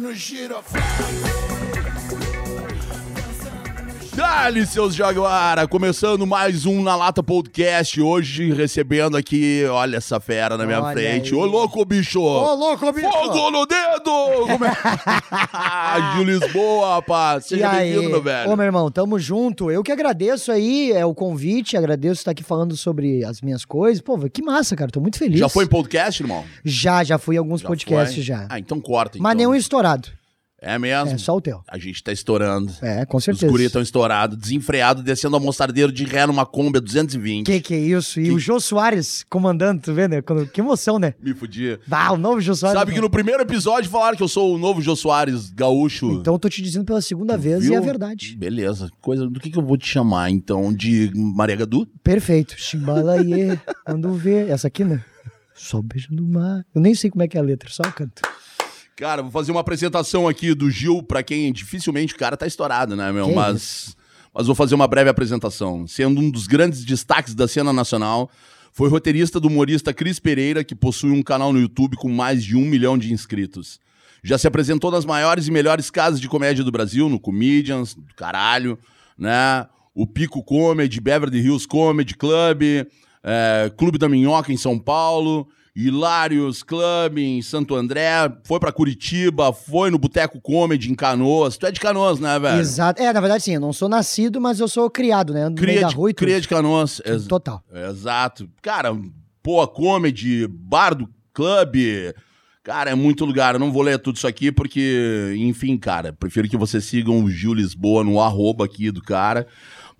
no giroflão. Dali, seus Jaguara! Começando mais um Na Lata Podcast. Hoje recebendo aqui, olha essa fera na minha Olha frente. aí. Ô, louco, bicho! Ô, louco, bicho! Fogo no dedo! Como é? Gil Lisboa, rapaz. E Seja aí? bem-vindo, meu velho. Ô, meu irmão, tamo junto. Eu que agradeço aí é, o convite, agradeço estar aqui falando sobre as minhas coisas. Pô, que massa, cara, tô muito feliz. Já foi em podcast, irmão? Já, já fui em alguns Já podcasts foi? já. Ah, então corta. Mas então. nenhum estourado. É mesmo? É, só o teu. A gente tá estourando. É, com Os certeza. guri estão estourados, desenfreado, descendo a mostardeiro de ré numa Kombi a 220. Que que é isso? E o Jô Soares comandando, tu vê, né? Que emoção, né? Me fudia. Ah, o novo Jô Soares. Sabe que no primeiro episódio falaram que eu sou o novo Jô Soares gaúcho. Então eu tô te dizendo pela segunda vez e é verdade. Beleza. Coisa, do que, que eu vou te chamar, então? De Maria Gadu? Perfeito. Chimbalaie, quando vê. Essa aqui, né? Só beijo no mar. Eu nem sei como é que é a letra, só canto. Cara, vou fazer uma apresentação aqui do Gil, pra quem dificilmente o cara tá estourado, né, meu? Que Mas, mas vou fazer uma breve apresentação. Sendo um dos grandes destaques da cena nacional, foi roteirista do humorista Cris Pereira, que possui um canal no YouTube com mais de um milhão de inscritos. Já se apresentou nas maiores e melhores casas de comédia do Brasil, no Comedians, do caralho, né? O Pico Comedy, Beverly Hills Comedy Club, é, Clube da Minhoca em São Paulo, Hilários Club em Santo André, foi pra Curitiba, foi no Boteco Comedy em Canoas. Tu é de Canoas, né, velho? Exato. É, na verdade, sim, eu não sou nascido, mas eu sou criado, né? Meio Cria da de, rua e tudo. cria de Canoas. Ex- Total. Exato. Cara, pô, comedy, bar do clube. Cara, é muito lugar. Eu não vou ler tudo isso aqui porque, enfim, cara, prefiro que vocês sigam o Gil Lisboa no arroba aqui do cara.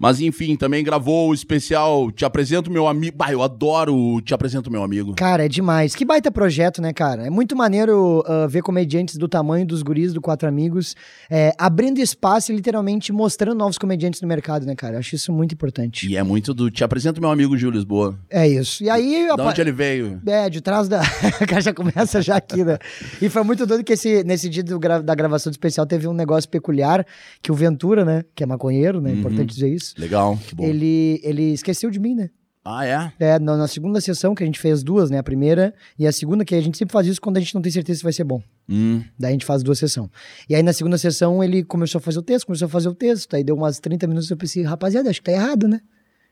Mas, enfim, também gravou o especial Te Apresento Meu Amigo. Bah, eu adoro o Te Apresento Meu Amigo. Cara, é demais. Que baita projeto, né, cara? É muito maneiro ah, ver comediantes do tamanho dos guris do Quatro Amigos é, abrindo espaço e literalmente mostrando novos comediantes no mercado, né, cara? Eu acho isso muito importante. E é muito do Te Apresento Meu Amigo Gil Lisboa. É isso. E aí... De onde ele veio? É, de trás da. o cara já começa já aqui, né? E foi muito doido que esse, nesse dia gra- da gravação do especial teve um negócio peculiar que o Ventura, né? Que é maconheiro, né? Importante dizer isso. Legal, que bom. Ele, ele esqueceu de mim, né? Ah, é? É, na, na segunda sessão, que a gente fez duas, né? A primeira e a segunda, que a gente sempre faz isso quando a gente não tem certeza se vai ser bom. Hum. Daí a gente faz duas sessões. E aí na segunda sessão ele começou a fazer o texto, começou a fazer o texto. Aí deu umas 30 minutos eu pensei, rapaziada, acho que tá errado, né?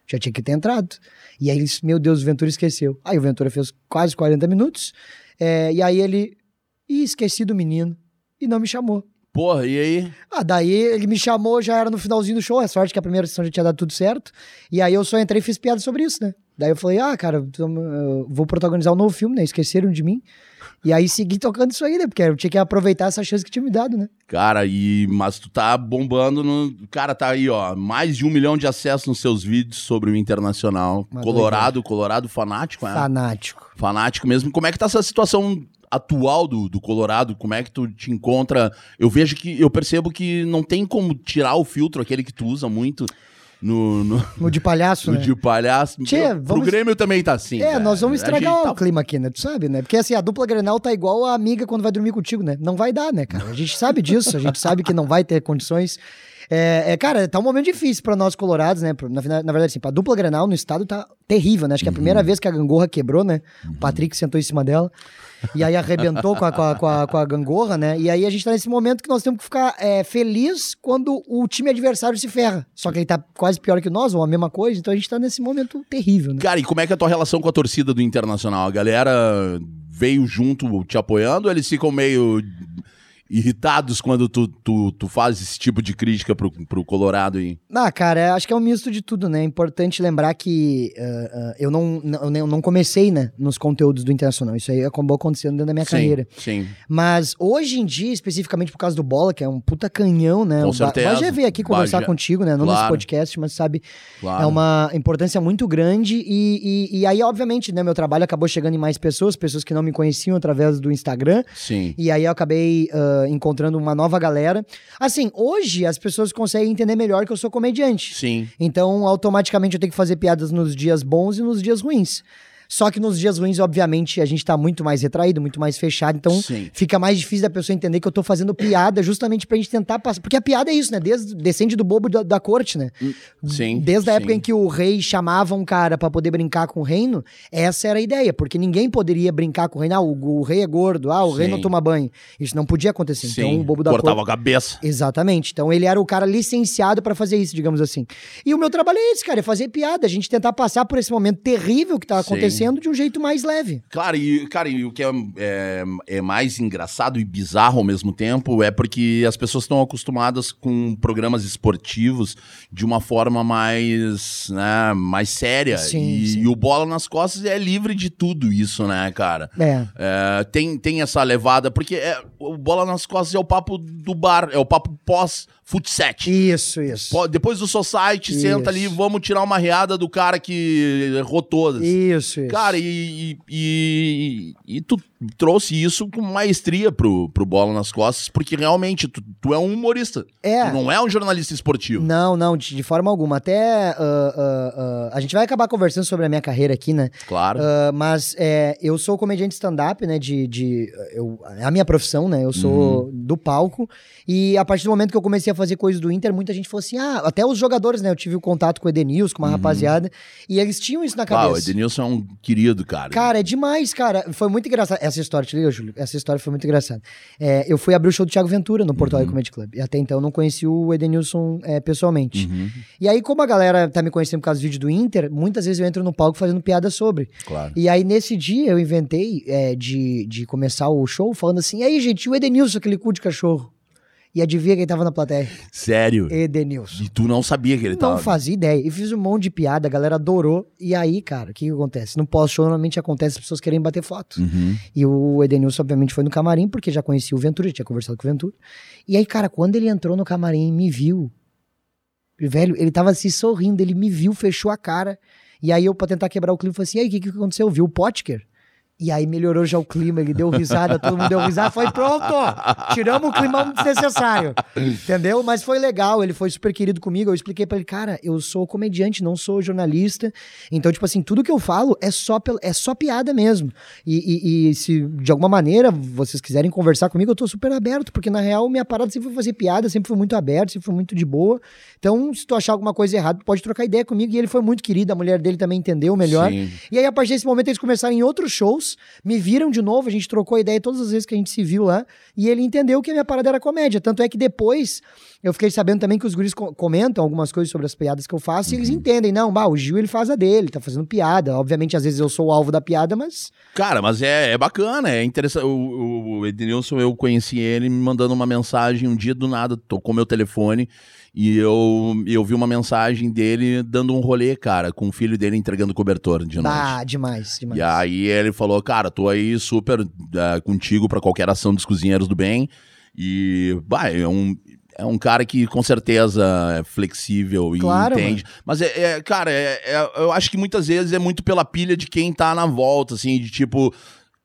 Já tinha que ter entrado. E aí, meu Deus, o Ventura esqueceu. Aí o Ventura fez quase 40 minutos. é, e aí ele. Ih, esqueci do menino. E não me chamou. Porra, e aí? Ah, daí ele me chamou, já era no finalzinho do show. É sorte que a primeira sessão já tinha dado tudo certo. E aí eu só entrei e fiz piada sobre isso, né? Daí eu falei, ah, cara, vou protagonizar um novo filme, né? Esqueceram de mim. E aí segui tocando isso aí, né? Porque eu tinha que aproveitar essa chance que tinha me dado, né? Cara, e mas tu tá bombando no. Cara, tá aí, ó. Mais de um milhão de acessos nos seus vídeos sobre o Internacional. Colorado, Colorado fanático, é? Fanático. Fanático mesmo. Como é que tá essa situação atual do, do Colorado? Como é que tu te encontra? Eu vejo que. Eu percebo que não tem como tirar o filtro, aquele que tu usa muito no. no... No de palhaço, no né? de palhaço. Tchê, Pro vamos- Grêmio também tá assim. É, cara. nós vamos A estragar gente tá o clima aqui, né? Tu sabe, né? Porque assim, a dupla Grenal tá igual a amiga quando vai dormir contigo, né? Não vai dar, né, cara? A gente sabe disso, a gente sabe que não vai ter condições. É, é, cara, tá um momento difícil pra nós colorados, né? Na, na verdade, assim, pra dupla Grenal no estado tá terrível, né? Acho que é a primeira vez que a gangorra quebrou, né? O Patrick sentou em cima dela. E aí arrebentou com a, com, a, com, a, com a gangorra, né? E aí a gente tá nesse momento que nós temos que ficar é, feliz quando o time adversário se ferra. Só que ele tá quase pior que nós, ou a mesma coisa, então a gente tá nesse momento terrível, né? Cara, e como é que é a tua relação com a torcida do Internacional? A galera veio junto te apoiando ou eles ficam meio irritados quando tu, tu, tu faz esse tipo de crítica pro, pro Colorado aí? Ah, cara, é- acho que é um misto de tudo, né? É importante lembrar que ah, ah, eu, não, não, eu não comecei, né, nos conteúdos do Internacional. Isso aí acabou acontecendo dentro da minha sim, carreira. Sim. Mas hoje em dia, especificamente por causa do Bola, que é um puta canhão, né? Com O certeza. Vai já veio aqui conversar já- contigo, né? Não nesse Claro. podcast, mas sabe, Claro. é uma importância muito grande. E, e, e aí, obviamente, né? Meu trabalho acabou chegando em mais pessoas, pessoas que não me conheciam através do Instagram. Sim. E aí eu acabei ah, encontrando uma nova galera. Assim, hoje as pessoas conseguem entender melhor que eu sou comediante. Sim. Então, automaticamente eu tenho que fazer piadas nos dias bons e nos dias ruins. Só que nos dias ruins, obviamente, a gente tá muito mais retraído, muito mais fechado. Então Sim. fica mais difícil da pessoa entender que eu tô fazendo piada justamente pra gente tentar passar. Porque a piada é isso, né? Desde, descende do bobo da, da corte, né? Sim. Desde a época em que o rei chamava um cara pra poder brincar com o reino, essa era a ideia, porque ninguém poderia brincar com o reino. Ah, o, o rei é gordo, ah, o rei Sim. não toma banho. Isso não podia acontecer. Sim. Então o bobo da Cortava corte. a cabeça. Exatamente. Então ele era o cara licenciado pra fazer isso, digamos assim. E o meu trabalho é esse, cara, é fazer piada, a gente tentar passar por esse momento terrível que tá Sim. Acontecendo de um jeito mais leve. Claro, e, cara, e o que é, é, é mais engraçado e bizarro ao mesmo tempo é porque as pessoas estão acostumadas com programas esportivos de uma forma mais, né, mais séria. Sim, e, sim. e o Bola nas Costas é livre de tudo isso, né, cara? É. É, tem, tem essa levada, porque é, o Bola nas Costas é o papo do bar, é o papo pós-futset. Isso, isso. Po- Depois do society, senta ali, Isso. vamos tirar uma reada do cara que errou todas. Isso, isso. Cara, e, e, e- e tu trouxe isso com maestria pro, pro Bola nas Costas, porque realmente tu, tu é um humorista. É. Tu não é um jornalista esportivo. Não, não, de, de forma alguma. Até ah, ah, ah, a gente vai acabar conversando sobre a minha carreira aqui, né? Claro. Ah, mas é, eu sou comediante stand-up, né? De, de, eu, é a minha profissão, né? Eu sou Uhum. do palco. E a partir do momento que eu comecei a fazer coisas do Inter, muita gente falou assim: ah, até os jogadores, né? Eu tive o contato com o Edenilson, com uma rapaziada, e eles tinham isso na ah, cabeça. o Edenilson é um querido, cara. Cara, é demais, cara. Foi muito engraçado. Essa história, te liga, Júlio? Essa história foi muito engraçada. É, eu fui abrir o show do Thiago Ventura no Porto Uhum. Alegre Comedy Club. E até então eu não conheci o Edenilson é, pessoalmente. Uhum, E aí, como a galera tá me conhecendo por causa do vídeo do Inter, muitas vezes eu entro no palco fazendo piada sobre. claro. E aí, nesse dia, eu inventei é, de, de começar o show falando assim: e aí, gente, o Edenilson, aquele cu de cachorro. E adivinha quem tava na plateia? Sério. Edenilson. E tu não sabia que ele Não tava. fazia ideia. E fiz um monte de piada, a galera adorou. E aí, cara, o que, que acontece? No pós-show, normalmente acontece as pessoas querem bater foto. Uhum. E o Edenilson, obviamente, foi no camarim, porque já conhecia o Ventura, já tinha conversado com o Ventura. E aí, cara, quando ele entrou no camarim e me viu, velho, ele tava se sorrindo, ele me viu, fechou a cara. E aí eu, pra tentar quebrar o clima, falei assim: e aí, o que, que aconteceu? Viu o Potker? E aí melhorou já o clima, ele deu risada, todo mundo deu risada, foi pronto! Tiramos o clima desnecessário. Entendeu? Mas foi legal, ele foi super querido comigo. Eu expliquei pra ele, cara, eu sou comediante, não sou jornalista. Então, tipo assim, tudo que eu falo é só, é só piada mesmo. E, e- e se de alguma maneira vocês quiserem conversar comigo, eu tô super aberto, porque na real minha parada sempre foi fazer piada, sempre foi muito aberto, sempre foi muito de boa. Então, se tu achar alguma coisa errada, pode trocar ideia comigo. E ele foi muito querido, a mulher dele também entendeu melhor. Sim. E aí, a partir desse momento, eles começaram em outros shows, me viram de novo, a gente trocou ideia todas as vezes que a gente se viu lá, e ele entendeu que a minha parada era comédia. Tanto é que depois eu fiquei sabendo também que os guris co- comentam algumas coisas sobre as piadas que eu faço, e eles entendem, não, bah, o Gil ele faz a dele, tá fazendo piada. Obviamente, às vezes eu sou o alvo da piada, mas. Cara, mas é, é bacana, é interessante. O, o, Edenilson, eu conheci ele me mandando uma mensagem um dia do nada, tocou meu telefone e eu, eu vi uma mensagem dele dando um rolê, cara, com o filho dele entregando cobertor de noite. Bah, demais, demais. E aí ele falou, cara, tô aí super eh, contigo pra qualquer ação dos cozinheiros do bem. E, bah, é um, é um cara que com certeza é flexível e Claro, entende. Mas, é, é, cara, é- é- eu acho que muitas vezes é muito pela pilha de quem tá na volta, assim, de tipo.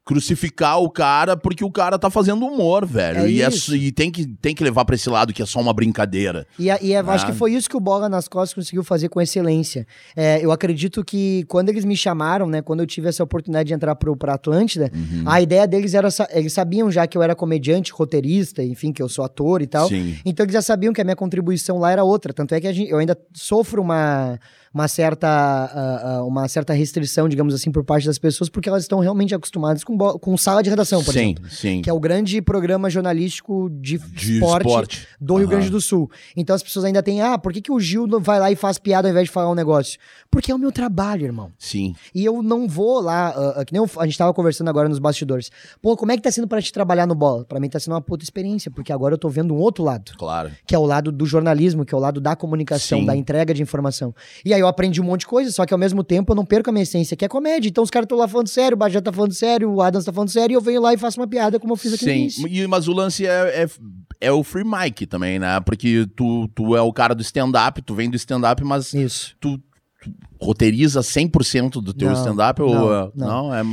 Crucificar o cara porque o cara tá fazendo humor, velho. É e, é e tem, que, tem que levar pra esse lado que é só uma brincadeira. E, a- e é- acho Ah. que foi isso que o Bola nas Costas conseguiu fazer com excelência. É, eu acredito que quando eles me chamaram, né, quando eu tive essa oportunidade de entrar pro, pra Atlântida, Uhum. a ideia deles era, eles sabiam já que eu era comediante, roteirista, enfim, que eu sou ator e tal. Sim. Então eles já sabiam que a minha contribuição lá era outra. Tanto é que gente- eu ainda sofro uma, uma, certa, ah, ah, uma certa restrição, digamos assim, por parte das pessoas, porque elas estão realmente acostumadas com, com sala de redação, por sim, exemplo. sim. Que é o grande programa jornalístico de, De esporte, esporte. do Rio. Grande do Sul. Então as pessoas ainda têm, ah, por que, que o Gil não vai lá e faz piada ao invés de falar um negócio? Porque é o meu trabalho, irmão. Sim. E eu não vou lá, ah, que nem eu- a gente tava conversando agora nos bastidores. Pô, como é que tá sendo pra te trabalhar no bola? Pra mim tá sendo uma puta experiência, porque agora eu tô vendo um outro lado Claro. que é o lado do jornalismo, que é o lado da comunicação, Sim. da entrega de informação. E aí eu aprendi um monte de coisa, só que ao mesmo tempo eu não perco a minha essência, que é comédia. Então os caras estão lá falando sério, o Bajé tá falando sério, o Adams tá falando sério, e eu venho lá e faço uma piada como eu fiz aqui no Sim, início. e- mas o lance é, é, é o free mic também, né? Porque tu, tu é o cara do stand-up, tu vem do stand-up, mas Isso. tu roteiriza 100% do teu Não, stand-up? Ou, não, é- não. não, é...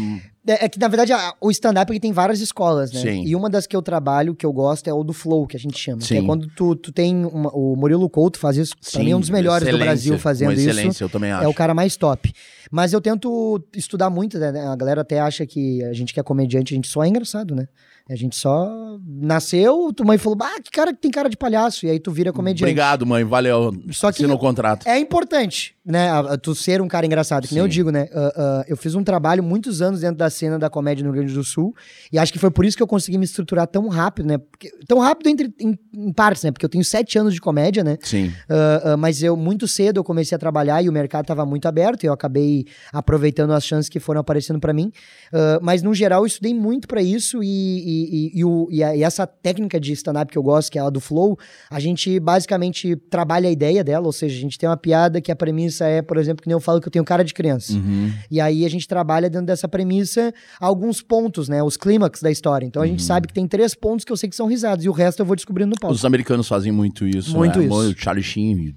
É, é que, na verdade, a- o stand-up tem várias escolas, né? Sim. E uma das que eu trabalho, que eu gosto, é o do flow, que a gente chama. Que Sim. é quando tu, tu tem uma- o Murilo Couto faz isso. Pra mim é um dos melhores do excelência, Brasil fazendo com isso. excelência, eu também acho. É o cara mais top. Mas eu tento estudar muito, né? A galera até acha que a gente que é comediante, a gente só é engraçado, né? A gente só nasceu, tua mãe falou, ah, que cara que tem cara de palhaço. E aí tu vira comediante. Obrigado, mãe. Valeu. Só que Assina o contrato. é importante, né? a- a Tu ser um cara engraçado. Que nem eu Sim. digo, né? ah, ah, eu fiz um trabalho muitos anos dentro da cena da comédia no Rio Grande do Sul. E acho que foi por isso que eu consegui me estruturar tão rápido, né? Porque- tão rápido entre, em, em partes, né? Porque eu tenho sete anos de comédia, né? Sim. Ah, ah, mas eu, muito cedo, eu comecei a trabalhar e o mercado estava muito aberto e eu acabei aproveitando as chances que foram aparecendo para mim. Ah, mas, no geral, eu estudei muito para isso e, e, e, e o- e a- e essa técnica de stand-up que eu gosto, que é a do flow, a gente basicamente trabalha a ideia dela, ou seja, a gente tem uma piada que a premissa é, por exemplo, que nem eu falo que eu tenho cara de criança. Uhum. E aí a gente trabalha dentro dessa premissa alguns pontos, né? Os clímax da história. Então a Uhum. gente sabe que tem três pontos que eu sei que são risados e o resto eu vou descobrindo no palco. Os americanos fazem muito isso. Muito né? isso. O Charlie Sheen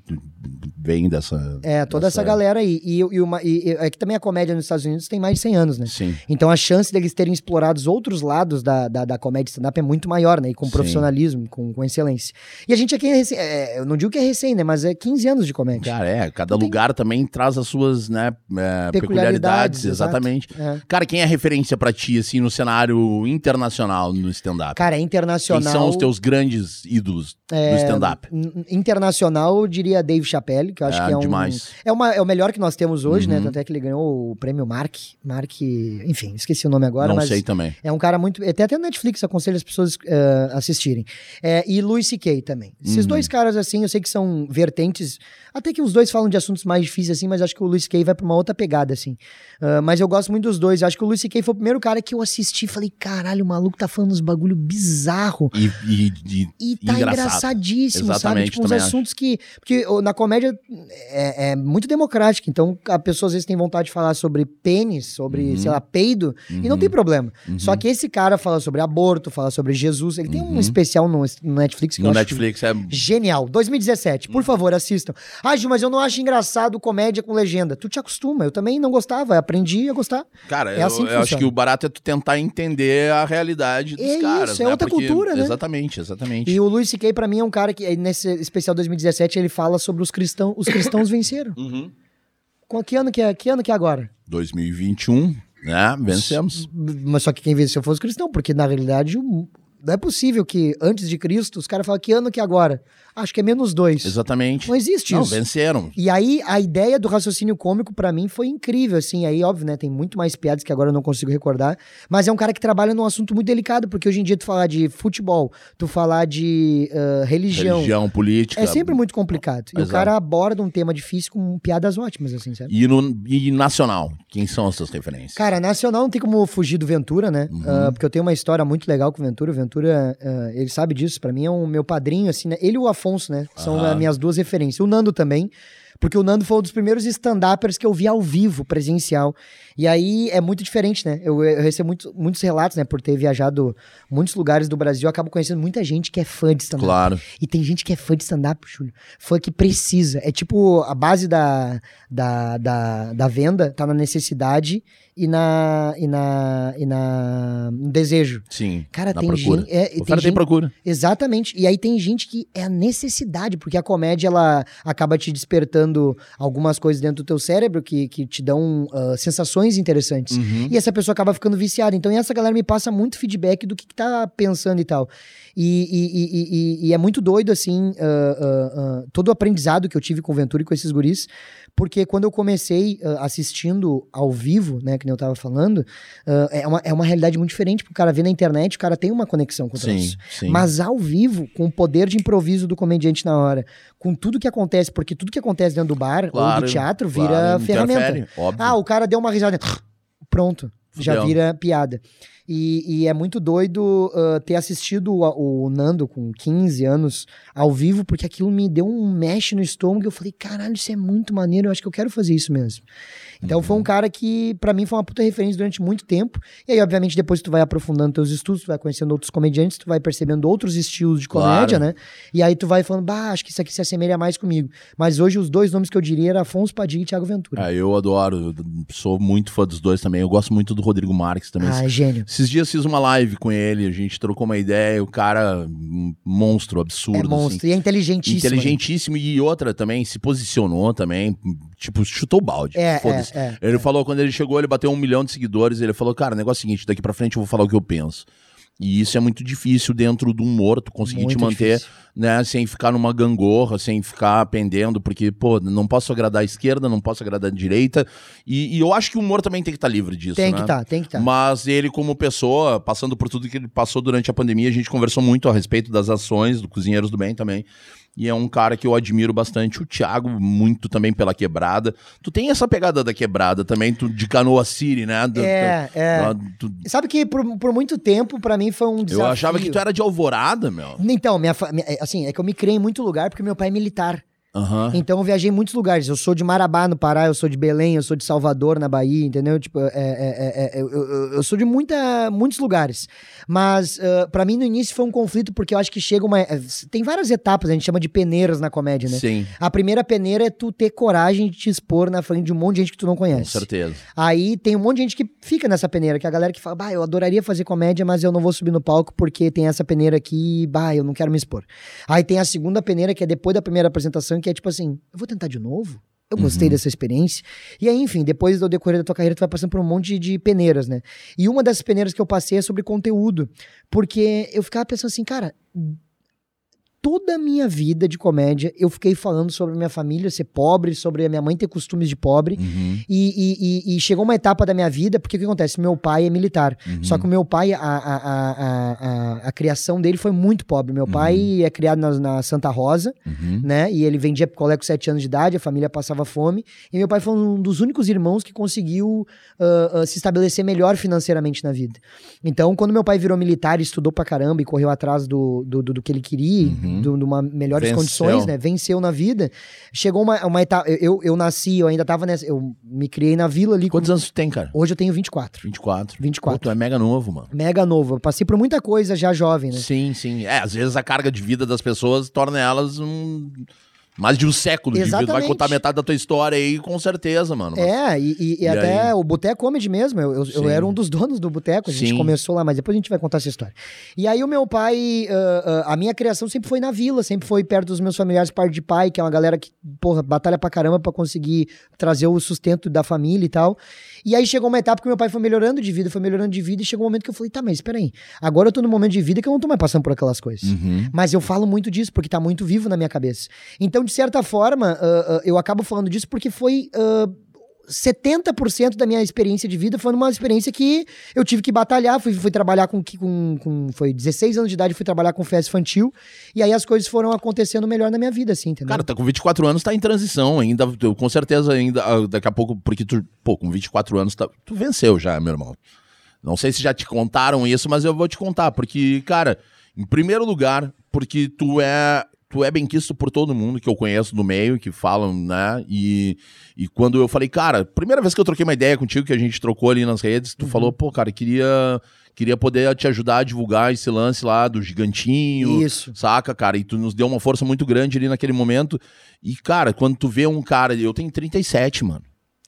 vem dessa. É, toda essa galera aí. E, e, uma, e é que também a comédia nos Estados Unidos tem mais de 100 anos, né? Sim. Então a chance deles terem explorado os outros lados da, da, da comédia stand-up é muito maior, né? E com Sim. profissionalismo, com, com excelência. E a gente aqui é recém, é, eu não digo que é recém, né? Mas é 15 anos de comédia. Cara, é, cada tem- lugar também traz as suas, né, é, Peculiaridades, peculiaridades, exatamente. É. Cara, quem é referência pra ti, assim, no cenário internacional, no stand-up? Cara, é Quem internacional. são os teus grandes ídolos do stand-up? N- Internacional, eu diria Dave Chappelle, que eu acho É, que é um. demais. É, uma, é o melhor que nós temos hoje, né? Uhum. Tanto é que ele ganhou o prêmio Mark. Mark. Enfim, esqueci o nome agora, Não sei também. É um cara muito. Tem até no Netflix, aconselho as pessoas eh, assistirem. É, e Louis C.K. também. Esses Uhum. dois caras, assim, eu sei que são vertentes. Até que os dois falam de assuntos mais difíceis, assim, mas acho que o Louis C.K. vai pra uma outra pegada, assim. Ah, mas eu gosto muito dos dois. Eu acho que o Louis C.K. foi o primeiro cara que eu assisti e falei: caralho, o maluco tá falando uns bagulho bizarro. E, e, e- E tá Engraçado. engraçadíssimo, sabe? Exatamente, Tipo, uns assuntos que. Porque na comédia é, é muito democrática. Então, a pessoa às vezes tem vontade de falar sobre pênis, sobre, Uhum. sei lá, peido, e não tem problema. Só que esse cara fala sobre aborto, fala sobre Jesus. Ele tem um Uhum. especial no, no Netflix que no eu acho Netflix é. Genial, 2017. Por favor, assistam. Ah, Gil, mas eu não acho engraçado comédia com legenda. Tu te acostuma, eu também não gostava, aprendi a gostar. Cara, É eu, assim que eu acho que o barato é tu tentar entender a realidade dos É caras. isso, é né? outra Porque- cultura, né? Exatamente, exatamente. E o Luis C.K., pra mim, é um cara que, nesse especial 2017, ele fala sobre os cristãos. Os cristãos venceram. Uhum. Com que ano que é, que ano que é agora? 2021, né? Vencemos. Mas só que quem venceu foi os cristãos, porque na realidade não é possível que antes de Cristo os caras falam que ano que é agora? Acho que é menos dois. Exatamente. Não existe Não, isso. venceram. E aí, a ideia do raciocínio cômico, pra mim, foi incrível, assim. Aí, óbvio, né? Tem muito mais piadas que agora eu não consigo recordar. Mas é um cara que trabalha num assunto muito delicado, porque hoje em dia tu falar de futebol, tu falar de ah, religião, Religião, política. é sempre muito complicado. E o Exato. cara aborda um tema difícil com piadas ótimas, assim, sabe? E, no, e nacional, quem são as suas referências? Cara, nacional não tem como fugir do Ventura, né? Uhum. Ah, porque eu tenho uma história muito legal com o Ventura. O Ventura, ah, ele sabe disso. Pra mim é um meu padrinho, assim, né? Ele o Afonso, né? São as minhas duas referências. O Nando também. Porque o Nando foi um dos primeiros stand-uppers que eu vi ao vivo, presencial. E aí é muito diferente, né? Eu, eu recebo muito- muitos relatos, né? Por ter viajado muitos lugares do Brasil, eu acabo conhecendo muita gente que é fã de stand-up. Claro. E tem gente que é fã de stand-up, Júlio. Fã que precisa. É tipo, a base da, da, da, da venda tá na necessidade e na, e na, e na no desejo. Sim. Cara, tem procura. gente... É, O tem cara tem gente procura. Exatamente. E aí tem gente que é a necessidade, porque a comédia, ela acaba te despertando algumas coisas dentro do teu cérebro que, que te dão ah, sensações interessantes. Uhum. E essa pessoa acaba ficando viciada. Então, essa galera me passa muito feedback do que, que tá pensando e tal. E, e- e- e- é muito doido, assim, ah, ah, ah, todo o aprendizado que eu tive com o Ventura e com esses guris, porque quando eu comecei assistindo ao vivo, né, que nem eu tava falando, é, uma, é uma realidade muito diferente, porque o cara vê na internet, o cara tem uma conexão com o Sim, troço. Mas ao vivo, com o poder de improviso do comediante na hora, com tudo que acontece, porque tudo que acontece dentro do bar ou Claro, do teatro vira claro, ferramenta. interfere, óbvio. Ah, o cara deu uma risada. Pronto. Já Fudeu. vira piada. E, e é muito doido uh, ter assistido o, o, Nando com 15 anos ao vivo, porque aquilo me deu um mexe no estômago. Eu falei, caralho, isso é muito maneiro, eu acho que eu quero fazer isso mesmo. Então uhum. foi um uhum. cara que, para mim, foi uma puta referência durante muito tempo. E aí, obviamente, depois tu vai aprofundando teus estudos, tu vai conhecendo outros comediantes, tu vai percebendo outros estilos de comédia, claro. né? E aí tu vai falando, bah, acho que isso aqui se assemelha mais comigo. Mas hoje os dois nomes que eu diria eram Afonso Padilha e Thiago Ventura. Ah, eu adoro, eu sou muito fã dos dois também. Eu gosto muito do Rodrigo Marques também. Ah, é gênio. Esses dias fiz uma live com ele, a gente trocou uma ideia, o cara, monstro, absurdo. É monstro, assim. e é inteligentíssimo. Né? Inteligentíssimo, né? e outra também, se posicionou também, tipo, chutou o balde. É, é, é, Ele é. falou, quando ele chegou, ele bateu um milhão de seguidores, ele falou, cara, o negócio é o seguinte, daqui pra frente eu vou falar o que eu penso. E isso é muito difícil dentro do humor, tu conseguir muito te manter, difícil. né, sem ficar numa gangorra, sem ficar pendendo, porque, pô, não posso agradar a esquerda, não posso agradar a direita. E, e eu acho que o humor também tem que estar tá livre disso, Tem né? que estar, tá, tem que estar. Tá. Mas ele, como pessoa, passando por tudo que ele passou durante a pandemia, a gente conversou muito a respeito das ações do Cozinheiros do Bem também e é um cara que eu admiro bastante. O Thiago, muito também pela quebrada. Tu tem essa pegada da quebrada também, tu, de Canoa City, né? Da, é, da, é. Da, tu... Sabe que por, por muito tempo, para mim, foi um desafio. Eu achava que tu era de Alvorada, meu. Então, minha, assim, é que eu me criei em muito lugar porque meu pai é militar. Uhum. Então eu viajei em muitos lugares. Eu sou de Marabá, no Pará, eu sou de Belém, eu sou de Salvador, na Bahia, entendeu? Tipo, é, é, é, eu, eu, eu, sou de muita, muitos lugares. Mas uh, para mim no início foi um conflito, porque eu acho que chega uma. Tem várias etapas, a gente chama de peneiras na comédia, né? Sim. A primeira peneira é tu ter coragem de te expor na frente de um monte de gente que tu não conhece. Com certeza. Aí tem um monte de gente que fica nessa peneira, que é a galera que fala, bah, eu adoraria fazer comédia, mas eu não vou subir no palco porque tem essa peneira aqui, bah, eu não quero me expor. Aí tem a segunda peneira, que é depois da primeira apresentação, que é tipo assim, eu vou tentar de novo? Eu gostei uhum. dessa experiência. E aí, enfim, depois do decorrer da tua carreira, tu vai passando por um monte de, de peneiras, né? E uma dessas peneiras que eu passei é sobre conteúdo. Porque eu ficava pensando assim, cara, toda a minha vida de comédia, eu fiquei falando sobre a minha família ser pobre, sobre a minha mãe ter costumes de pobre. Uhum. E, e, e, chegou uma etapa da minha vida, porque o que acontece? Meu pai é militar. Uhum. Só que o meu pai, a, a, a, a, criação dele foi muito pobre. Meu uhum. pai é criado na, na Santa Rosa, uhum. né? E ele vendia picolé com 7 anos de idade, a família passava fome. E meu pai foi um dos únicos irmãos que conseguiu uh, uh, se estabelecer melhor financeiramente na vida. Então, quando meu pai virou militar, estudou pra caramba e correu atrás do, do, do, do que ele queria uhum uhum. de uma melhores Venceu. condições, né? Venceu na vida. Chegou uma, uma etapa. Eu, eu nasci, eu ainda tava nessa. Eu me criei na vila ali. Quantos com... anos tu tem, cara? Hoje eu tenho 24. 24. 24. Pô, tu é mega novo, mano. Mega novo. Eu passei por muita coisa já jovem, né? Sim, sim. É, às vezes a carga de vida das pessoas torna elas um mais de um século Exatamente. de vida. Vai contar metade da tua história aí, com certeza, mano. É, e, e, e até aí? o Boteco Comedy mesmo. Eu, eu, eu, era um dos donos do Boteco. A gente Sim. começou lá, mas depois a gente vai contar essa história. E aí o meu pai, uh, uh, a minha criação sempre foi na vila, sempre foi perto dos meus familiares, parte de pai, que é uma galera que, porra, batalha pra caramba pra conseguir trazer o sustento da família e tal. E aí chegou uma etapa que meu pai foi melhorando de vida, foi melhorando de vida, e chegou um momento que eu falei, tá, mas espera aí, agora eu tô num momento de vida que eu não tô mais passando por aquelas coisas. Uhum. Mas eu falo muito disso, porque tá muito vivo na minha cabeça. Então, de certa forma, uh, uh, eu acabo falando disso porque foi. Uh, 70% da minha experiência de vida foi uma experiência que eu tive que batalhar. Fui, fui trabalhar com, com, com. Foi 16 anos de idade, fui trabalhar com festa infantil. E aí as coisas foram acontecendo melhor na minha vida, assim, entendeu? Cara, tá com 24 anos, tá em transição ainda. Com certeza, ainda ah, daqui a pouco, porque tu, pô, com 24 anos, tá, tu venceu já, meu irmão. Não sei se já te contaram isso, mas eu vou te contar. Porque, cara, em primeiro lugar, porque tu é tu é bem quisto por todo mundo que eu conheço no meio, que falam, né? E, e quando eu falei, cara, primeira vez que eu troquei uma ideia contigo, que a gente trocou ali nas redes, tu uhum. falou, pô, cara, queria queria poder te ajudar a divulgar esse lance lá do gigantinho. Isso. Saca, cara? E tu nos deu uma força muito grande ali naquele momento. E, cara, quando tu vê um cara, eu tenho 37, mano.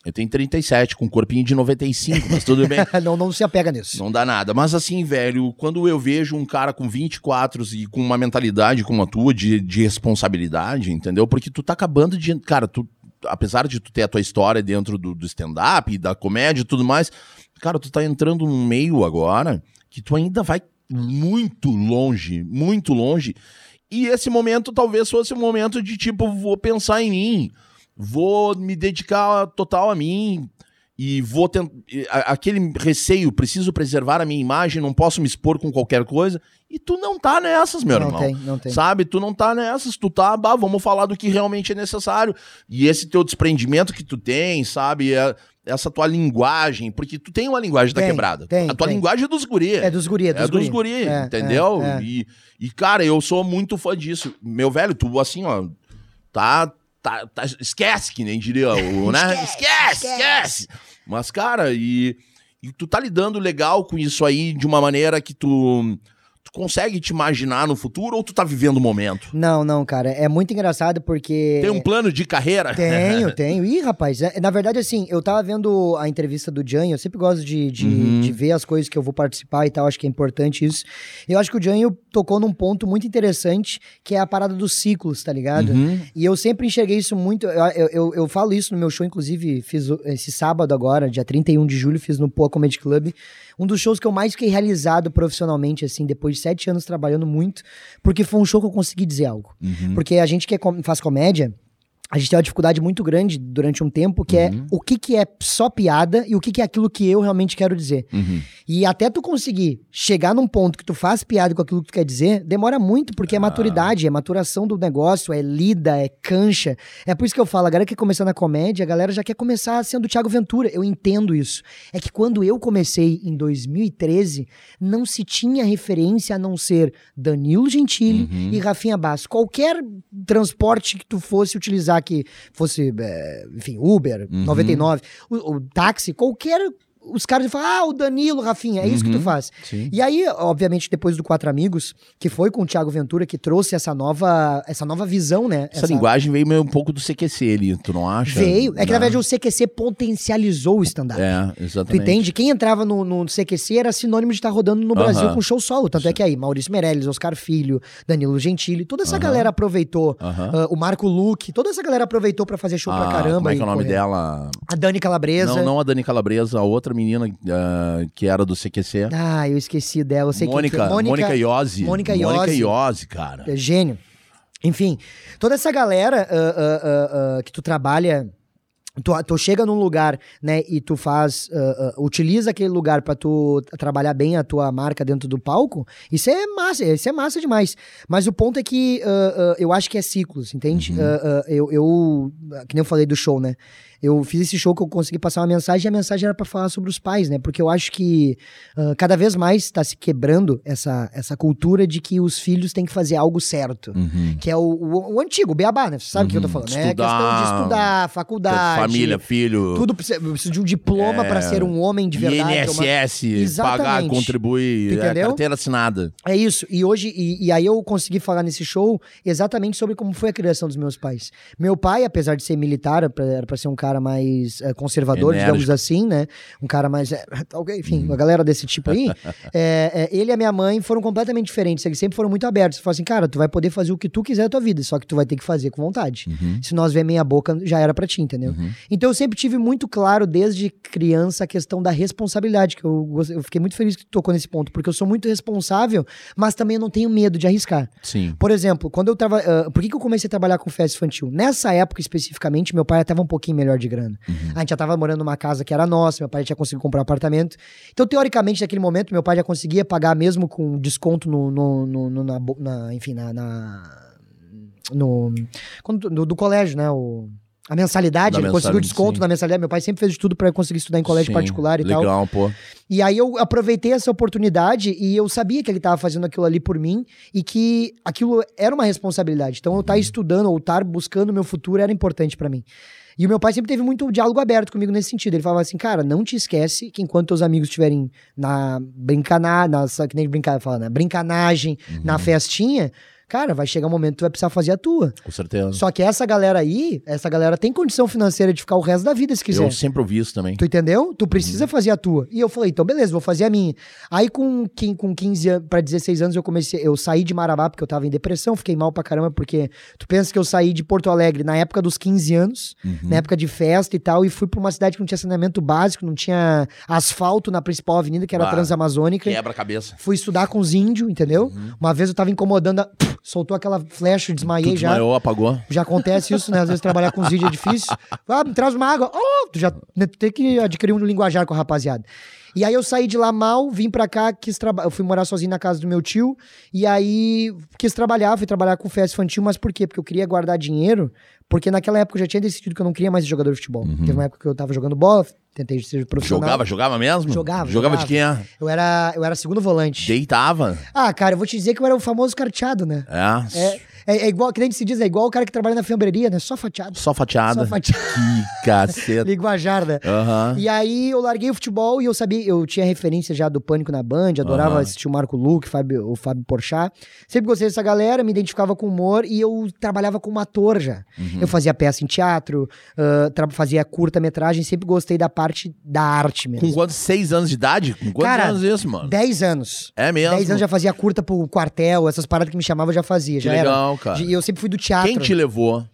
Eu tenho 37, com um corpinho de 95, mas tudo bem. não, não se apega nisso. Não dá nada. Mas assim, velho, quando eu vejo um cara com 24 e com uma mentalidade como a tua, de, de responsabilidade, entendeu? Porque tu tá acabando de. Cara, tu, apesar de tu ter a tua história dentro do, do stand-up, da comédia e tudo mais, cara, tu tá entrando num meio agora que tu ainda vai muito longe, muito longe. E esse momento talvez fosse um momento de tipo, vou pensar em mim vou me dedicar total a mim e vou tentar. Aquele receio, preciso preservar a minha imagem, não posso me expor com qualquer coisa. E tu não tá nessas, meu não irmão. tem, não tem. Sabe? Tu não tá nessas, tu tá, bah, vamos falar do que realmente é necessário. E esse teu desprendimento que tu tem, sabe? É, essa tua linguagem, porque tu tem uma linguagem da Tem, quebrada. tem, a tua tem. linguagem é dos guri. É dos guri, é dos É dos guri. guri, É, entendeu? é, é. E, e, cara, eu sou muito fã disso. Meu velho, tu assim, ó, tá. Tá, tá- esquece, que nem diria o, né? Esquece, Esquece, esquece. Mas, cara, e, e tu tá lidando legal com isso aí de uma maneira que tu, tu consegue te imaginar no futuro ou tu tá vivendo o momento? Não, não, cara. É muito engraçado porque. Tem um plano de carreira? Tenho, tenho. Ih, rapaz, é- na verdade, assim, eu tava vendo a entrevista do Janho, eu sempre gosto de, de, Uhum. de ver as coisas que eu vou participar e tal, acho que é importante isso. Eu acho que o Janho tocou num ponto muito interessante, que é a parada dos ciclos, tá ligado? Uhum. E eu sempre enxerguei isso muito. Eu, eu, eu, eu falo isso no meu show, inclusive, fiz esse sábado agora, dia 31 de julho, fiz no Poa Comedy Club. Um dos shows que eu mais fiquei realizado profissionalmente, assim, depois de sete anos trabalhando muito, porque foi um show que eu consegui dizer algo. Uhum. Porque a gente que é faz comédia, a gente tem uma dificuldade muito grande durante um tempo, que é o que, que é só piada e o que, que é aquilo que eu realmente quero dizer. Uhum. E até tu conseguir chegar num ponto que tu faz piada com aquilo que tu quer dizer, demora muito, porque é maturidade, é maturação do negócio, é lida, é cancha. É por isso que eu falo, a galera que começar na comédia, a galera já quer começar sendo o Thiago Ventura. Eu entendo isso. É que quando eu comecei em 2013, não se tinha referência a não ser Danilo Gentili Uhum. e Rafinha Basso. Qualquer transporte que tu fosse utilizar, que fosse, é, enfim, Uber, Uhum. 99, o, o táxi, qualquer. Os caras falam, ah, o Danilo, Rafinha, é isso que tu Uhum. faz. Sim. E aí, obviamente, depois do Quatro Amigos, que foi com o Thiago Ventura que trouxe essa nova, essa nova visão, né? Essa, linguagem veio meio um pouco do CQC ali, tu não acha? Veio. É que, na verdade, o CQC potencializou o stand-up. É, Tu exatamente. entende? Quem entrava no, no CQC era sinônimo de estar rodando no Aham. Brasil com show solo. Tanto é que aí, Maurício Meirelles, Oscar Filho, Danilo Gentili, toda essa Aham. galera aproveitou. Ah, o Marco Luque, toda essa galera aproveitou pra fazer show pra Ah, caramba. Como é que é o nome dela? A Dani Calabresa. Não, não a Dani Calabresa, a outra menina ah, que era do CQC. Ah, eu esqueci dela. Eu sei quem Mônica, que é. Mônica Iose. Mônica Mônica Iose. Iose, cara. É gênio. Enfim, toda essa galera ah, ah, que tu trabalha. Tu, tu chega num lugar, né, e tu faz, ah, ah, utiliza aquele lugar pra tu trabalhar bem a tua marca dentro do palco, isso é massa, isso é massa demais. Mas o ponto é que ah, eu acho que é ciclos, entende? Uhum. Eu, eu, que nem eu falei do show, né, eu fiz esse show que eu consegui passar uma mensagem e a mensagem era pra falar sobre os pais, né, porque eu acho que ah, cada vez mais tá se quebrando essa, essa cultura de que os filhos têm que fazer algo certo. Uhum. Que é o, o, o antigo, o beabá, né? Você sabe o que eu tô Uhum. falando, né? Estudar, questão de estudar, faculdade. Família, filho. Tudo precisa, de um diploma É, pra ser um homem de verdade. é uma- INSS, Exatamente. pagar, contribuir, é, Entendeu? carteira assinada. É isso. E hoje, e, e aí eu consegui falar nesse show exatamente sobre como foi a criação dos meus pais. Meu pai, apesar de ser militar, era pra ser um cara mais eh, conservador, Enérgico. digamos assim, né? Um cara mais. ok, enfim, uma galera desse tipo aí. é, é, ele e a minha mãe foram completamente diferentes. Eles sempre foram muito abertos. Falaram assim, cara, tu vai poder fazer o que tu quiser da tua vida, só que tu vai ter que fazer com vontade. Uhum. Se nós ver meia boca, já era pra ti, entendeu? Uhum. Então eu sempre tive muito claro, desde criança, a questão da responsabilidade, que eu, eu fiquei muito feliz que tu tocou nesse ponto, porque eu sou muito responsável, mas também eu não tenho medo de arriscar. Sim. Por exemplo, quando eu tava. ah, por que, que eu comecei a trabalhar com festa infantil? Nessa época especificamente, meu pai tava um pouquinho melhor de grana. Uhum. A gente já tava morando numa casa que era nossa, meu pai já tinha conseguido comprar um apartamento. Então, teoricamente, naquele momento, meu pai já conseguia pagar mesmo com desconto no. no- no- no- na, na- enfim, na. na- no, do, do colégio, né? O, a mensalidade, Da ele conseguiu mensalidade, desconto sim. na mensalidade. Meu pai sempre fez de tudo para conseguir estudar em colégio Sim, particular e tal. Legal, pô. E aí eu aproveitei essa oportunidade e eu sabia que ele estava fazendo aquilo ali por mim e que aquilo era uma responsabilidade. Então eu estar estudando ou estar buscando o meu futuro era importante para mim. E o meu pai sempre teve muito diálogo aberto comigo nesse sentido. Ele falava assim, cara, não te esquece que enquanto teus amigos estiverem na brincanagem, que nem brincar, fala, na brincanagem, na festinha, cara, vai chegar um momento que tu vai precisar fazer a tua. Com certeza. Só que essa galera aí, essa galera tem condição financeira de ficar o resto da vida se quiser. Eu sempre ouvi isso também. Tu entendeu? Tu precisa fazer a tua. E eu falei, então beleza, vou fazer a minha. Aí com, com 15 anos, pra 16 anos, eu comecei, eu saí de Marabá porque eu tava em depressão, fiquei mal pra caramba, porque tu pensa que eu saí de Porto Alegre na época dos 15 anos, Uhum. na época de festa e tal, e fui pra uma cidade que não tinha saneamento básico, não tinha asfalto na principal avenida, que era a Transamazônica. Quebra a cabeça. Fui estudar com os índios, entendeu? Uma vez eu tava incomodando, a... soltou aquela flecha, desmaiei Tu já. desmaiou, apagou. Já acontece isso, né? Às vezes trabalhar com os vídeos é difícil. Ah, me traz uma água. Oh, tu já né, tu tem que adquirir um linguajar com a rapaziada. E aí eu saí de lá mal, vim pra cá, quis trabalhar. Eu fui morar sozinho na casa do meu tio. E aí quis trabalhar, fui trabalhar com festa infantil, mas por quê? Porque eu queria guardar dinheiro. Porque naquela época eu já tinha decidido que eu não queria mais ser jogador de futebol. Teve uma época que eu tava jogando bola, tentei ser profissional. Jogava, jogava mesmo? Jogava, Jogava de jogava. quem é? Eu era, eu era segundo volante. Deitava. Ah, cara, eu vou te dizer que eu era o famoso carteado, né? É. É, é, é igual, que nem se diz, é igual o cara que trabalha na fiambreria, né? Só fatiado. Só fatiada. Só fatiado. Que caceta. Linguajar, né? Aham. E aí eu larguei o futebol e eu sabia, eu tinha referência já do Pânico na Band, adorava Aham. assistir o Marco Luque, Fábio, o Fábio Porchat. Sempre gostei dessa galera, me identificava com humor e eu trabalhava como ator já. Uhum. Eu fazia peça em teatro, tra- fazia curta-metragem, sempre gostei da parte da arte mesmo. Com quantos? Seis anos de idade? Com quantos Cara, anos isso, mano? 10 anos. É mesmo? 10 anos já fazia curta pro quartel, essas paradas que me chamavam já fazia. Que já legal, cara. E eu sempre fui do teatro. Quem te levou?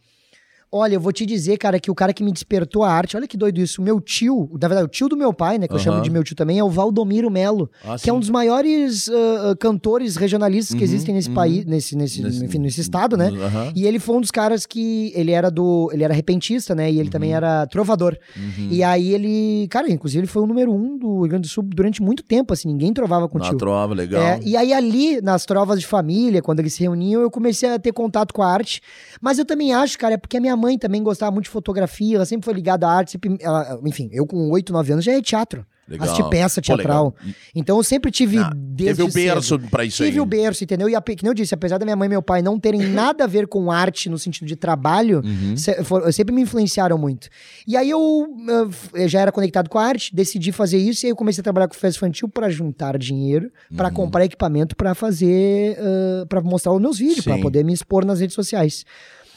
Olha, eu vou te dizer, cara, que o cara que me despertou a arte, olha que doido isso. O meu tio, na verdade, o tio do meu pai, né, que eu Aham. chamo de meu tio também, é o Valdomiro Melo, Ah, que é um dos maiores ah, cantores regionalistas que Uhum, existem nesse uhum. país, nesse, nesse, Nesse- enfim, nesse estado, né? E ele foi um dos caras que ele era do, ele era repentista, né? E ele também era trovador. Uhum. E aí ele, cara, inclusive ele foi o número um do Rio Grande do Sul durante muito tempo, assim, ninguém trovava com o Na tio. trova, legal. É, e aí ali, nas trovas de família, quando eles se reuniam, eu comecei a ter contato com a arte. Mas eu também acho, cara, é porque a minha mãe também gostava muito de fotografia, ela sempre foi ligada à arte. sempre- ela- enfim, eu com 8, 9 anos já ia teatro. Legal. Assisti peça Pô, teatral. legal. Então eu sempre tive Ah, Teve o berço cedo. pra isso Tive aí. o berço, entendeu? E, ape- que nem eu disse, apesar da minha mãe e meu pai não terem nada a ver com arte no sentido de trabalho, Uhum. se- for- sempre me influenciaram muito. E aí eu, uh, eu já era conectado com a arte, decidi fazer isso e aí eu comecei a trabalhar com festa infantil para juntar dinheiro, para Uhum. comprar equipamento para fazer, para mostrar os meus vídeos, para poder me expor nas redes sociais.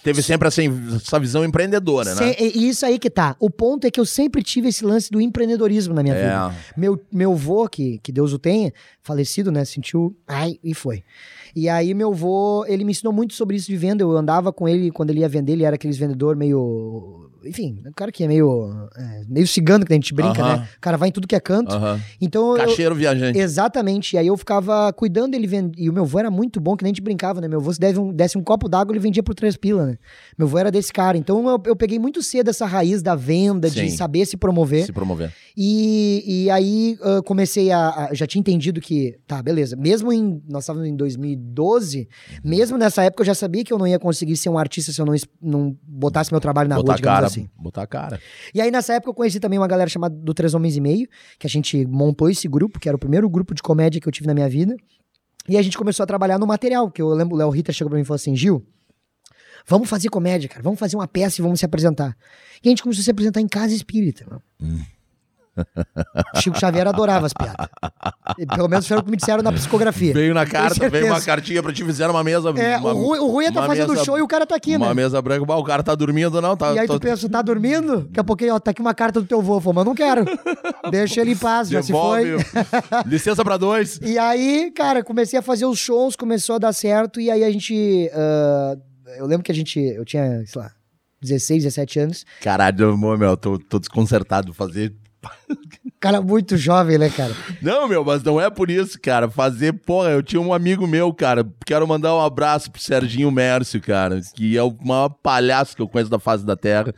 Teve sempre essa, essa visão empreendedora, né? E isso aí que tá. O ponto é que eu sempre tive esse lance do empreendedorismo na minha vida. É. Meu, meu vô, que, que Deus o tenha, falecido, né? Sentiu. Ai, e foi. E aí, meu vô, ele me ensinou muito sobre isso de venda. Eu andava com ele quando ele ia vender, ele era aqueles vendedor meio. Enfim, um cara que é meio. é, meio cigano que a gente brinca, Aham. né? O cara vai em tudo que é canto. Aham. Então. eu- Cacheiro viajante. Exatamente. E aí eu ficava cuidando ele vend... E o meu vô era muito bom, que nem a gente brincava, né? Meu vô, se desse um, desse um copo d'água, ele vendia por três pila, né? Meu vô era desse cara. Então eu, eu peguei muito cedo essa raiz da venda, de Sim. saber se promover. Se promover. E, e aí ah, comecei a, a- Já tinha entendido que. Tá, beleza. Mesmo em. Nós estávamos em 2012, mesmo nessa época eu já sabia que eu não ia conseguir ser um artista se eu não, não botasse meu trabalho na botar rua, digamos cara. assim. Botar a cara. E aí, nessa época, eu conheci também uma galera chamada do Três Homens e Meio, que a gente montou esse grupo, que era o primeiro grupo de comédia que eu tive na minha vida. E a gente começou a trabalhar no material, que eu lembro, o Léo Ritter chegou pra mim e falou assim, Gil, vamos fazer comédia, cara, vamos fazer uma peça e vamos se apresentar. E a gente começou a se apresentar em casa espírita. meu. Chico Xavier adorava as piadas. Pelo menos foi o que me disseram na psicografia. Veio na carta, veio uma cartinha pra ti, fizeram uma mesa. É, uma, o Rui, o Rui tá uma fazendo mesa- show e o cara tá aqui, Uma né? mesa branca, o cara tá dormindo, não? Tá, E aí tô- tu pensa, tá dormindo? Daqui a pouquinho, ó, tá aqui uma carta do teu vô. Falei, mas eu não quero. Deixa ele em paz, já se foi. Devolve. Licença pra dois. E aí, cara, comecei a fazer os shows, começou a dar certo, e aí a gente. ah, eu lembro que a gente. Eu tinha, sei lá, 16, 17 anos. Caralho, meu, tô, tô desconcertado de fazer. Cara, muito jovem, né, cara? Não, meu, mas não é por isso, cara. Fazer, porra, eu tinha um amigo meu, cara. Quero mandar um abraço pro Serginho Mércio, cara, que é o maior palhaço que eu conheço da face da Terra.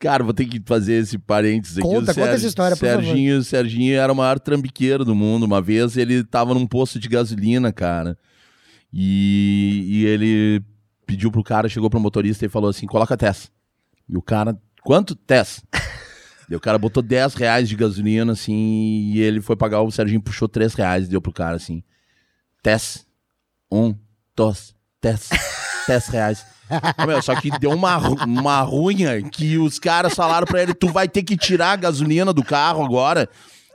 Cara, vou ter que fazer esse parênteses aqui. Conta, conta essa história, por favor. Serginho, Serginho era o maior trambiqueiro do mundo. Uma vez ele tava num posto de gasolina, cara. E, e ele pediu pro cara, chegou pro motorista e falou assim: coloca Tess. E o cara, quanto? Tess. O cara botou 10 reais de gasolina, assim, e ele foi pagar, o Serginho puxou 3 reais e deu pro cara, assim. Tess. Um, dois, Tess. 10 reais. Ô, meu, só que deu uma, uma runha que os caras falaram pra ele: tu vai ter que tirar a gasolina do carro agora.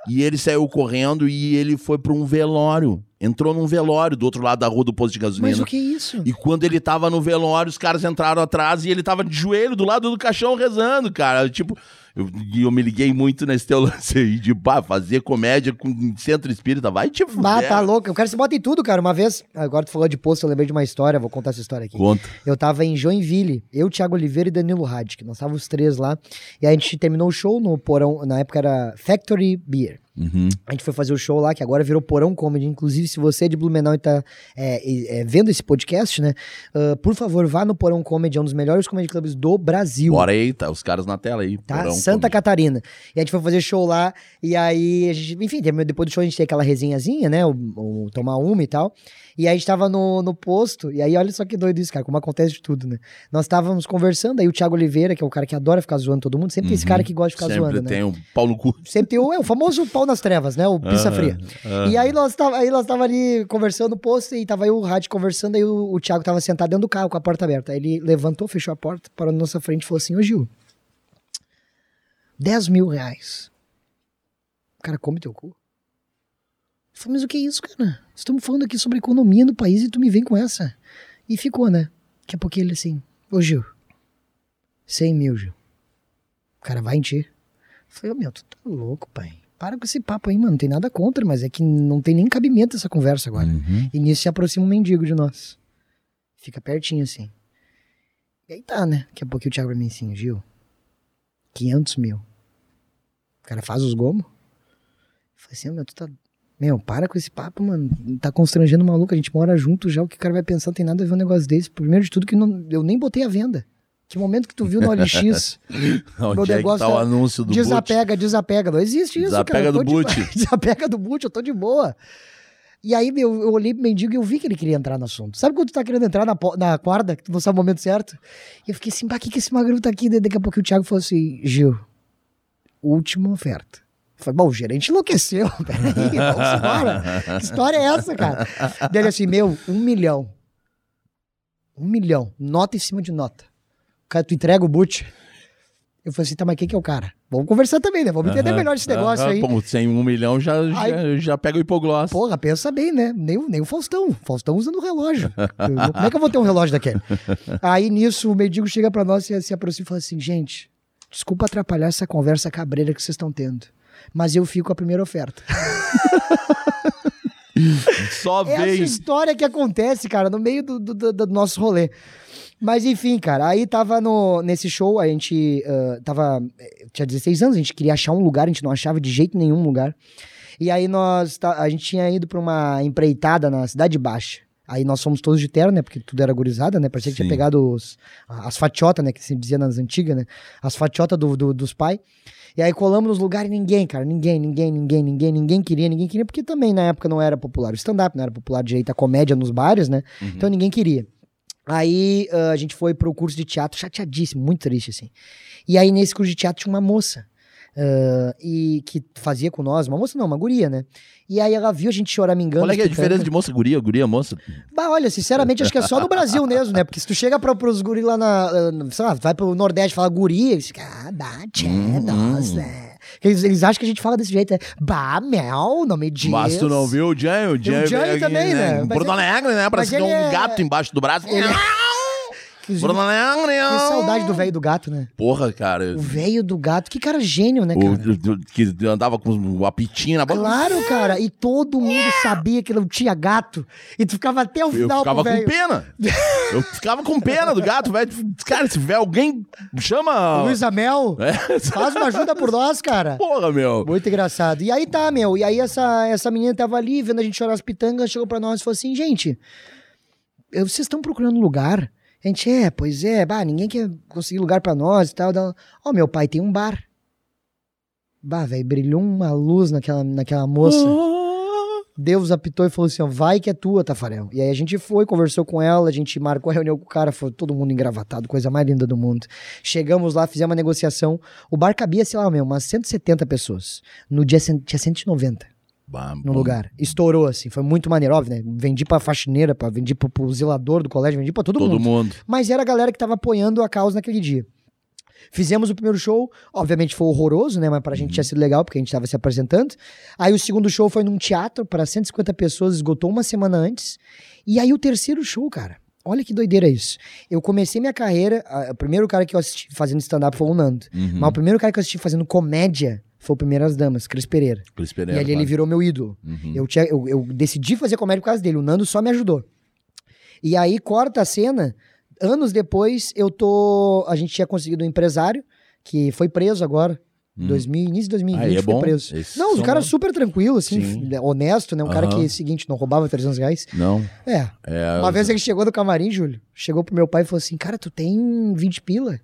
E ele saiu correndo e ele foi pra um velório. Entrou num velório do outro lado da rua do posto de gasolina. Mas o que é isso? E quando ele tava no velório, os caras entraram atrás e ele tava de joelho do lado do caixão rezando, cara. Tipo, eu, e eu me liguei muito nesse teu lance aí de bah, fazer comédia com centro espírita. Vai te fuder. Ah, tá louco. Eu quero que você bota em tudo, cara. Uma vez, agora tu falou de posto, eu lembrei de uma história, vou contar essa história aqui. Conta. Eu tava em Joinville, eu, Thiago Oliveira e Danilo Radic. Nós estávamos os três lá. E a gente terminou o show no porão, na época era Factory Beer. Uhum. A gente foi fazer o show lá, que agora virou Porão Comedy. Inclusive, se você é de Blumenau e tá é, é, vendo esse podcast, né? ah, por favor, vá no Porão Comedy, é um dos melhores comedy clubs do Brasil. Bora aí, tá os caras na tela aí. Tá? Santa Catarina. E a gente foi fazer show lá, e aí, a gente, enfim, depois do show a gente tem aquela resenhazinha, né? O, o tomar uma e tal. E aí a gente tava no, no posto, e aí olha só que doido isso, cara, como acontece de tudo, né? Nós estávamos conversando, aí o Thiago Oliveira, que é o cara que adora ficar zoando todo mundo, sempre tem esse Uhum. cara que gosta de ficar Sempre zoando, né? tem o pau no cu. Sempre tem o, é, o famoso pau nas trevas, né? O pizza Aham, fria. aham. E aí nós tava, aí nós tava ali conversando no posto e tava aí o rádio conversando, aí o, o Thiago tava sentado dentro do carro com a porta aberta. Aí ele levantou, fechou a porta, parou na nossa frente e falou assim, ô Gil, 10 mil reais. O cara come teu cu. Falei, mas o que é isso, cara? Estamos falando aqui sobre economia do país e tu me vem com essa. E ficou, né? Daqui a pouquinho ele assim, ô Gil, 100 mil, Gil. O cara vai em ti. Eu falei, ô meu, tu tá louco, pai. Para com esse papo aí, mano. Não tem nada contra, mas é que não tem nem cabimento essa conversa agora. Uhum. E nisso se aproxima um mendigo de nós. Fica pertinho assim. E aí tá, né? Daqui a pouquinho o Thiago pra mim assim, Gil, 500 mil. O cara faz os gomos. Eu falei assim, "Ô, meu, tu tá. Meu, para com esse papo, mano. Tá constrangendo o maluco. A gente mora junto já. O que o cara vai pensar não tem nada a ver um negócio desse. Primeiro de tudo, que não, eu nem botei a venda. Que momento que tu viu no OLX? Onde Meu é negócio tá o é anúncio do boot? desapega, desapega. Não existe isso, Desapega cara. Do de- boot. desapega do boot, eu tô de boa. E aí, eu olhei pro mendigo e eu vi que ele queria entrar no assunto. Sabe quando tu tá querendo entrar na, na corda, que tu não sabe o momento certo? E eu fiquei assim, pra que, que esse magrão tá aqui? Daqui a pouco o Thiago falou assim, Gil, última oferta. Falei, bom, o gerente enlouqueceu. Peraí. Que história é essa, cara? Ele assim, meu, um milhão. Um milhão. Nota em cima de nota. Cara, tu entrega o boot. Eu falei assim, tá, mas quem que é o cara? Vamos conversar também, né? Vamos entender Aham, melhor esse negócio aham. aí. Pô, sem um milhão já, Aí- já, já pega o hipogloss. Porra, pensa bem, né? Nem, o- nem o Faustão. Faustão usando o relógio. Eu- como é que eu vou ter um relógio daquele? Aí nisso o mendigo chega pra nós e se aproxima e fala assim: gente, desculpa atrapalhar essa conversa cabreira que vocês estão tendo. Mas eu fico com a primeira oferta. Só É essa história que acontece, cara, no meio do, do- do- do nosso rolê. Mas enfim, cara, aí tava no, nesse show, a gente ah, tava. eh, Tinha 16 anos, a gente queria achar um lugar, a gente não achava de jeito nenhum lugar. E aí nós. a gente tinha ido pra uma empreitada na Cidade Baixa. Aí nós fomos todos de terno, né? Porque tudo era gurizada, né? Parecia que tinha Sim. pegado os, as fatiotas, né? Que se dizia nas antigas, né? As fatiotas do, do- dos pais. E aí colamos nos lugares e ninguém, cara. Ninguém, ninguém, ninguém, ninguém, ninguém queria, ninguém queria, porque também na época não era popular o stand-up, não era popular direito a comédia nos bares, né? Então ninguém queria. Aí ah, a gente foi pro curso de teatro, chateadíssimo, muito triste, assim. E aí nesse curso de teatro tinha uma moça. ah, e que fazia com nós, uma moça não, uma guria, né? E aí ela viu a gente choramingando. Qual é, que é a diferença de moça guria? Guria, moça? Bah, olha, sinceramente, acho que é só no Brasil mesmo, né? Porque se tu chega pra, pros guri lá na. ah, sei lá, vai pro Nordeste e fala guria, eles ficam, ah, bate, Hum, nossa. Eles, eles acham que a gente fala desse jeito, né? Bah, mel, não me diz. Mas tu não viu o Jay? O Jay, Jay também, né? Mas Porto Alegre, né? Parece que tem um é- gato embaixo do braço. Ele- Que, saudade do velho do gato, né? Porra, cara. O velho do gato, que cara gênio, né, cara? o- que andava com o apitinho na boca. Claro, cara. E todo mundo sabia que não tinha gato. E tu ficava até o Eu final ficava pro com pena. Eu ficava com pena do gato, velho. Cara, se tiver alguém, chama. Luiz Amel, É, faz uma ajuda por nós, cara. porra, meu. Muito engraçado. E aí tá, meu. E aí essa, essa menina tava ali, vendo a gente chorar as pitangas, chegou pra nós e falou assim, gente, eu- vocês estão procurando lugar? A gente, é, pois é, bah, ninguém quer conseguir lugar pra nós e tal. Ó, meu pai tem um bar. Bah, velho, brilhou uma luz naquela, naquela moça. Deus apitou e falou assim: ó, vai que é tua, Tafarel. E aí a gente foi, conversou com ela, a gente marcou a reunião com o cara, foi todo mundo engravatado, coisa mais linda do mundo. Chegamos lá, fizemos uma negociação. O bar cabia, sei lá, meu, umas 170 pessoas. No dia tinha 190 Bah, no lugar. Estourou, assim, foi muito maneiro, óbvio, né? Vendi pra faxineira, pra, vendi pro, pro zelador do colégio, vendi pra todo, Todo mundo. mundo. Mas era a galera que tava apoiando a causa naquele dia. Fizemos o primeiro show, obviamente foi horroroso, né? Mas pra gente tinha sido legal, porque a gente tava se apresentando. Aí o segundo show foi num teatro para 150 pessoas, esgotou uma semana antes. E aí o terceiro show, cara, olha que doideira isso. Eu comecei minha carreira, a- o primeiro cara que eu assisti fazendo stand-up foi o Nando. Uhum. Mas o primeiro cara que eu assisti fazendo comédia foi o Primeiras Damas, Cris Pereira. Cris e Pereira, ali ele claro. virou meu ídolo. Uhum. Eu, tinha, eu, eu decidi fazer comédia por causa dele. O Nando só me ajudou. E aí, corta a cena. Anos depois, eu tô. A gente tinha conseguido um empresário que foi preso agora. Hum. 2000, início de 2020 Aí é foi bom. preso. Esses Não, o cara bons. super tranquilo, assim, Sim. f- honesto, né? Um cara Aham. que, seguinte, não roubava 300 reais. Não. É. É, Uma vez ele chegou no camarim, Júlio, chegou pro meu pai e falou assim: Cara, tu tem 20 pila?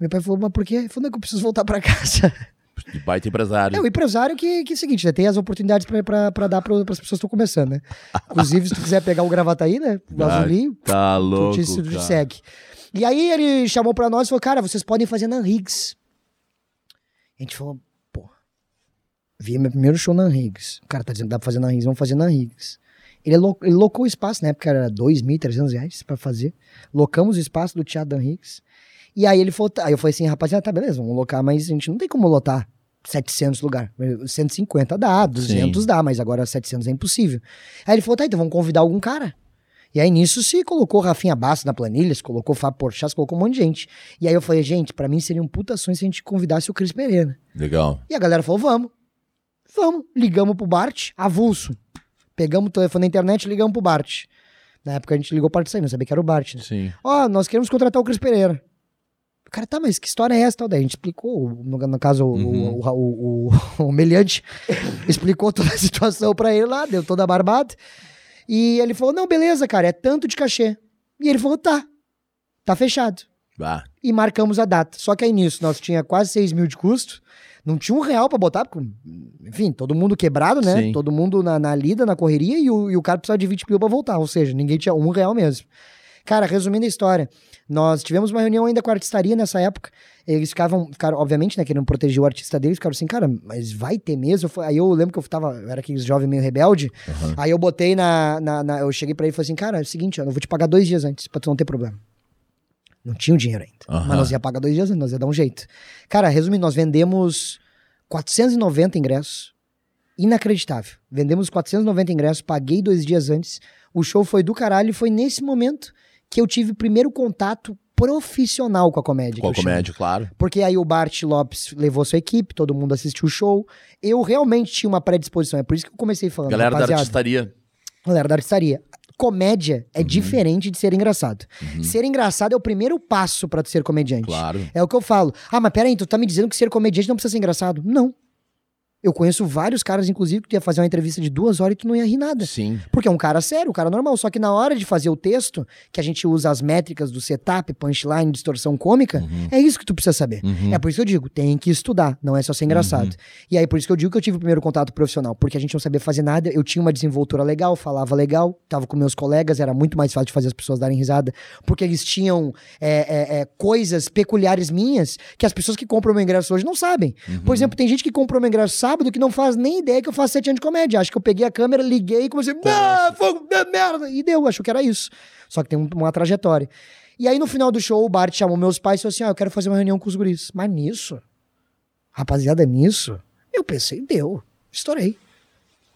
Meu pai falou, mas por quê? Ele falou, não, é que eu preciso voltar pra casa. De baita empresário. É, o empresário que, que é o seguinte, né? Tem as oportunidades pra dar pra, pras pessoas que estão começando, né? Inclusive, se tu quiser pegar o gravata aí, né? O Ah, azulinho, Tá tu louco, te, tu te cara. segue. E aí ele chamou pra nós e falou, cara, vocês podem fazer na Riggs. A gente falou, pô, vi meu primeiro show na Riggs. O cara tá dizendo que dá pra fazer na Riggs, vamos fazer na Riggs. Ele, lo- ele locou o espaço, na época era 2.300 reais pra fazer. Locamos o espaço do Teatro Dan Riggs. E aí ele falou, aí eu falei assim, rapaziada, tá beleza, vamos locar, mas a gente não tem como lotar 700 lugar. 150 dá, 200 dá, mas agora 700 é impossível. Aí ele falou, tá, então vamos convidar algum cara. E aí nisso se colocou Rafinha Bastos na planilha, se colocou Fábio Porchat, se colocou um monte de gente. E aí eu falei, gente, pra mim seria um puta sonho se a gente convidasse o Cris Pereira. Legal. E a galera falou, vamos. Vamos. Ligamos pro Bart, avulso. Pegamos o telefone na internet, ligamos pro Bart. Na época a gente ligou pro Bart não sabia que era o Bart. né? Sim. Ó, nós queremos contratar o Cris Pereira. O cara, tá, mas que história é essa? Tal? Daí a gente explicou, no, no caso, o- Uhum. o, o, o, o Meliante explicou toda a situação pra ele lá, deu toda a barbada. E ele falou, não, beleza, cara, é tanto de cachê. E ele falou, tá, tá fechado. Bah. E marcamos a data. Só que aí nisso, nós tinha quase 6 mil de custo, não tinha um real pra botar, porque, enfim, todo mundo quebrado, né? Sim. Todo mundo na, na lida, na correria, e o, e o cara precisava de 20 mil pra voltar, ou seja, ninguém tinha um real mesmo. Cara, resumindo a história, nós tivemos uma reunião ainda com a artistaria nessa época. Eles ficavam, ficaram, obviamente, né, querendo proteger o artista deles, ficaram assim, cara, mas vai ter mesmo? Aí eu lembro que eu tava, eu era aquele jovem meio rebelde. Aí eu botei na, na, na- Eu cheguei pra ele e falei assim, cara, é o seguinte, eu vou te pagar dois dias antes, pra tu não ter problema. Não tinha o dinheiro ainda. Aham. Mas nós ia pagar dois dias antes, nós ia dar um jeito. Cara, resumindo, nós vendemos 490 ingressos. Inacreditável. Vendemos 490 ingressos, paguei dois dias antes. O show foi do caralho e foi nesse momento que eu tive o primeiro contato profissional com a comédia. Com a eu chamo. comédia, claro. Porque aí o Bart Lopes levou sua equipe, todo mundo assistiu o show. Eu realmente tinha uma predisposição. É por isso que eu comecei falando. Galera da rapaziada, artistaria. Galera da artistaria. Comédia é Uhum. diferente de ser engraçado. Ser engraçado é o primeiro passo pra tu ser comediante. Claro. É o que eu falo. Ah, mas peraí, tu tá me dizendo que ser comediante não precisa ser engraçado? Não. Eu conheço vários caras, inclusive, que tu ia fazer uma entrevista de duas horas e tu não ia rir nada. Sim. Porque é um cara sério, um cara normal. Só que na hora de fazer o texto, que a gente usa as métricas do setup, punchline, distorção cômica, é isso que tu precisa saber. Uhum. É por isso que eu digo, tem que estudar, não é só ser engraçado. E aí, por isso que eu digo que eu tive o primeiro contato profissional, porque a gente não sabia fazer nada, eu tinha uma desenvoltura legal, falava legal, tava com meus colegas, era muito mais fácil de fazer as pessoas darem risada, porque eles tinham é, é, é, coisas peculiares minhas que as pessoas que compram meu ingresso hoje não sabem. Por exemplo, tem gente que comprou meu ingresso sábado que não faz nem ideia que eu faço sete anos de comédia. Acho que eu peguei a câmera, liguei e comecei, ah, fogo, merda, e deu, achou que era isso. Só que tem um- uma trajetória. E aí, no final do show, o Bart chamou meus pais e falou assim: Ah, eu quero fazer uma reunião com os guris. Mas nisso? Rapaziada, nisso? Eu pensei, deu. Estourei.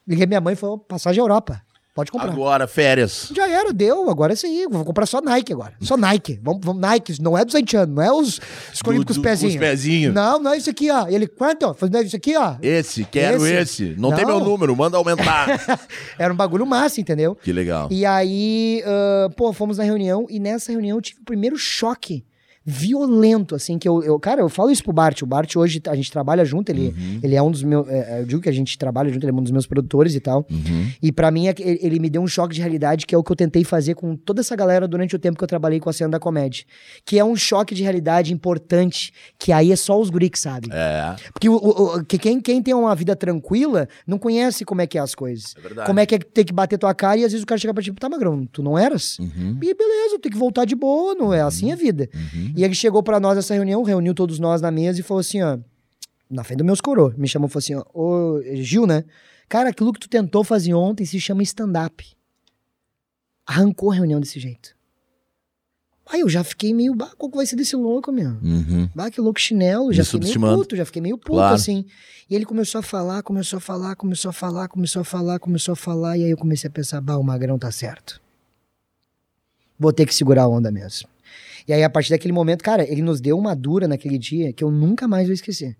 Liguei minha mãe e falou: passagem à Europa. Pode comprar. Agora, férias. Já era, deu. Agora é isso aí. Vou comprar só Nike agora. Só Nike. Vamos, vamos Nike. Não é dos haitianos, não é os escolhidos Do- com os pezinhos. Com os pezinhos. Não, não é isso aqui, ó. Ele, quanto? É isso aqui, ó. Esse, quero Esse? esse. Não, tem Não. meu número, manda aumentar. Era um bagulho massa, entendeu? que legal. E aí, ah, pô, fomos na reunião e nessa reunião eu tive o primeiro choque violento, assim, que eu, eu- cara, eu falo isso pro Bart, o Bart hoje, a gente trabalha junto, ele, Uhum. ele é um dos meus, é, eu digo que a gente trabalha junto, ele é um dos meus produtores e tal, Uhum. e pra mim é ele, me deu um choque de realidade, que é o que eu tentei fazer com toda essa galera durante o tempo que eu trabalhei com a cena da comédia, que é um choque de realidade importante, que aí é só os guri que sabem. É, Porque o, o- o- que quem, quem tem uma vida tranquila não conhece como é que é as coisas. é verdade. Como é que é ter que bater tua cara e às vezes o cara chega pra ti, tá, Magrão, tu não eras? Uhum. E beleza, tem que voltar de boa, não é assim a vida. Uhum. E ele chegou pra nós essa reunião, reuniu todos nós na mesa e falou assim, ó, na frente dos meus coroa, me chamou e falou assim, ó, ô Gil, né? Cara, aquilo que tu tentou fazer ontem se chama stand-up. Arrancou a reunião desse jeito. Aí eu já fiquei meio, bah, qual que vai ser desse louco, meu? Uhum. Bah, que louco chinelo. Me Já fiquei meio puto, já fiquei meio puto, Claro. assim. E ele começou a falar, começou a falar, começou a falar, começou a falar, começou a falar. E aí eu comecei a pensar, bah, o Magrão tá certo. Vou ter que segurar a onda mesmo. E aí, a partir daquele momento, cara, ele nos deu uma dura naquele dia que eu nunca mais vou esquecer.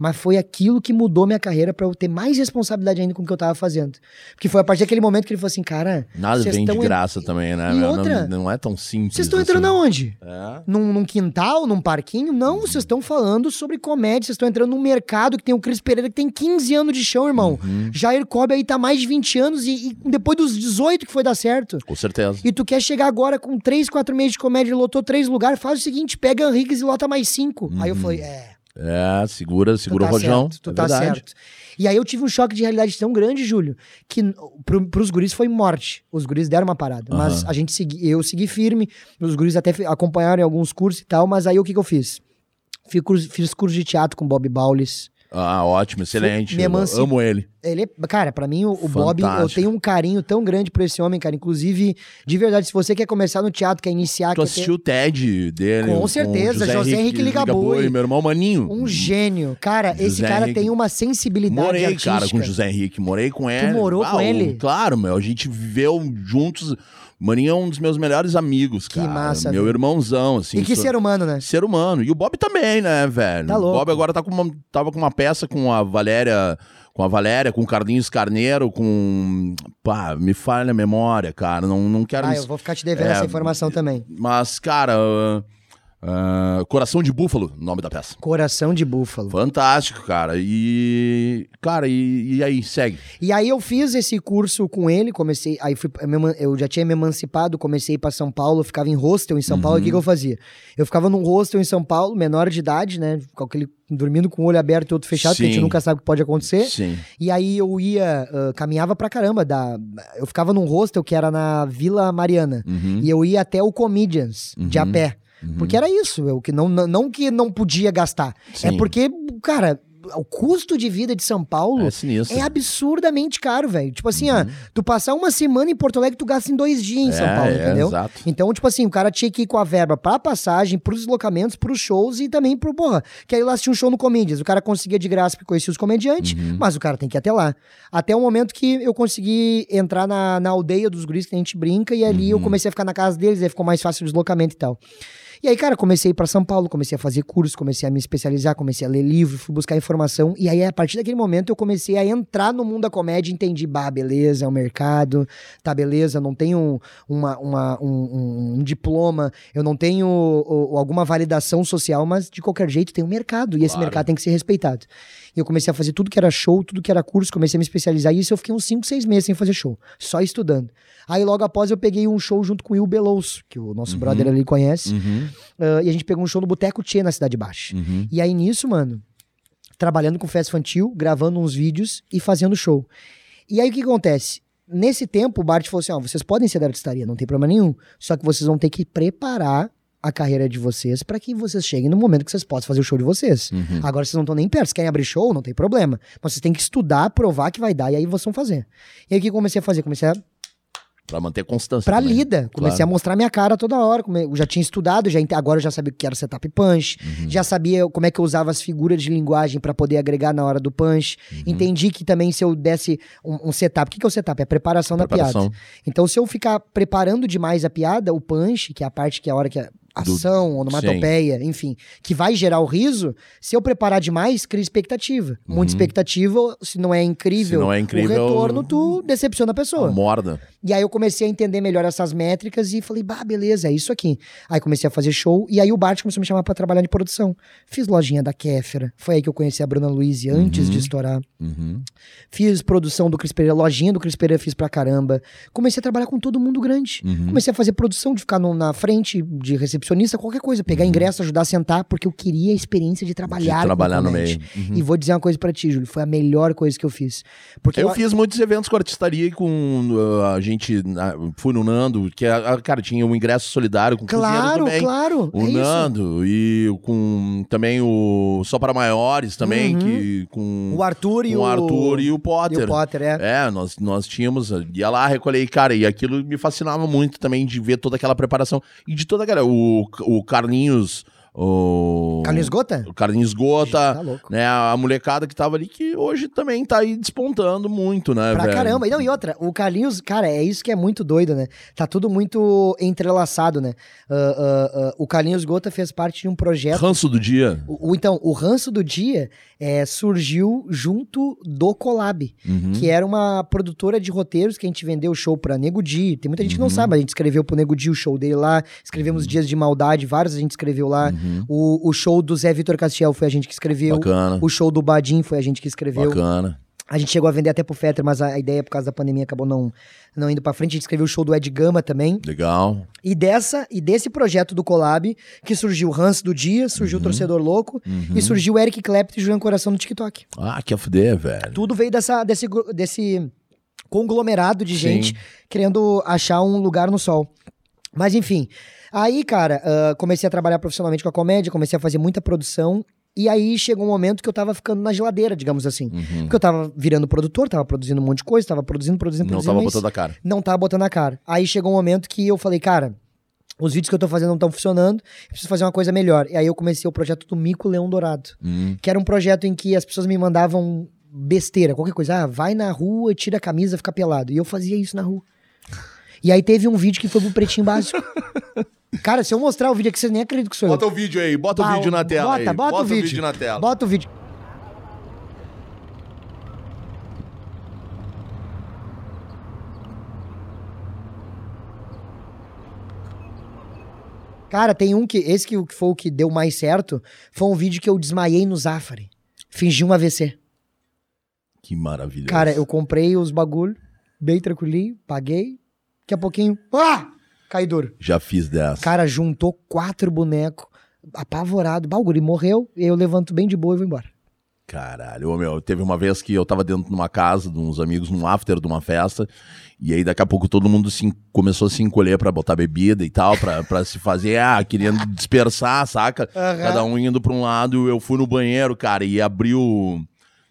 Mas foi aquilo que mudou minha carreira pra eu ter mais responsabilidade ainda com o que eu tava fazendo. Porque foi a partir daquele momento que ele falou assim, cara. Nada vem de tão en- graça também, né? E outra, não, não é tão simples. Vocês estão assim. entrando aonde? É. Num, num quintal, num parquinho? Não, vocês estão falando sobre comédia, vocês estão entrando num mercado que tem o Cris Pereira que tem 15 anos de chão, irmão. Uhum. Jair Cobb aí tá mais de 20 anos e, e depois dos 18 que foi dar certo. Com certeza. E tu quer chegar agora com 3, 4 meses de comédia, lotou três lugares, faz o seguinte, pega Henriquez e lota mais cinco. Aí eu falei, é, É, segura, segura tá o rojão. certo, tu é tá verdade. certo. E aí eu tive um choque de realidade tão grande, Júlio, que pro, pros guris foi morte. Os guris deram uma parada. Mas Aham. a gente segui, eu segui firme, os guris até acompanharam em alguns cursos e tal, mas aí o que que eu fiz? Fiz curso, fiz curso de teatro com Bob Baulis. Ah, ótimo, excelente. me emanci- amo ele. Ele é, cara, pra mim o, o Bob, eu tenho um carinho tão grande por esse homem, cara. Inclusive, de verdade, se você quer começar no teatro, quer iniciar, Tu quer assistiu o TED dele? Com certeza, José Henrique Ligabue. Meu irmão Maninho. ter um gênio. Cara, esse José cara Henrique. tem uma sensibilidade Morei, artística. cara, com o José Henrique. Morei com ele. morou com o- ele? Claro, meu. A gente viveu juntos. Maninho é um dos meus melhores amigos, Que cara. massa, Meu velho. irmãozão, assim. E que sou- ser humano, né? Ser humano. E o Bob também, né, velho? Tá louco. O Bob agora tá com uma, tava com uma peça com a Valéria, com a Valéria, com o Carlinhos Carneiro, com. Pá, me falha a memória, cara. Não, não quero. Ah, eu vou ficar te devendo É, essa informação também. Mas, cara. ah, ah, Coração de Búfalo, nome da peça. Coração de búfalo. Fantástico, cara. E. Cara, e, e aí, segue. E aí eu fiz esse curso com ele, comecei, aí fui, eu já tinha me emancipado, comecei a ir pra São Paulo, ficava em hostel em São Paulo, Uhum. o que, que eu fazia? Eu ficava num hostel em São Paulo, menor de idade, né, com aquele, dormindo com o olho aberto e outro fechado, porque a gente Sim. nunca sabe o que pode acontecer. Sim. E aí eu ia, ah, caminhava pra caramba, da, eu ficava num hostel que era na Vila Mariana, Uhum. e eu ia até o Comedians, de a Uhum. Porque era isso, eu que não, não, que não podia gastar. É Sim. porque, cara, o custo de vida de São Paulo É é absurdamente caro, velho. Tipo assim, ó, tu passar uma semana em Porto Alegre, tu gasta em dois dias em São É, Paulo, é, entendeu? exato. Então, tipo assim, o cara tinha que ir com a verba pra passagem, pros deslocamentos, pros shows e também pro, porra, que aí lá assistia um show no Comedians. O cara conseguia de graça porque conhecia os comediantes, Uhum. mas o cara tem que ir até lá. Até o momento que eu consegui entrar na, na aldeia dos guris que a gente brinca e ali eu Uhum. comecei a ficar na casa deles, aí ficou mais fácil o deslocamento e tal. E aí, cara, comecei a ir pra São Paulo, comecei a fazer curso, comecei a me especializar, comecei a ler livro, fui buscar informação. E aí, a partir daquele momento, eu comecei a entrar no mundo da comédia, entendi, bah, beleza, é o mercado, tá, beleza, não tenho uma, uma- um, um- um diploma, eu não tenho o- alguma validação social, mas de qualquer jeito tem um mercado, e esse Claro. mercado tem que ser respeitado. E eu comecei a fazer tudo que era show, tudo que era curso, comecei a me especializar, e isso eu fiquei uns 5, 6 meses sem fazer show, só estudando. Aí logo após eu peguei um show junto com o Will Belouço, que o nosso Uhum. brother ali conhece, Uhum. ah, e a gente pegou um show no Boteco Tchê na Cidade Baixa. Uhum. E aí nisso, mano, trabalhando com festa infantil, gravando uns vídeos e fazendo show. E aí o que acontece? Nesse tempo, o Bart falou assim: ó, vocês podem ser da artistaria, não tem problema nenhum. Só que vocês vão ter que preparar a carreira de vocês para que vocês cheguem no momento que vocês possam fazer o show de vocês. Uhum. Agora vocês não estão nem perto. Se querem abrir show, não tem problema. Mas vocês têm que estudar, provar que vai dar, e aí vocês vão fazer. E aí o que eu comecei a fazer? Comecei a Pra manter constância. Pra também. lida. Comecei Claro. a mostrar minha cara toda hora. Eu já tinha estudado, já agora eu já sabia o que era setup punch. Uhum. Já sabia como é que eu usava as figuras de linguagem pra poder agregar na hora do punch. Uhum. Entendi que também se eu desse um, um setup. O que, que é o setup? É a preparação, da Preparação. piada. Então, se eu ficar preparando demais a piada, o punch, que é a parte que é a hora que é Do- ação, onomatopeia, enfim, que vai gerar o riso, se eu preparar demais, cria expectativa. Muita expectativa, se não é incrível, Uhum. Se não é incrível, o retorno, tu decepciona a pessoa. Morda. E aí eu comecei a entender melhor essas métricas e falei, bah, beleza, é isso aqui. Aí comecei a fazer show e aí o Bart começou a me chamar pra trabalhar de produção. Fiz lojinha da Kéfera, foi aí que eu conheci a Bruna Luiz antes Uhum. de estourar. Uhum. Fiz produção do Cris Pereira, lojinha do Cris Pereira fiz pra caramba. Comecei a trabalhar com todo mundo grande. Uhum. Comecei a fazer produção de ficar no- na frente de recepcionista, qualquer coisa, pegar ingresso, ajudar a sentar, porque eu queria a experiência de trabalhar, De trabalhar no meio. Uhum. E vou dizer uma coisa pra ti, Júlio, foi a melhor coisa que eu fiz. Porque Eu eu- fiz muitos eventos com artistaria e com uh, a gente. uh, fui no Nando, que, a, cara, tinha um ingresso solidário com Claro, também. claro. O é isso. Nando e com também o Só para Maiores também, Uhum. que com, O Arthur e com o... o Arthur e o Potter. E o Potter, é. É, nós, nós tínhamos, ia lá, recolher, cara, e aquilo me fascinava muito também de ver toda aquela preparação. E de toda aquela. O, o Carlinhos o. Carlinhos Gota? O Carlinhos Gota. Tá louco. Né, a molecada que tava ali, que hoje também tá aí despontando muito, né, Pra velho? caramba. E não, e outra, o Carlinhos, cara, é isso que é muito doido, né? Tá tudo muito entrelaçado, né? Ah, ah, ah, o Carlinhos Gota fez parte de um projeto. Ranço do dia. O, então, o Ranço do Dia é, surgiu junto do Collab, Uhum. que era uma produtora de roteiros que a gente vendeu o show pra Nego Di. Tem muita gente que não Uhum. sabe, mas a gente escreveu pro Nego Di o show dele lá, escrevemos Dias de Maldade, vários a gente escreveu lá. Uhum. O, o show do Zé Vitor Castiel foi a gente que escreveu. Bacana. O show do Badim foi a gente que escreveu. Bacana. A gente chegou a vender até pro Fetter, mas a, ideia, por causa da pandemia, acabou não, não indo pra frente. A gente escreveu o show do Ed Gama também. Legal. E dessa e desse projeto do Collab, que surgiu o Hans do Dia, surgiu Uhum. o Torcedor Louco e surgiu o Eric Clapton e Juliano Coração no TikTok. Ah, que a fuder, velho. Tudo veio dessa, desse, desse conglomerado de Sim. gente querendo achar um lugar no sol. Mas enfim, aí, cara, ah, comecei a trabalhar profissionalmente com a comédia, comecei a fazer muita produção. E aí chegou um momento que eu tava ficando na geladeira, digamos assim. Uhum. Porque eu tava virando produtor, tava produzindo um monte de coisa, tava produzindo, produzindo, Não produzindo. tava mas botando a cara. Não tava botando a cara. Aí chegou um momento que eu falei, cara, os vídeos que eu tô fazendo não estão funcionando, eu preciso fazer uma coisa melhor. E aí eu comecei o projeto do Mico Leão Dourado, Hum. que era um projeto em que as pessoas me mandavam besteira, qualquer coisa. Ah, vai na rua, tira a camisa, fica pelado. E eu fazia isso na rua. E aí teve um vídeo que foi pro Pretinho Básico. Cara, se eu mostrar o vídeo aqui, vocês nem acreditam que sou eu. Bota o vídeo aí, bota o Bah, vídeo na tela. Bota, aí. bota, o vídeo. na tela. Bota o vídeo. Cara, tem um que. Esse que foi o que deu mais certo. Foi um vídeo que eu desmaiei no Zafari. Fingi um AVC. Que maravilha. Cara, eu comprei os bagulho, bem tranquilinho, paguei. Daqui a pouquinho. Ah! Cai duro. Já fiz dessa. Cara, juntou quatro bonecos, apavorado. Bah, o guri morreu, eu levanto bem de boa e vou embora. Caralho, ô, meu, teve uma vez que eu tava dentro de uma casa de uns amigos, num after de uma festa, e aí daqui a pouco todo mundo se, começou a se encolher pra botar bebida e tal, pra, pra se fazer, ah, querendo dispersar, saca? Aham. Cada um indo pra um lado, eu fui no banheiro, cara, e abriu.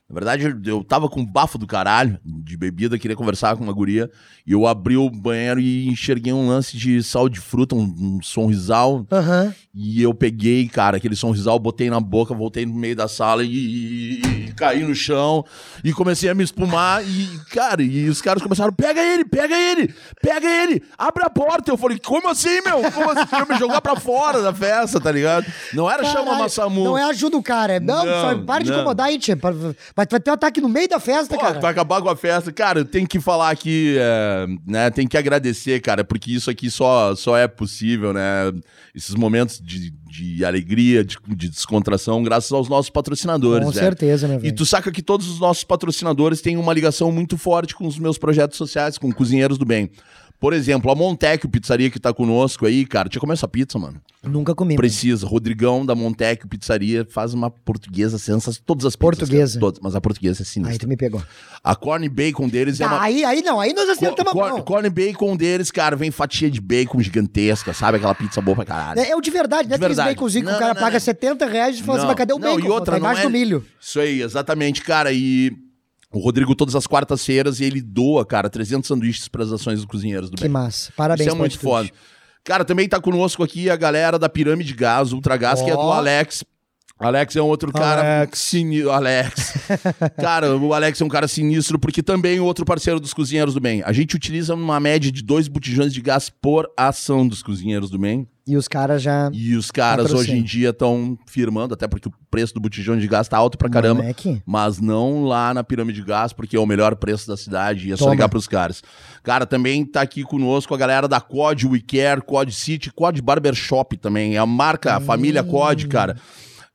Na verdade, eu tava com bafo do caralho de bebida, queria conversar com uma guria, e eu abri o banheiro e enxerguei um lance de sal de fruta, um, um sonrisal, Aham. e eu peguei, cara, aquele sonrisal, botei na boca, voltei no meio da sala e, e- e caí no chão e comecei a me espumar. E, cara, e os caras começaram: pega ele, pega ele, pega ele, abre a porta. Eu falei: como assim, meu? Como assim? Queriam me jogar pra fora da festa, tá ligado? Não era chama Caralho, Massamu. Não é ajuda o cara. é- Não, Não, só para de não. incomodar aí, tia. Vai, vai ter um ataque no meio da festa, Pô, cara. vai acabar com a festa. Cara, tenho que falar aqui, é, né? Tem que agradecer, cara, porque isso aqui só, só é possível, né? Esses momentos de, de alegria, de, de descontração, graças aos nossos patrocinadores, Com velho. certeza, né, E velho? tu saca que todos os nossos patrocinadores têm uma ligação muito forte com os meus projetos sociais, com Cozinheiros do Bem. Por exemplo, a Montecchio Pizzaria que tá conosco aí, cara, tinha comer essa pizza, mano. Nunca comi. Precisa. Rodrigão da Montecchio Pizzaria faz uma portuguesa sensacional. Todas as pizzas. Portuguesa. Todas, mas a portuguesa é sinistra. Aí tu me pegou. A corn bacon deles é Tá, uma. aí, aí não, aí nós Co- acertamos a corn, mão. corn bacon deles, cara, vem fatia de bacon gigantesca, sabe? Aquela pizza boa pra caralho. É, é o de verdade, não é De aqueles verdade. baconzinhos que Não, o cara não, paga não. 70 reais e fala assim, mas cadê o Não, bacon? e outra, tá não embaixo é- do milho. Isso aí, exatamente, cara. E o Rodrigo, todas as quartas-feiras, ele doa, cara, 300 sanduíches para as ações dos cozinheiros do Que bem. massa. Parabéns Isso é muito foda. Cara, também tá conosco aqui a galera da Pirâmide Gás, Ultragás, que é do. Alex. Alex é um outro cara Alex. sinistro. Alex. cara, o Alex é um cara sinistro, porque também é outro parceiro dos Cozinheiros do Bem. A gente utiliza uma média de dois botijões de gás por ação dos Cozinheiros do Bem. E os caras já... E os caras Patrocínio. hoje em dia estão firmando, até porque o preço do botijão de gás tá alto pra caramba. Moleque. Mas não lá na pirâmide de gás, porque é o melhor preço da cidade e é só Toma. ligar pros caras. Cara, também tá aqui conosco a galera da COD WeCare, COD City, COD Barbershop também. É a marca, a família COD, cara.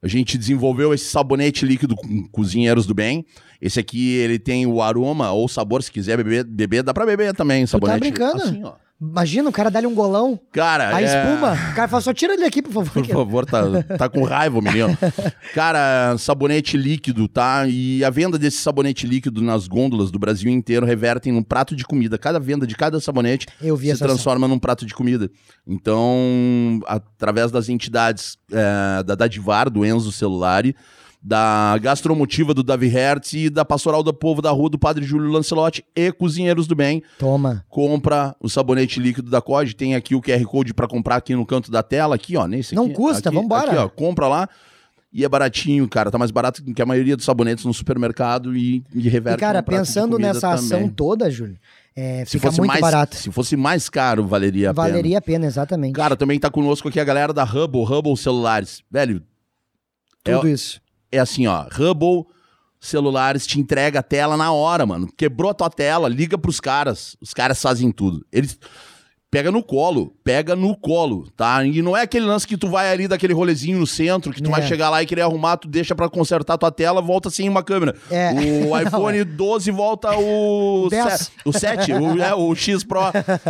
A gente desenvolveu esse sabonete líquido com cozinheiros do bem. Esse aqui, ele tem o aroma ou sabor, se quiser beber, beber dá pra beber também, sabonete. brincando? Assim, ó. Imagina o cara dar-lhe um golão, Cara, a é- espuma. O cara fala, só tira ele aqui, por favor. Por favor, tá, tá com raiva, o menino. Cara, sabonete líquido, tá? E a venda desse sabonete líquido nas gôndolas do Brasil inteiro revertem num prato de comida. Cada venda de cada sabonete Eu vi se transforma num prato de comida. Então, através das entidades é, da Dadivar, do Enzo Celulari, da Gastromotiva do Davi Hertz e da Pastoral do Povo da Rua do Padre Júlio Lancelotti e Cozinheiros do Bem. Toma. Compra o sabonete líquido da COD, tem aqui o QR Code pra comprar aqui no canto da tela, aqui ó, nesse Não aqui. custa, aqui, vambora. Aqui ó, compra lá. E é baratinho, cara. Tá mais barato que a maioria dos sabonetes no supermercado e, e reverte E, cara, pensando nessa ação também. toda, Júlio, é, se fosse muito mais, barato. Se fosse mais caro, valeria a pena. Valeria a pena, exatamente. Cara, também tá conosco aqui a galera da Hubble, Hubble Celulares. Velho, Tudo isso. É assim, ó, Hubble Celulares te entrega a tela na hora, mano. Quebrou a tua tela, liga pros caras. Os caras fazem tudo. Eles pega no colo, pega no colo, tá? E não é aquele lance que tu vai ali daquele rolezinho no centro, que tu É. vai chegar lá e querer arrumar, tu deixa pra consertar tua tela, volta sem uma câmera. É. O iPhone 12 volta o Dez. se- o 7, o, é, o X Pro.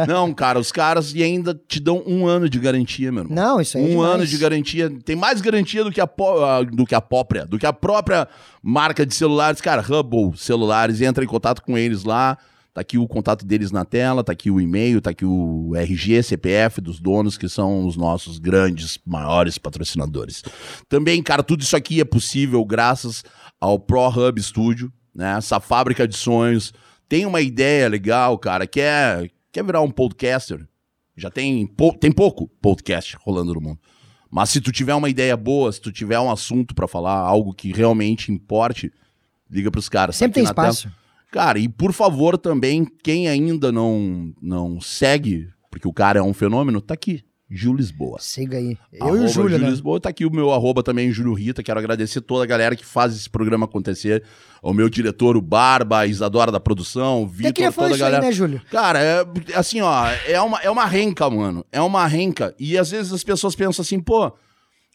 Não, cara, os caras e ainda te dão um ano de garantia, meu irmão. Não, isso aí é Um demais. ano de garantia. Tem mais garantia do que a, ah, do que a própria, do que a própria marca de celulares. Cara, Hubble Celulares, entra em contato com eles lá. Tá aqui o contato deles na tela, tá aqui o e-mail, tá aqui o RG, CPF dos donos, que são os nossos grandes, maiores patrocinadores. Também, cara, tudo isso aqui é possível graças ao Pro Hub Studio, né? Essa fábrica de sonhos. Tem uma ideia legal, cara, que é quer virar um podcaster. Já tem, pou- tem pouco podcast rolando no mundo. Mas se tu tiver uma ideia boa, se tu tiver um assunto pra falar, algo que realmente importe, liga pros caras. Tá Sempre tem aqui na tela. Cara, e por favor também, quem ainda não, não segue, porque o cara é um fenômeno, tá aqui. Gil Lisboa. Siga aí. Eu e Arroba o Júlio, Gil né? Lisboa, tá aqui o meu arroba também, Júlio Rita. Quero agradecer toda a galera que faz esse programa acontecer. Ao meu diretor, o Barba, a Isadora da produção, o Vitor, falar toda a isso aí, galera. né, Júlio? Cara, é assim, ó, é uma, é uma renca, mano. É uma renca. E às vezes as pessoas pensam assim, pô,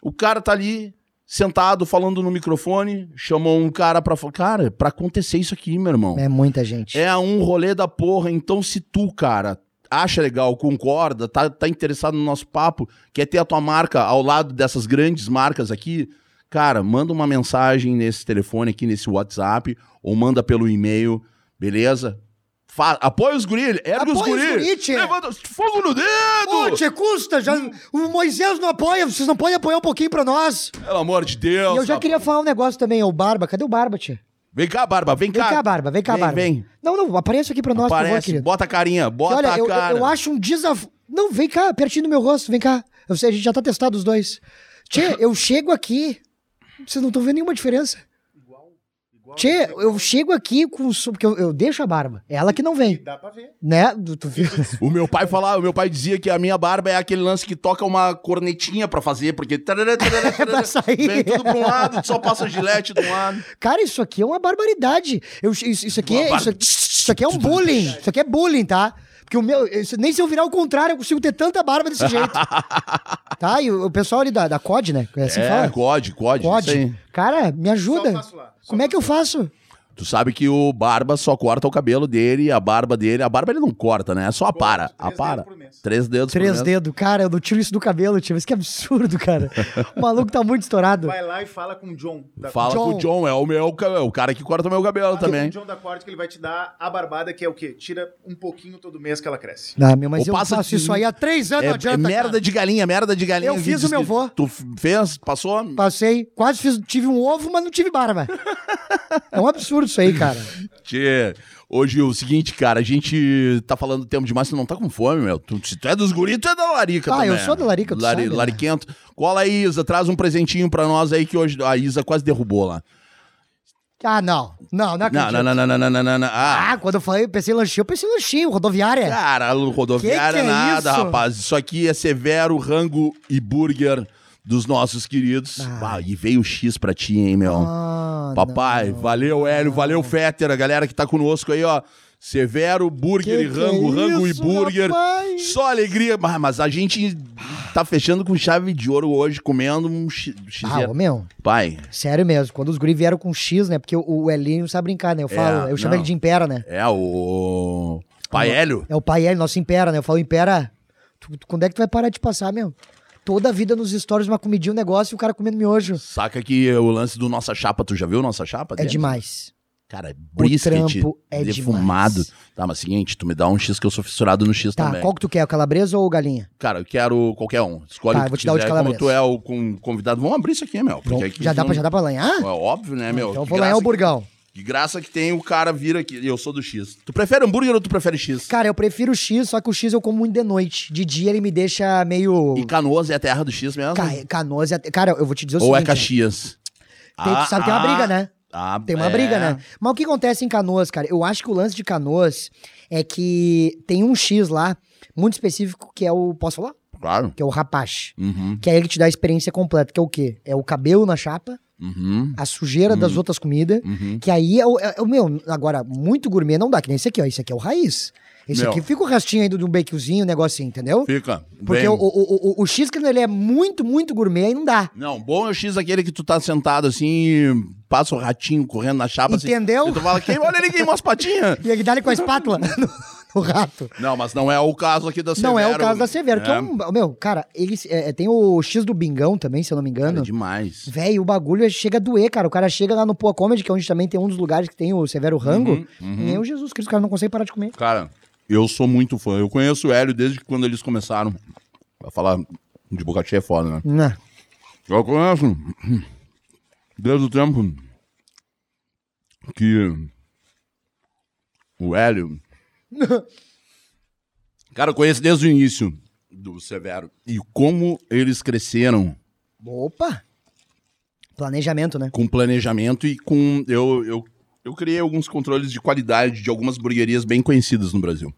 o cara tá ali sentado falando no microfone, chamou um cara pra falar. Cara, pra acontecer isso aqui, meu irmão. É muita gente. É um rolê da porra. Então, se tu, cara, acha legal, concorda, tá, tá interessado no nosso papo, quer ter a tua marca ao lado dessas grandes marcas aqui, cara, manda uma mensagem nesse telefone aqui, nesse WhatsApp, ou manda pelo e-mail, beleza? Fa apoia os guri, ergue os Apoia os guri. guri, tchê. Levanta fogo no dedo! Ô, tchê, custa! Já, o Moisés não apoia, vocês não podem apoiar um pouquinho pra nós. Pelo amor de Deus. e eu já queria falar um negócio também, o Barba. Cadê o Barba, tchê? Vem cá, Barba, vem Vem cá. cá, Barba, vem cá, Vem, Barba. vem. Não, não, apareça aqui pra nós, por favor, Aparece, querido. bota a carinha, bota Olha, a eu, cara. eu, eu acho um desafio. Não, vem cá, pertinho do meu rosto, vem cá. Eu sei, a gente já tá testado os dois. Tchê, eu chego aqui. Vocês não estão vendo nenhuma diferença. Tchê, eu chego aqui com. Porque eu, eu deixo a barba. É ela que não vem. Dá pra ver. Né? Tu- tu viu? O meu pai falava, o meu pai dizia que a minha barba é aquele lance que toca uma cornetinha pra fazer, porque tarará, tarará, tarará, pra sair. vem tudo pra um lado, tu só passa gilete de um lado. Cara, isso aqui é uma barbaridade. Eu, isso, isso aqui é, isso, aqui- isso aqui é um bullying. Isso aqui é bullying, tá? Porque o meu. nem se eu virar o contrário, eu consigo ter tanta barba desse jeito. tá? E o, o pessoal ali da, da COD, né? É assim é, fala? COD, COD. COD. Cara, me ajuda. Só faço lá, só Como é que eu faço? Tu sabe que o Barba só corta o cabelo dele, a barba dele, a barba ele não corta, né? É só apara, Três dedos apara. Três dedos Três dedos. Cara, eu não tiro isso do cabelo, tio. Isso que absurdo, cara. O maluco tá muito estourado. Vai lá e fala com o John. Da Fala John. com o John, é o meu, é o cara que corta o meu cabelo Fala com também. o John da Corte que ele vai te dar a barbada, que é o quê? Tira um pouquinho todo mês que ela cresce. Ah, meu, mas Ou eu passa faço de- isso aí há três anos, É, não é adianta. merda cara. de galinha, merda de galinha. Eu fiz o meu vô. Tu fez? Passou? Passei, quase fiz, tive um ovo, mas não tive barba. é um absurdo isso aí, cara. Tchê, hoje o seguinte, cara, a gente tá falando tempo demais, tu não tá com fome, meu. Tu, se tu é dos guris, tu é da larica Ah, também. eu sou da larica, tu sabe, né? Lariquento. Cola aí, Isa, traz um presentinho pra nós aí que hoje a Isa quase derrubou lá. Ah, não. Não, não acredito. Não, não, não, não, não, não, não, não. Ah, Ah, quando eu falei, pensei em lanchinho, eu pensei em lanchinho, rodoviária. cara, rodoviária Que que é nada, isso? rapaz. Isso aqui é severo rango e burger dos nossos queridos. Ah, e veio o X pra ti, hein, meu. Ah, Papai, valeu, Hélio, valeu, Fetter, a galera que tá conosco aí, ó. Severo, burger Que e rango, é rango isso, e burger. rapaz? Só alegria. Mas, mas a gente tá fechando com chave de ouro hoje, comendo um x. Ah, ô, meu, Pai, sério mesmo. Quando os guri vieram com X, né? Porque o, o Elinho não sabe brincar, né? Eu falo, É, eu chamo não. ele de Impera, né? é o. Pai Hélio? É o pai L, nosso Impera, né? Eu falo, Impera, tu- tu- quando é que tu vai parar de passar, meu? Toda a vida nos stories, uma comidinha, um negócio e o cara comendo miojo. Saca que o lance do Nossa Chapa, tu já viu Nossa Chapa? É demais. Cara, brisket, trampo é defumado. demais. Tá, mas seguinte, tu me dá um X que eu sou fissurado no X Tá, também. qual que tu quer? O calabresa ou galinha? Cara, eu quero qualquer um. Escolhe Tá, o que vou te dar o de quiser. Como calabresa. tu é o convidado, vamos abrir isso aqui, meu. Porque aqui já, dá não- pra, já dá pra lanhar? É óbvio, né, meu? então eu vou lanhar o burgão. Que graça que tem o cara vir aqui. Eu sou do X. Tu prefere hambúrguer ou tu prefere X? Cara, eu prefiro X, só que o X eu como muito de noite. De dia ele me deixa meio... E Canoas é a terra do X mesmo? Ca... Canoas... é- Cara, eu vou te dizer o ou é seguinte... Caxias? Tem, tu sabe que tem uma briga, né? Ah, Tem uma é. briga, né? Mas o que acontece em Canoas, cara? Eu acho que o lance de Canoas é que tem um X lá, muito específico, que é o... Posso falar? Claro. Que é o rapache. Uhum, Que é ele que te dá a experiência completa, que é o quê? É o cabelo na chapa, uhum, a sujeira das outras comidas, uhum. que aí é o, é o meu, agora, muito gourmet não dá, que nem esse aqui, ó, esse aqui é o raiz. Esse Meu. aqui fica o restinho aí de um baconzinho, um negocinho, entendeu? Fica. Porque bem. o, o, o, o X, quando ele é muito, muito gourmet, aí não dá. Não, bom é o X aquele que tu tá sentado assim, passa o ratinho correndo na chapa. assim, Entendeu? e tu fala, quem, olha ele queimou as patinhas. E ele dá ele com a espátula no, rato. Não, mas não é o caso aqui da Severo. Não é o caso da Severo, que é um. Meu, cara, eles. é, tem o X do Bingão também, se eu não me Cara, engano. é demais. Véi, o bagulho chega a doer, cara. O cara chega lá no Poa Comedy, que é onde também tem um dos lugares que tem o Severo Rango. Uhum, uhum. Meu Jesus Cristo, o cara não consegue parar de comer. Cara, eu sou muito fã. Eu conheço o Hélio desde quando eles começaram. Pra falar de boca cheia é foda, né? Não. Eu conheço desde o tempo que o Hélio. Cara, eu conheço desde o início do Severo. E como eles cresceram Opa! Planejamento, né? com planejamento e com. Eu, eu, eu criei alguns controles de qualidade de algumas burguerias bem conhecidas no Brasil.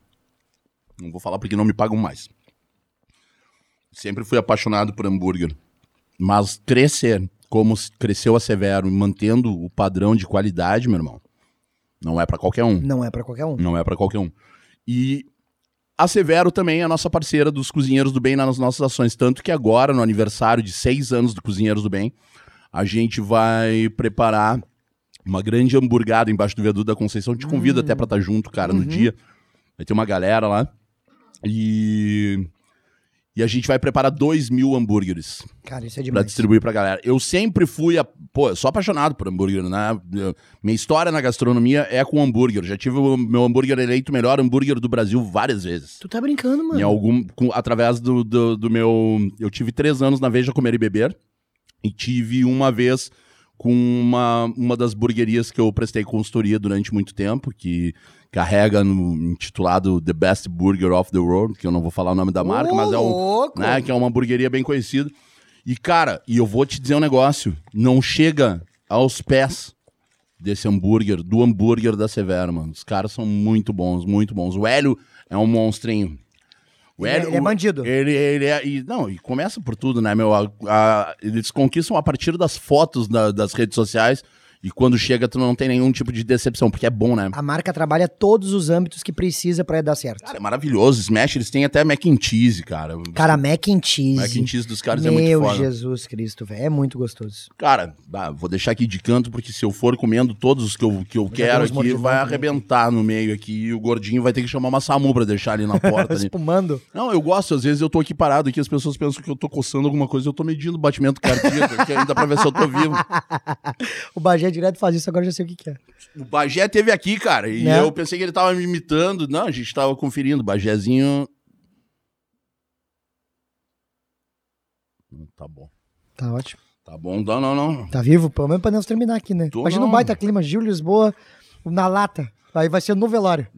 Não vou falar porque não me pagam mais. Sempre fui apaixonado por hambúrguer. Mas crescer, como cresceu a Severo, mantendo o padrão de qualidade, meu irmão, não é pra qualquer um. Não é pra qualquer um. Não é pra qualquer um. E a Severo também é a nossa parceira dos Cozinheiros do Bem nas nossas ações. Tanto que agora, no aniversário de seis anos do Cozinheiros do Bem, a gente vai preparar uma grande hamburgada embaixo do viaduto da Conceição. Te convido até pra estar junto, cara, no dia. Vai ter uma galera lá. E. E a gente vai preparar dois mil hambúrgueres Cara, isso é pra demais. distribuir pra galera. Eu sempre fui, a, pô, eu sou apaixonado por hambúrguer, né? Minha história na gastronomia é com hambúrguer. Já tive o meu hambúrguer eleito o melhor hambúrguer do Brasil várias vezes. Tu tá brincando, mano. Em algum, com- através do, do, do meu. Eu tive três anos na Veja Comer e Beber. E tive uma vez com uma, uma das burguerias que eu prestei consultoria durante muito tempo, que carrega no intitulado The Best Burger of the World, que eu não vou falar o nome da marca, Ô, mas é um, né, que é uma hamburgueria bem conhecida. E, cara, e eu vou te dizer um negócio: não chega aos pés desse hambúrguer, do hambúrguer da Severo, mano. Os caras são muito bons, muito bons. O Hélio é um monstrinho. Ele é- ele é o- bandido. Ele, ele é. E, não, e começa por tudo, né, meu? A- a- eles conquistam a partir das fotos da- das redes sociais. E quando chega, tu não tem nenhum tipo de decepção, porque é bom, né? A marca trabalha todos os âmbitos que precisa pra dar certo. Cara, é maravilhoso. Smash, eles têm até mac and cheese, cara. Cara, mac and cheese. mac and cheese dos caras Meu é muito foda. Jesus Cristo, velho. É muito gostoso. Cara, bah, vou deixar aqui de canto, porque se eu for comendo todos os que eu, que eu quero aqui, vai também. arrebentar no meio aqui. E o gordinho vai ter que chamar uma SAMU pra deixar ali na porta. ali. Espumando. Não, eu gosto. Às vezes eu tô aqui parado aqui, as pessoas pensam que eu tô coçando alguma coisa, eu tô medindo o batimento cardíaco aqui ainda pra ver se eu tô vivo. O Bagé direto faz isso, agora já sei o que, que é. O Bagé teve aqui, cara, e Né? eu pensei que ele tava me imitando. Não, a gente tava conferindo. O Bagézinho. Hum, Tá bom. Tá ótimo. Tá bom, não, não, não. Tá vivo? Pelo menos podemos terminar aqui, né? Tô Imagina um não. baita clima, Gil Lisboa, na lata. Aí vai ser no velório.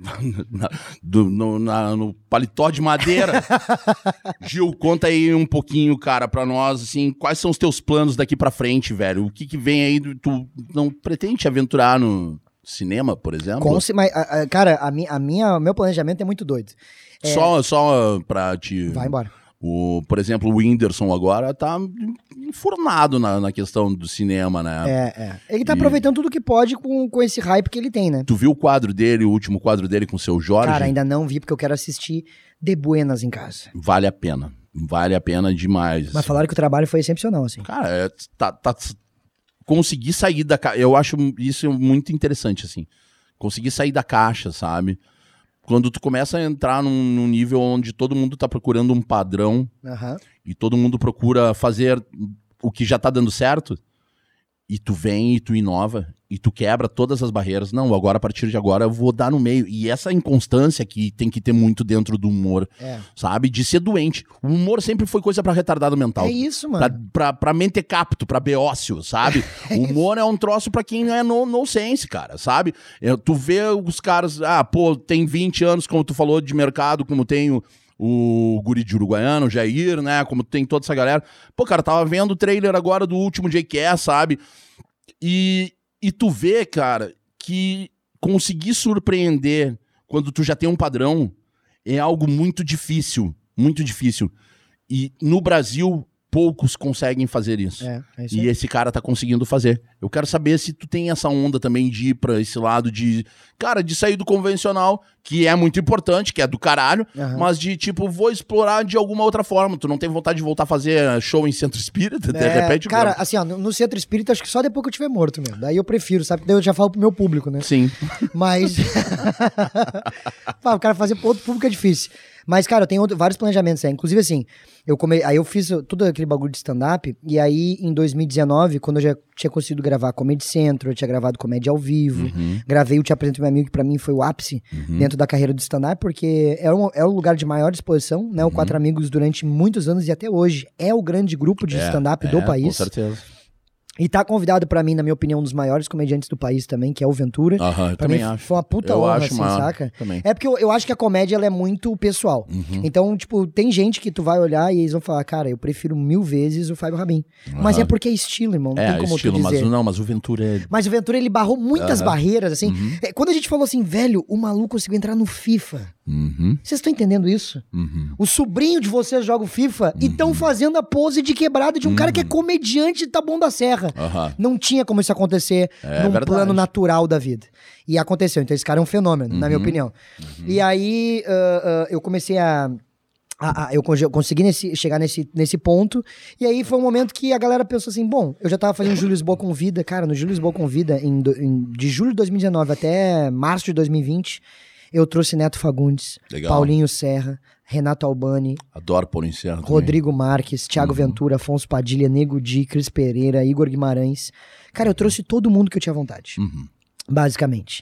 Na- do- no, na- no paletó de madeira. Gil, conta aí um pouquinho, cara, pra nós, assim, quais são os teus planos daqui pra frente, velho? O que que vem aí? Tu não pretende te aventurar no cinema, por exemplo? Com, mas, cara, a a minha, meu planejamento é muito doido. Só, só pra te... Vai embora. O, por exemplo, o Whindersson agora tá enfurnado na, na questão do cinema, né? É, é. Ele tá E- aproveitando tudo que pode com, com esse hype que ele tem, né? Tu viu o quadro dele, o último quadro dele com o seu Jorge? Cara, ainda não vi porque eu quero assistir de buenas em casa. Vale a pena. Vale a pena demais. Mas falaram que o trabalho foi excepcional, assim. Cara, é, tá, tá- conseguir sair da caixa. Eu acho isso muito interessante, assim. Conseguir sair da caixa, sabe? Quando tu começa a entrar num, num nível onde todo mundo tá procurando um padrão Aham. e todo mundo procura fazer o que já tá dando certo, e tu vem e tu inova, e tu quebra todas as barreiras. Não, agora a partir de agora eu vou dar no meio. E essa inconstância que tem que ter muito dentro do humor, É. sabe? De ser doente. O humor sempre foi coisa pra retardado mental. É isso, Pra, mano. pra, pra mentecapto, pra beócio, sabe? o humor é um troço pra quem é no, no sense, cara, sabe? É, tu vê os caras, ah, pô, tem 20 anos, como tu falou, de mercado, como tem o, o guri de Uruguaiano, o Jair, né? Como tem toda essa galera. Pô, cara, tava vendo o trailer agora do último JQS, sabe? E, e tu vê, cara, que conseguir surpreender quando tu já tem um padrão é algo muito difícil, muito difícil. E no Brasil, poucos conseguem fazer isso. É, é isso E esse cara tá conseguindo fazer. Eu quero saber se tu tem essa onda também de ir pra esse lado de, cara, de sair do convencional, que é muito importante, que é do caralho, Aham. mas de tipo, vou explorar de alguma outra forma. Tu não tem vontade de voltar a fazer show em centro espírita? De É, repente, cara, assim, ó, no, no centro espírita, acho que só depois que eu tiver morto mesmo. Daí eu prefiro, sabe? Daí eu já falo pro meu público, né? sim. Mas. Pá, o cara fazer pro outro público é difícil. Mas, cara, eu tenho outro- vários planejamentos, né? Inclusive, assim, eu come... aí eu fiz todo aquele bagulho de stand-up, e aí, em 2019, quando eu já tinha conseguido gravar Comedy Central, eu tinha gravado comédia ao vivo, Uhum. gravei o Te Apresento Meu Amigo, que pra mim foi o ápice dentro da carreira do stand-up, porque é um, é um lugar de maior exposição, né? O Uhum. Quatro Amigos, durante muitos anos e até hoje, é o grande grupo de É, stand-up é, do Com país. certeza. E tá convidado pra mim, na minha opinião, um dos maiores comediantes do país também, que é o Ventura. Aham, eu Pra também mim acho. foi uma puta eu honra, acho assim, maior saca? Também. É porque eu, eu acho que a comédia ela é muito pessoal. Uhum. Então, tipo, tem gente que tu vai olhar e eles vão falar, cara, eu prefiro mil vezes o Fábio Rabin. Mas é porque é estilo, irmão. Não É, tem como estilo, tu mas dizer. o- não, mas o Ventura é. Mas o Ventura, ele barrou muitas barreiras, assim. Uhum. É, Quando a gente falou assim, velho, o maluco conseguiu entrar no FIFA. Uhum, Vocês estão entendendo isso? uhum. O sobrinho de vocês joga o FIFA e estão fazendo a pose de quebrada de um cara que Uhum. é comediante da Bom da Serra. Não tinha como isso acontecer É num verdade. plano natural da vida. E aconteceu. Então esse cara é um fenômeno, na minha Uhum. opinião. E aí ah, ah, eu comecei a. a- a- eu consegui nesse- chegar nesse, nesse ponto. E aí foi um momento que a galera pensou assim: bom, eu já tava fazendo Júlio Lisboa com vida. Cara, no Júlio Lisboa com vida, em do- em- de julho de 2019 até março de 2020, eu trouxe Neto Fagundes, Legal. Paulinho Serra, Renato Albani, Adoro pôr em cena. também. Rodrigo Marques, Thiago Uhum. Ventura, Afonso Padilha, Nego Di, Cris Pereira, Igor Guimarães. Cara, eu trouxe todo mundo que eu tinha vontade, Uhum. basicamente.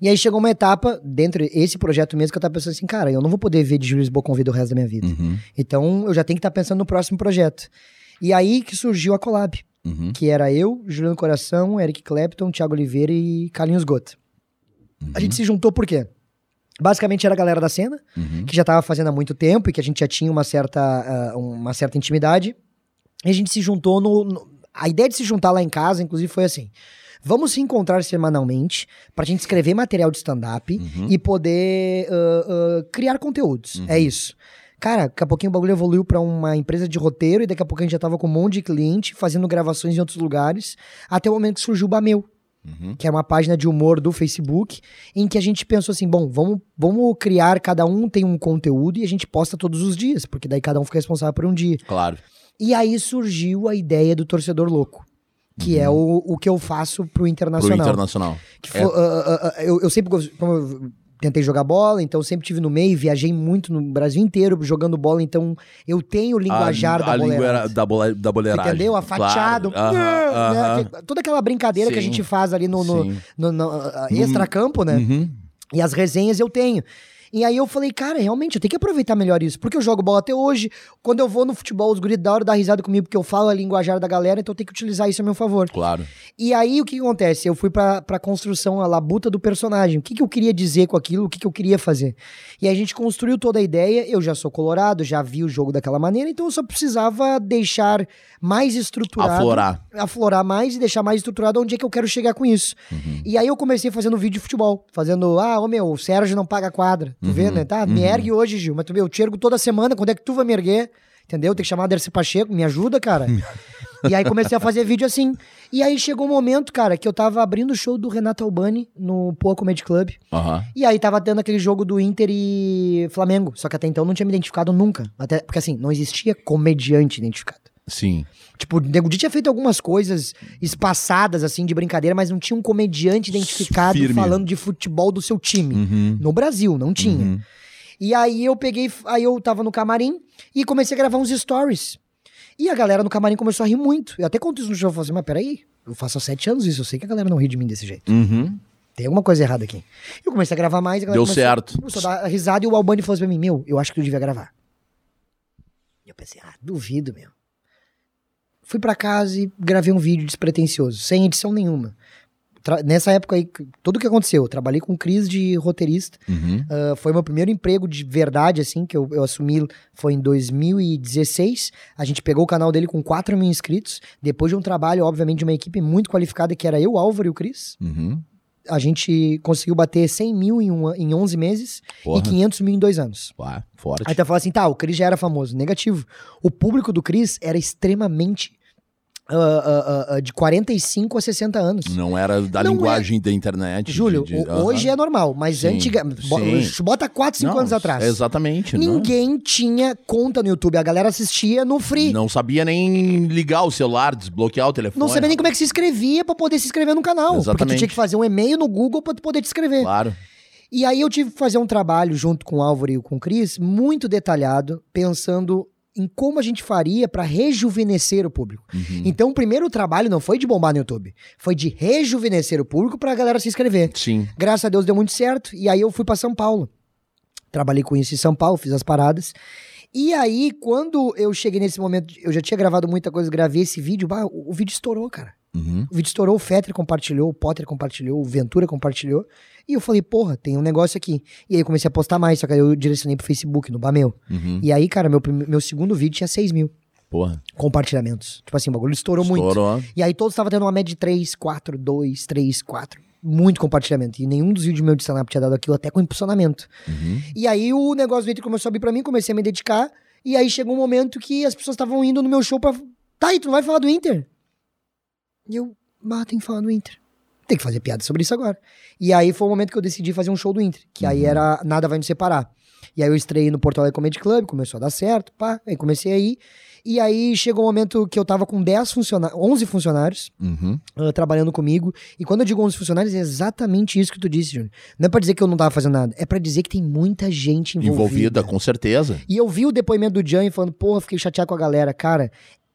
E aí chegou uma etapa, dentro desse projeto mesmo, que eu tava pensando assim, cara, eu não vou poder ver de Júlio Lisboa com vida o resto da minha vida. Uhum. Então eu já tenho que estar pensando no próximo projeto. E aí que surgiu a Collab, Uhum. que era eu, Juliano Coração, Eric Clapton, Thiago Oliveira e Carlinhos Gota. A gente se juntou por quê? Basicamente era a galera da cena, Uhum. que já tava fazendo há muito tempo e que a gente já tinha uma certa, ah, uma certa intimidade. E a gente se juntou no, no- A ideia de se juntar lá em casa, inclusive, foi assim. Vamos se encontrar semanalmente pra gente escrever material de stand-up Uhum. e poder ah, ah, criar conteúdos. É isso. Cara, daqui a pouquinho o bagulho evoluiu pra uma empresa de roteiro e daqui a pouco a gente já tava com um monte de cliente fazendo gravações em outros lugares, até o momento que surgiu o Bameu Uhum. que é uma página de humor do Facebook, em que a gente pensou assim, bom, vamos, vamos criar, cada um tem um conteúdo e a gente posta todos os dias, porque daí cada um fica responsável por um dia. Claro. E aí surgiu a ideia do torcedor louco, que é o, o que eu faço pro Pro Internacional. internacional. Que foi- ah, ah, ah, eu, eu sempre como eu tentei jogar bola, então sempre tive no meio, viajei muito no Brasil inteiro jogando bola, então eu tenho o linguajar a, da a língua da, bola, da boleiragem. Entendeu? A fatiado. Claro. Né? Toda aquela brincadeira que a Sim. gente faz ali no, no, Sim. no, no, ah, extra-campo, né? Uhum. E as resenhas eu tenho. E aí eu falei, cara, realmente, eu tenho que aproveitar melhor isso. Porque eu jogo bola até hoje. Quando eu vou no futebol, os guris da hora dão risada comigo, porque eu falo a linguajar da galera, então eu tenho que utilizar isso a meu favor. Claro. E aí o que, que acontece? Eu fui pra, pra construção, a labuta do personagem. O que, que eu queria dizer com aquilo, o que, que eu queria fazer. E aí a gente construiu toda a ideia. Eu já sou colorado, já vi o jogo daquela maneira, então eu só precisava deixar mais estruturado. Aflorar. Aflorar mais e deixar mais estruturado onde é que eu quero chegar com isso. Uhum. E aí eu comecei fazendo vídeo de futebol. Fazendo, ah, ô meu, o Sérgio não paga quadra. Tu vê, Uhum. né? Tá, me ergue hoje, Gil. Mas tu vê, eu te ergo toda semana. Quando é que tu vai me erguer? Entendeu? Tem que chamar a Dercy Pacheco, me ajuda, cara. e aí comecei a fazer vídeo assim. E aí chegou um momento, cara, que eu tava abrindo o show do Renato Albani no Poa Comedy Club. Aham. E aí tava tendo aquele jogo do Inter e Flamengo. Só que até então eu não tinha me identificado nunca. Até, porque assim, não existia comediante identificado. Sim. Tipo, o Nego Di tinha feito algumas coisas espaçadas, assim, de brincadeira, mas não tinha um comediante identificado Firme. falando de futebol do seu time. Uhum. No Brasil, não tinha. Uhum. E aí eu peguei, aí eu tava no camarim e comecei a gravar uns stories. E a galera no camarim começou a rir muito. Eu até conto isso no show, eu falei assim, mas peraí, eu faço há sete anos isso, eu sei que a galera não ri de mim desse jeito. Uhum. Tem alguma coisa errada aqui. Eu comecei a gravar mais. e a galera Deu começou, certo. Começou a dar risada e o Albani falou assim pra mim: Meu, eu acho que tu devia gravar. E eu pensei: Ah, duvido, meu. Fui pra casa e gravei um vídeo despretensioso, sem edição nenhuma. Tra- Nessa época aí, tudo o que aconteceu, eu trabalhei com Cris de roteirista. Uhum. Ah, foi meu primeiro emprego de verdade, assim, que eu, eu assumi foi em 2016. A gente pegou o canal dele com 4 mil inscritos. Depois de um trabalho, obviamente, de uma equipe muito qualificada, que era eu, Álvaro e o Cris Uhum. a gente conseguiu bater 100 mil em, um, em 11 meses Porra. e 500 mil em dois anos. Ué, forte. Aí tu fala assim, tá, o Cris já era famoso. Negativo. O público do Cris era extremamente ah, ah, ah, de 45 a 60 anos. Não era da Não é. linguagem da internet. Júlio, de- de- hoje é normal, mas Sim, antiga, sim. bota 4, 5 Não, anos atrás. Exatamente. não. Ninguém tinha conta no YouTube. A galera assistia no free. Não, Não sabia nem ligar o celular, desbloquear o telefone. sabia nem como é que se inscrevia pra poder se inscrever no canal. Porque tu Exatamente. tinha que fazer um e-mail no Google pra tu poder te inscrever. Claro. E aí eu tive que fazer um trabalho junto com o Álvaro e com o Cris, muito detalhado, pensando em como a gente faria pra rejuvenescer o público. Uhum. Então, o primeiro trabalho não foi de bombar no YouTube, foi de rejuvenescer o público pra galera se inscrever. Sim. Graças a Deus deu muito certo, e aí eu fui pra São Paulo. Trabalhei com isso em São Paulo, fiz as paradas. E aí, quando eu cheguei nesse momento, eu já tinha gravado muita coisa, gravei esse vídeo, bah, o, o vídeo estourou, cara. Uhum. O vídeo estourou, o Fetter compartilhou, o Potter compartilhou, o Ventura compartilhou. E eu falei, porra, tem um negócio aqui. E aí eu comecei a postar mais, só que aí eu direcionei pro Facebook, no Bameu. Uhum. E aí, cara, meu, meu segundo vídeo tinha 6 mil Porra. compartilhamentos. Tipo assim, o bagulho estourou, muito. Estourou. E aí todos estavam tendo uma média de 3, 4, 2, 3, 4. Muito compartilhamento. E nenhum dos vídeos meus de stand-up tinha dado aquilo, até com impulsionamento. Uhum. E aí o negócio do Inter começou a abrir pra mim, comecei a me dedicar. E aí chegou um momento que as pessoas estavam indo no meu show pra. Tá aí, tu não vai falar do Inter? E eu, bah, tem que falar do Inter. Tem que fazer piada sobre isso agora. E aí foi o momento que eu decidi fazer um show do Inter. Que aí era Nada Vai Nos Separar. E aí eu estreiei no Porto Alegre Comedy Club, começou a dar certo, pá. Aí comecei aí. E aí chegou um momento que eu tava com 10 funcionários, 11 funcionários Uhum. ah, trabalhando comigo. E quando eu digo 11 funcionários, é exatamente isso que tu disse, Júnior. Não é pra dizer que eu não tava fazendo nada, é pra dizer que tem muita gente envolvida. Envolvida, com certeza. E eu vi o depoimento do Jan falando, porra, fiquei chateado com a galera. Cara,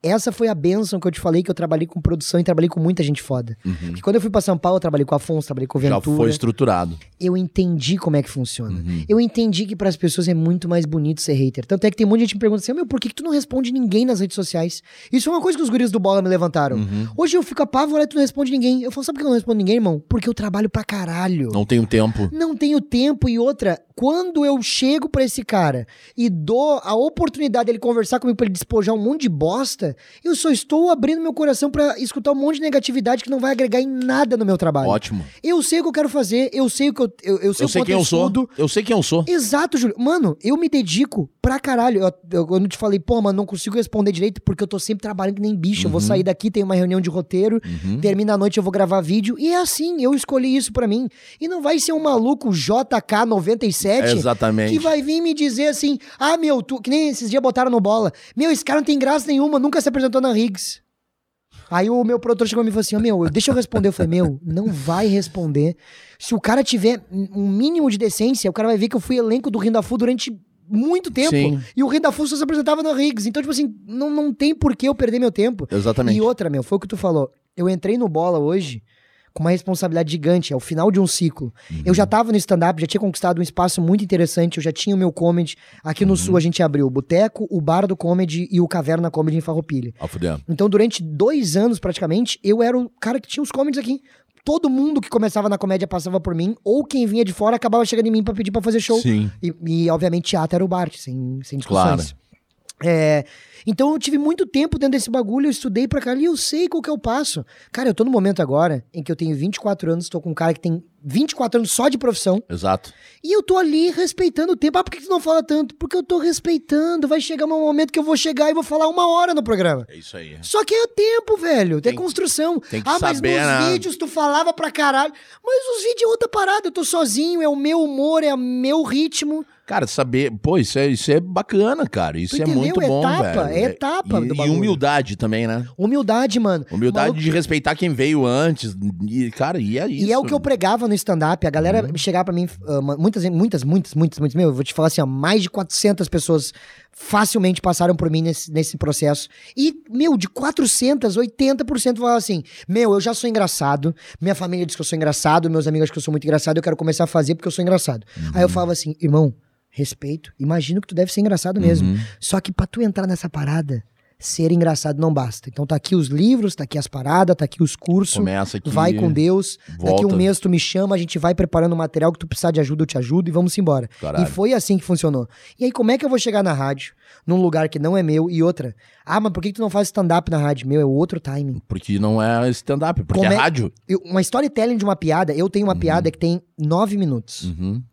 essa foi a benção que eu te falei, que eu trabalhei com produção e trabalhei com muita gente foda. Uhum. Porque quando eu fui pra São Paulo, eu trabalhei com Afonso, trabalhei com o Já Ventura. foi estruturado. Eu entendi como é que funciona. Uhum. Eu entendi que para as pessoas é muito mais bonito ser hater. Tanto é que tem muita gente que me pergunta assim, meu, por que, que tu não responde ninguém nas redes sociais? Isso é uma coisa que os guris do Bola me levantaram. Uhum. Hoje eu fico apavorado e tu não responde ninguém. Eu falo, sabe por que eu não respondo ninguém, irmão? Porque eu trabalho pra caralho. Não tenho tempo. Não tenho tempo e outra, quando eu chego pra esse cara e dou a oportunidade dele conversar comigo pra ele despojar um monte de bosta, eu só estou abrindo meu coração pra escutar um monte de negatividade que não vai agregar em nada no meu trabalho. Ótimo. Eu sei o que eu quero fazer, eu sei o que eu, eu, eu sei Eu sei quem eu sou. estudo. Eu sei quem eu sou. Exato, Júlio. Mano, eu me dedico pra caralho. Eu, eu, te falei, pô, mano, não consigo responder direito porque eu tô sempre trabalhando que nem bicho. Eu vou Uhum. sair daqui, tem uma reunião de roteiro, Uhum. termina a noite, eu vou gravar vídeo. E é assim, eu escolhi isso pra mim. E não vai ser um maluco JK97 Exatamente. que vai vir me dizer assim: ah, meu, tu, que nem esses dias botaram no bola. Meu, esse cara não tem graça nenhuma, nunca se apresentou na Riggs. Aí o meu produtor chegou e me falou assim: ó, meu, deixa eu responder. Eu falei, meu, não vai responder. Se o cara tiver um mínimo de decência, o cara vai ver que eu fui elenco do Rindafu durante muito tempo. Sim. E o Rindafu só se apresentava na Riggs. Então, tipo assim, não, não tem por que eu perder meu tempo. Exatamente. E outra, meu, foi o que tu falou. Eu entrei no bola hoje com uma responsabilidade gigante, é o final de um ciclo. Eu já tava no stand-up, já tinha conquistado um espaço muito interessante, eu já tinha o meu comedy. Aqui no Sul a gente abriu o Boteco, o Bar do Comedy e o Caverna Comedy em Farroupilha. Ah, fudeu. Então, durante dois anos, praticamente, eu era o cara que tinha os comedies aqui. Todo mundo que começava na comédia passava por mim, ou quem vinha de fora acabava chegando em mim pra pedir pra fazer show. Sim. E, e, obviamente, teatro era o Bart, sem, sem discussões. É, então eu tive muito tempo dentro desse bagulho, eu estudei pra caralho e eu sei qual que é o passo. Cara, eu tô no momento agora em que eu tenho 24 anos, tô com um cara que tem 24 anos só de profissão, Exato. e eu tô ali respeitando o tempo. Ah, por que tu não fala tanto? Porque eu tô respeitando. Vai chegar um momento que eu vou chegar e vou falar uma hora no programa. É isso aí. Só que é o tempo, velho. Tem, Tem- construção. tem que ah, mas saber, nos né? vídeos tu falava pra caralho. Mas os vídeos é outra parada. Eu tô sozinho, é o meu humor, é o meu ritmo. Cara, saber, pô, isso é, isso é bacana, cara. Isso é muito bom, Etapa, velho. é etapa e, do e humildade também, né? Humildade, mano. Humildade Maluco- de respeitar quem veio antes. E, cara, e é isso. E é o que eu pregava no no stand-up, a galera Uhum. chegava pra mim, ah, muitas, muitas, muitas, muitas, muitas, meu, eu vou te falar assim, ó, mais de 400 pessoas facilmente passaram por mim nesse, nesse processo. E, meu, de 400, 80% falavam assim, meu, eu já sou engraçado, minha família diz que eu sou engraçado, meus amigos acham que eu sou muito engraçado, eu quero começar a fazer porque eu sou engraçado. Aí eu falava assim, irmão, respeito, imagino que tu deve ser engraçado mesmo. Uhum. Só que pra tu entrar nessa parada, ser engraçado não basta. Então tá aqui os livros, tá aqui as paradas, tá aqui os cursos. Começa aqui. Vai com Deus. Daqui volta. um mês tu me chama, a gente vai preparando o material que tu precisar de ajuda, eu te ajudo e vamos embora. Caralho. E foi assim que funcionou. E aí, como é que eu vou chegar na rádio, num lugar que não é meu? E outra, ah, mas por que tu não faz stand-up na rádio? Meu, é outro timing. Porque não é stand-up, porque Como é é- rádio. Uma storytelling de uma piada, eu tenho uma piada que tem nove minutos. Uhum.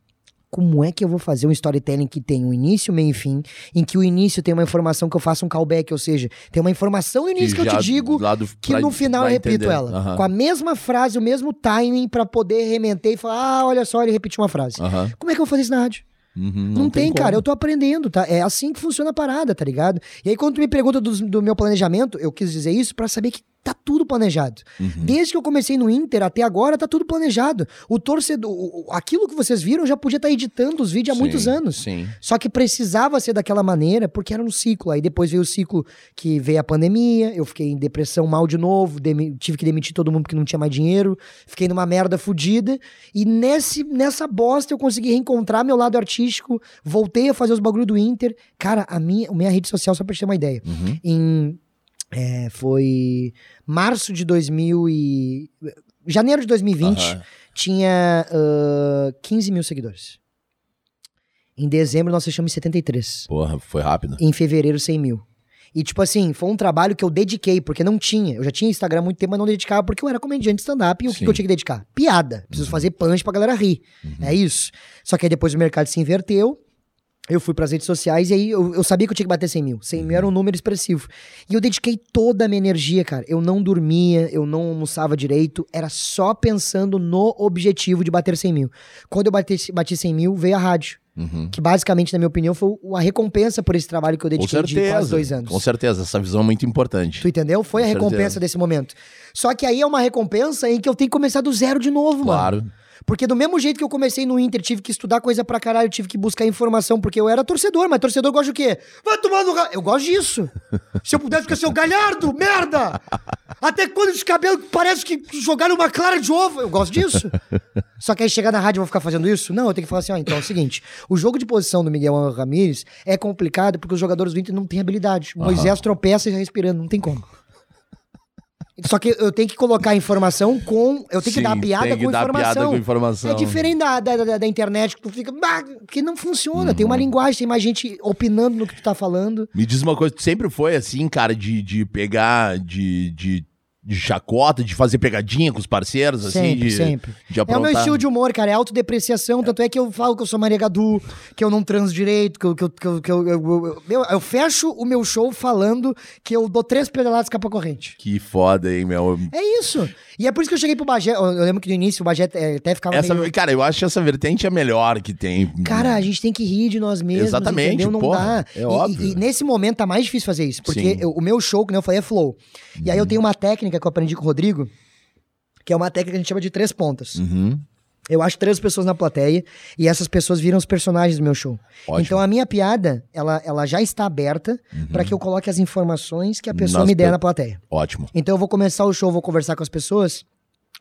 Como é que eu vou fazer um storytelling que tem um início, meio e fim, em que o início tem uma informação que eu faço um callback, ou seja, tem uma informação no início que, eu já te digo do- que no final eu repito entender. ela. Com a mesma frase, o mesmo timing pra poder remeter e falar, ah, olha só, ele repetiu uma frase. Como é que eu vou fazer isso na rádio? Uhum, Não, tem, como. cara. Eu tô aprendendo, tá? É assim que funciona a parada, tá ligado? E aí, quando tu me pergunta do, do meu planejamento, eu quis dizer isso pra saber que tá tudo planejado. Uhum. Desde que eu comecei no Inter até agora, tá tudo planejado. O torcedor, o- aquilo que vocês viram, eu já podia estar editando os vídeos há Sim, muitos anos. Sim. Só que precisava ser daquela maneira, porque era um ciclo. Aí depois veio o ciclo que veio a pandemia, eu fiquei em depressão mal de novo, tive que demitir todo mundo porque não tinha mais dinheiro, fiquei numa merda fodida. E nesse, nessa bosta eu consegui reencontrar meu lado artístico, voltei a fazer os bagulho do Inter. Cara, a minha, a minha rede social, só pra te ter uma ideia, Uhum. em. É, foi março de 2000 e. Janeiro de 2020 Aham. tinha ah, 15 mil seguidores. Em dezembro nós fechamos em 73. Porra, foi rápido. Em fevereiro, 100 mil. E, tipo assim, foi um trabalho que eu dediquei, porque não tinha. Eu já tinha Instagram há muito tempo, mas não dedicava porque eu era comediante de stand-up. E o que, Sim. que eu tinha que dedicar? Piada. Preciso fazer punch pra galera rir. É isso. Só que aí depois o mercado se inverteu. Eu fui pras redes sociais e aí eu, eu sabia que eu tinha que bater 100 mil. 100 mil era um número expressivo. E eu dediquei toda a minha energia, cara. Eu não dormia, eu não almoçava direito. Era só pensando no objetivo de bater 100 mil. Quando eu bati, bati 100 mil, veio a rádio. Uhum. Que basicamente, na minha opinião, foi a recompensa por esse trabalho que eu dediquei de certeza. quase dois anos. Com certeza, essa visão é muito importante. Tu entendeu? Foi a Com recompensa certeza. desse momento. Só que aí é uma recompensa em que eu tenho que começar do zero de novo, mano. Claro. Porque do mesmo jeito que eu comecei no Inter, tive que estudar coisa pra caralho, tive que buscar informação, porque eu era torcedor, mas torcedor gosta do quê? Vai tomar no... ra- Eu gosto disso. Se eu pudesse ficar seu galhardo, merda! Até quando esse cabelo parece que jogaram uma clara de ovo. Eu gosto disso. Só que aí chegar na rádio eu vou ficar fazendo isso? Não, eu tenho que falar assim, ó, então é o seguinte, o jogo de posição do Miguel Ramírez é complicado porque os jogadores do Inter não têm habilidade. Moisés tropeça e já respirando, não tem como. Só que eu tenho que colocar a informação com. Eu tenho que Sim, dar a piada tem que com dar informação. piada com informação. É diferente da, da, da- da internet que tu fica. "Ah", que não funciona. Tem Uhum. uma linguagem, tem mais gente opinando no que tu tá falando. Me diz uma coisa, tu sempre foi assim, cara, de, de pegar, de, de, de chacota, de fazer pegadinha com os parceiros, assim, sempre, de, sempre. de É o aprontar. meu estilo de humor, cara. É autodepreciação. Tanto é que eu falo que eu sou Maria Gadu, que eu não transo direito, que eu, que eu, que eu, que eu, eu, eu- eu fecho o meu show falando que eu dou três pedaladas capa corrente. Que foda, hein, meu. É isso. E é por isso que eu cheguei pro Bagé. Eu, eu lembro que no início o Bagé eh, até ficava Essa, meio... cara, eu acho que essa vertente é a melhor que tem. Cara, a gente tem que rir de nós mesmos. Exatamente, entendeu? Não porra, dá. é E- óbvio. E, e nesse momento tá mais difícil fazer isso. Porque. Uhum. eu- o meu show, que eu falei, é flow. E aí eu tenho uma técnica que eu aprendi com o Rodrigo, que é uma técnica que a gente chama de três pontas. Uhum. Eu acho três pessoas na plateia e essas pessoas viram os personagens do meu show. Ótimo. Então a minha piada, ela, ela já está aberta pra que eu coloque as informações que a pessoa me der na plateia. Ótimo. Então eu vou começar o show, vou conversar com as pessoas,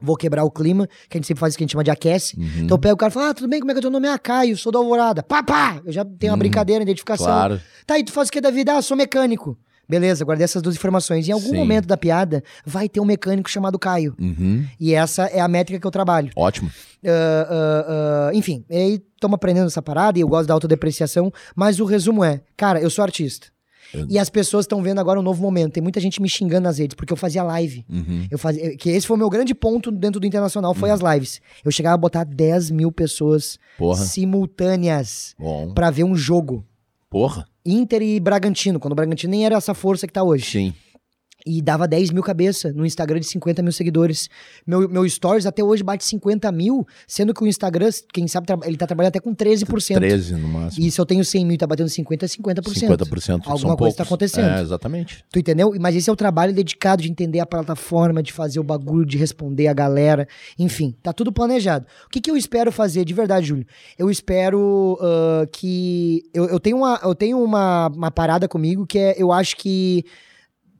vou quebrar o clima, que a gente sempre faz o que a gente chama de aquece. Uhum. Então eu pego o cara e falo, ah, tudo bem, como é que é teu nome? Ah, Caio, sou da Alvorada. Pá, pá! Eu já tenho uma brincadeira, identificação. Uhum. Claro. Tá, e tu faz o que da vida? Ah, sou mecânico. Beleza, guardei essas duas informações. Em algum Sim. momento da piada, vai ter um mecânico chamado Caio. Uhum. E essa é a métrica que eu trabalho. Ótimo. Ah, ah, ah, enfim, aí estamos aprendendo essa parada e eu gosto da autodepreciação, mas o resumo é, cara, eu sou artista. Eu- E as pessoas estão vendo agora um novo momento. Tem muita gente me xingando nas redes, porque eu fazia live. Uhum. Eu fazia, que esse foi o meu grande ponto dentro do Internacional, foi as lives. Eu chegava a botar 10 mil pessoas Porra. simultâneas pra ver um jogo. Porra. Inter e Bragantino, quando o Bragantino nem era essa força que tá hoje. Sim. E dava 10 mil cabeça no Instagram de 50 mil seguidores. Meu, meu stories até hoje bate 50 mil, sendo que o Instagram, quem sabe, ele tá trabalhando até com 13%. 13 no máximo. E se eu tenho 100 mil e tá batendo 50, é 50%. 50% são Alguma coisa tá poucos. acontecendo. É, exatamente. Tu entendeu? Mas esse é o trabalho dedicado de entender a plataforma, de fazer o bagulho, de responder a galera. Enfim, tá tudo planejado. O que, que eu espero fazer de verdade, Júlio? Eu espero ah, que. Eu, eu tenho, uma, eu tenho uma, uma parada comigo que é. Eu acho que.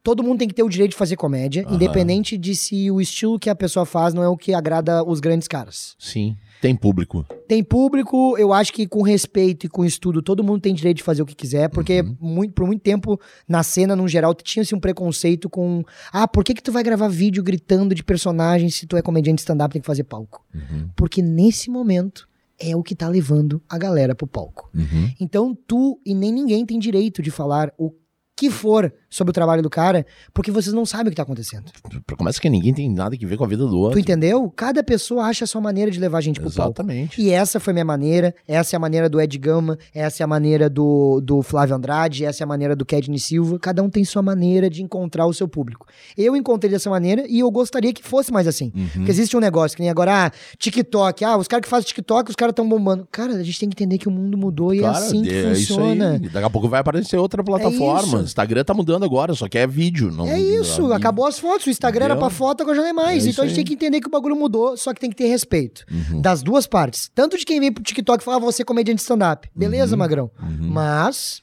Todo mundo tem que ter o direito de fazer comédia, Aham. independente de se o estilo que a pessoa faz não é o que agrada os grandes caras. Sim. Tem público. Tem público, eu acho que com respeito e com estudo, todo mundo tem direito de fazer o que quiser, porque Uhum. muito, por muito tempo, na cena, no geral, tinha-se um preconceito com ah, por que, que tu vai gravar vídeo gritando de personagens se tu é comediante stand-up tem que fazer palco? Uhum. Porque nesse momento é o que tá levando a galera pro palco. Uhum. Então tu e nem ninguém tem direito de falar o que for sobre o trabalho do cara, porque vocês não sabem o que tá acontecendo. Pra começar que ninguém tem nada que ver com a vida do outro. Tu entendeu? Cada pessoa acha a sua maneira de levar a gente pro palco. Exatamente. E essa foi minha maneira, essa é a maneira do Ed Gama, essa é a maneira do, do Flávio Andrade, essa é a maneira do Kedney Silva. Cada um tem sua maneira de encontrar o seu público. Eu encontrei dessa maneira e eu gostaria que fosse mais assim. Uhum. Porque existe um negócio que nem agora, ah, TikTok, ah, os caras que fazem TikTok, os caras estão bombando. Cara, a gente tem que entender que o mundo mudou e é Cara, assim que é funciona. Daqui a pouco vai aparecer outra plataforma. isso. Instagram tá mudando agora, só que é vídeo. Não, É isso, a- acabou as fotos. O Instagram era Entendeu? pra foto, agora já não é mais. É então a gente isso tem aí. que entender que o bagulho mudou, só que tem que ter respeito. Uhum. Das duas partes. Tanto de quem vem pro TikTok e fala, ah, você é comediante stand-up. Beleza, Uhum. Magrão. Uhum. Mas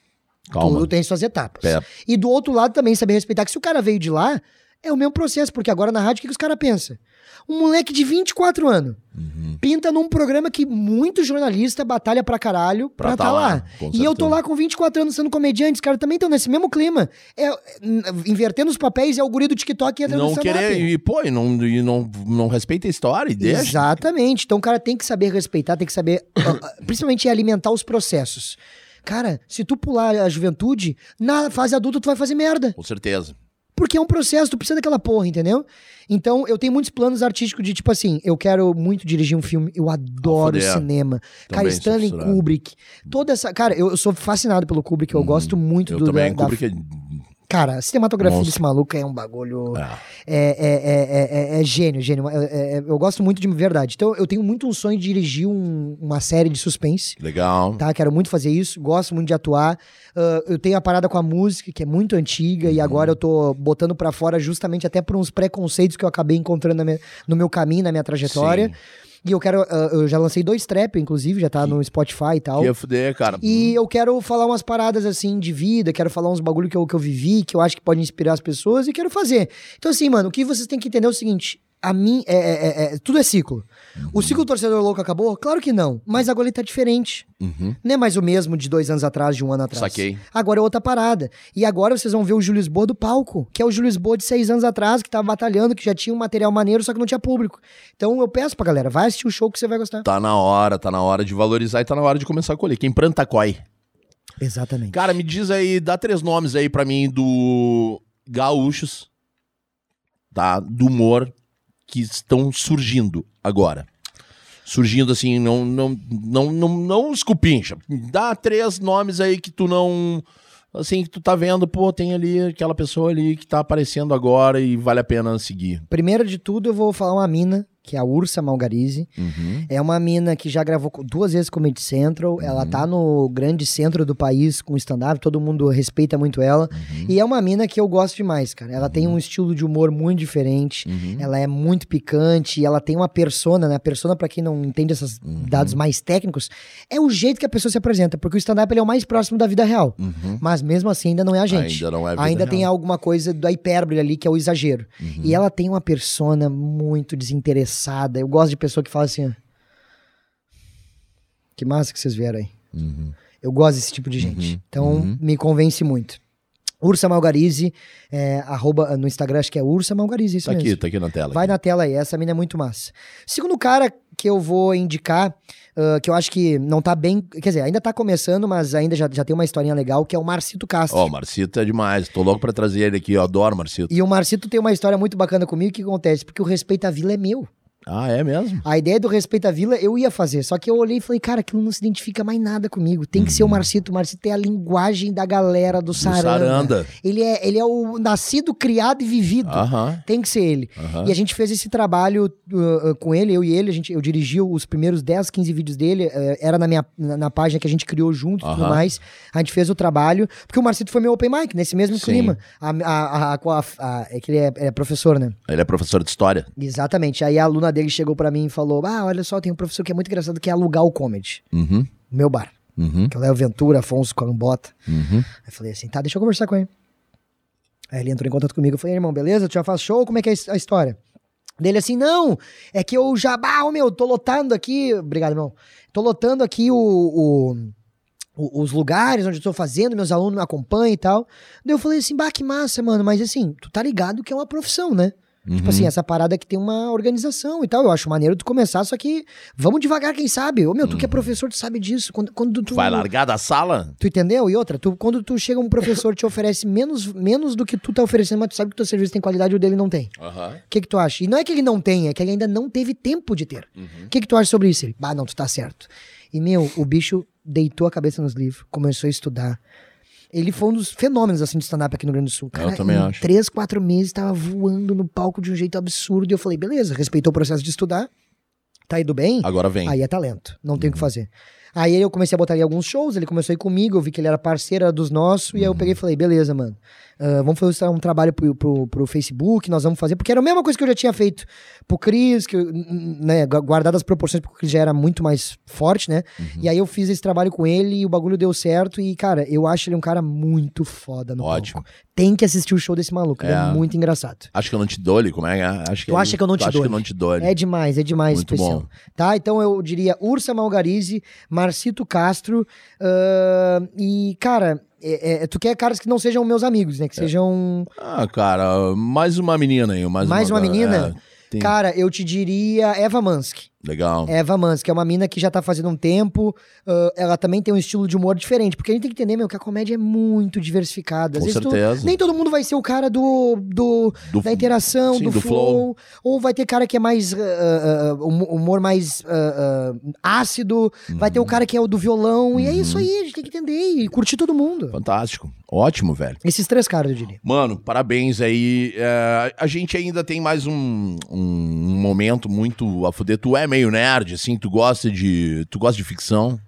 Calma. tudo tem suas etapas. É. E do outro lado também saber respeitar que se o cara veio de lá, é o mesmo processo, porque agora na rádio o que, que os caras pensam? Um moleque de 24 anos Uhum. pinta num programa que muito jornalista batalha pra caralho pra, Pra tá tá lá. lá, E eu tô lá com 24 anos sendo comediante, os caras também estão nesse mesmo clima. É, invertendo os papéis, é o guri do TikTok e entra no Não stand-up. querer. E, pô, e não, e não, não respeita a história e deixa. Exatamente. Então o cara tem que saber respeitar, tem que saber, ah, ah, principalmente alimentar os processos. Cara, se tu pular a juventude, na fase adulta tu vai fazer merda. Com certeza. Porque é um processo, tu precisa daquela porra, entendeu? Então, eu tenho muitos planos artísticos de, tipo assim, eu quero muito dirigir um filme, eu adoro cinema. cara, Também sou Stanley. Kubrick, toda essa... Cara, eu, eu sou fascinado pelo Kubrick, eu gosto muito Eu do... também, da, da- Kubrick. Cara, a cinematografia Monstro. desse maluco é um bagulho... É. É, é, é, é, é gênio, gênio. É- é- é- eu gosto muito de verdade. Então, eu tenho muito um sonho de dirigir um- uma série de suspense. Legal. Tá, quero muito fazer isso, gosto muito de atuar. Ah, eu tenho a parada com a música, que é muito antiga, e agora eu tô botando pra fora justamente até por uns preconceitos que eu acabei encontrando minha- no meu caminho, na minha trajetória. Sim. E eu quero. ah, eu já lancei dois trap, inclusive, já tá no Spotify e tal. Que ia fuder, cara. E eu quero falar umas paradas assim de vida, quero falar uns bagulho que eu, que eu vivi, que eu acho que pode inspirar as pessoas e quero fazer. Então, assim, mano, o que vocês têm que entender é o seguinte: a mim, é, é- é- é- tudo é ciclo. O ciclo torcedor louco acabou? Claro que não. Mas agora ele tá diferente. Uhum. Não é mais o mesmo de dois anos atrás, de um ano atrás. Saquei. Agora é outra parada. E agora vocês vão ver o Júlio Lisboa do palco, que é o Júlio Lisboa de seis anos atrás, que tava batalhando, que já tinha um material maneiro, só que não tinha público. Então eu peço pra galera, vai assistir o show que você vai gostar. Tá na hora, tá na hora de valorizar e tá na hora de começar a colher. Quem planta, coi. Exatamente. Cara, me diz aí, dá três nomes aí pra mim do gaúchos, tá? Do humor que estão surgindo agora. Surgindo assim, não não não não, não escupincha. Dá três nomes aí que tu não assim que tu tá vendo, pô, tem ali aquela pessoa ali que tá aparecendo agora e vale a pena seguir. Primeiro de tudo, eu vou falar uma mina, que é a Ursa Malgarize. Uhum. É uma mina que já gravou duas vezes Comedy Central. Ela tá no grande centro do país com stand-up, todo mundo respeita muito ela. E é uma mina que eu gosto demais, cara. Ela tem um estilo de humor muito diferente. Uhum. Ela é muito picante, ela tem uma persona, né? A persona, pra quem não entende esses dados mais técnicos, é o jeito que a pessoa se apresenta, porque o stand-up é o mais próximo da vida real. Uhum. Mas mesmo assim ainda não é a gente. Ainda não é vida Ainda real. tem alguma coisa da hipérbole ali, que é o exagero. Uhum. E ela tem uma persona muito Eu gosto de pessoa que fala assim. Que massa que vocês vieram aí. Uhum. Eu gosto desse tipo de gente. Uhum. Então, Uhum. me convence muito. Ursa Malgarize, é, arroba, no Instagram acho que é Ursa Malgarize, isso Tá mesmo. aqui, tá aqui na tela. Vai aqui. na tela aí, essa mina é muito massa. Segundo cara que eu vou indicar, ah, que eu acho que não tá bem. Quer dizer, ainda tá começando, mas ainda já, já tem uma historinha legal, que é o Marcito Castro. Ó, o Marcito é demais. Tô louco pra trazer ele aqui. Eu adoro Marcito. E o Marcito tem uma história muito bacana comigo. O que acontece? Porque o respeito à vila é meu. Ah, é mesmo? A ideia do Respeito à Vila eu ia fazer, só que eu olhei e falei, cara, aquilo não se identifica mais nada comigo. Tem que ser o Marcito. O Marcito é a linguagem da galera do Uhum. Do Saranda. Saranda. Ele, é, ele é o nascido, criado e vivido. Aham. Tem que ser ele. aham. E a gente fez esse trabalho uh, uh, com ele, eu e ele, a gente, eu dirigi os primeiros 10, 15 vídeos dele, uh, era na minha na, na página que a gente criou junto e tudo mais. A gente fez o trabalho, porque o Marcito foi meu open mic, nesse mesmo Sim. clima. A, a, a, a- é que ele é, é professor, né? Ele é professor de história. Exatamente. Aí a aluna dele chegou pra mim e falou: Ah, olha só, tem um professor que é muito engraçado que é alugar o comedy. Uhum. Meu bar. Uhum. Que é o Léo Ventura, Afonso Cambota. Uhum. Aí eu falei assim, tá, deixa eu conversar com ele. Aí ele entrou em contato comigo, eu falei, irmão, beleza? Tu já faz show? Como é que é a história? Dele assim, não, é que eu já, ah, ô, meu, tô lotando aqui, obrigado, irmão, tô lotando aqui o, o- o- os lugares onde eu tô fazendo, meus alunos me acompanham e tal. Daí eu falei assim, bah, que massa, mano, mas assim, tu tá ligado que é uma profissão, né? Tipo Uhum. assim, essa parada que tem uma organização e tal. Eu acho maneiro tu começar, só que vamos devagar, quem sabe? Ô, meu, tu que é professor, tu sabe disso. Quando, quando tu. Uhum. Vai largar da sala? Tu entendeu? E outra, tu, quando tu chega um professor te oferece menos, menos do que tu tá oferecendo, mas tu sabe que o teu serviço tem qualidade e o dele não tem. O que que tu acha? E não é que ele não tem, é que ele ainda não teve tempo de ter. O que que tu acha sobre isso? Ele, bah, não, tu tá certo. E, meu, o bicho deitou a cabeça nos livros, começou a estudar. Ele foi um dos fenômenos, assim, de stand-up aqui no Rio Grande do Sul. Cara, também em acho. três, quatro meses, tava voando no palco de um jeito absurdo. E eu falei, beleza, respeitou o processo de estudar, tá indo bem. Agora vem. Aí é talento, não tem o que fazer. Aí eu comecei a botar ali alguns shows, ele começou a ir comigo, eu vi que ele era parceiro era dos nossos, e aí eu peguei e falei, beleza, mano, ah, vamos fazer um trabalho pro, pro, pro Facebook, nós vamos fazer, porque era a mesma coisa que eu já tinha feito pro Cris, que, né, gu- guardadas as proporções, porque o Cris já era muito mais forte, né? E aí eu fiz esse trabalho com ele e o bagulho deu certo, e cara, eu acho ele um cara muito foda no Ótimo. palco. Tem que assistir o show desse maluco, ele é É. muito engraçado. Acho que eu não te dou ele, como é? que é? Acho que Tu acha que eu não te acho que eu não te dou ele. É demais, é demais Muito especial. bom. Tá? Então eu diria Ursa Malgarize, Marcito Castro. ahn, e, cara, é- é- tu quer caras que não sejam meus amigos, né? Que sejam. Ah, cara, mais uma menina aí. Mais, Mais uma menina? é, tem- Cara, eu te diria Eva Mansky. Legal. Eva Mansky é uma mina que já tá fazendo um tempo. ah, ela também tem um estilo de humor diferente. Porque a gente tem que entender, meu, que a comédia é muito diversificada. Às Com vezes tu- certeza. nem todo mundo vai ser o cara do, do, Do- da interação, sim, do, do flow, flow. Ou vai ter cara que é mais. ah, hum- humor mais ácido. Vai Uhum. ter o cara que é o do violão. E é isso aí, a gente tem que entender e curtir todo mundo. Fantástico. Ótimo, velho. Esses três caras, eu diria. Mano, parabéns aí. É, a gente ainda tem mais um, um momento muito a fuder. Tu é meio nerd, assim, tu gosta de. Tu gosta de ficção.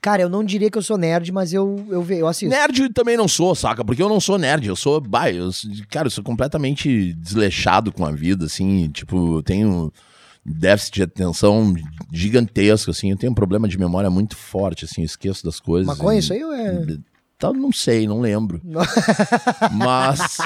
Cara, eu não diria que eu sou nerd, mas eu, eu, eu assisto. Nerd também não sou, saca? Porque eu não sou nerd, eu sou. Bah, eu, cara, eu sou completamente desleixado com a vida, assim. Tipo, eu tenho déficit de atenção gigantesco, assim. Eu tenho um problema de memória muito forte, assim. Eu esqueço das coisas. Maconha, e- isso aí é. Tá, não sei, não lembro. mas,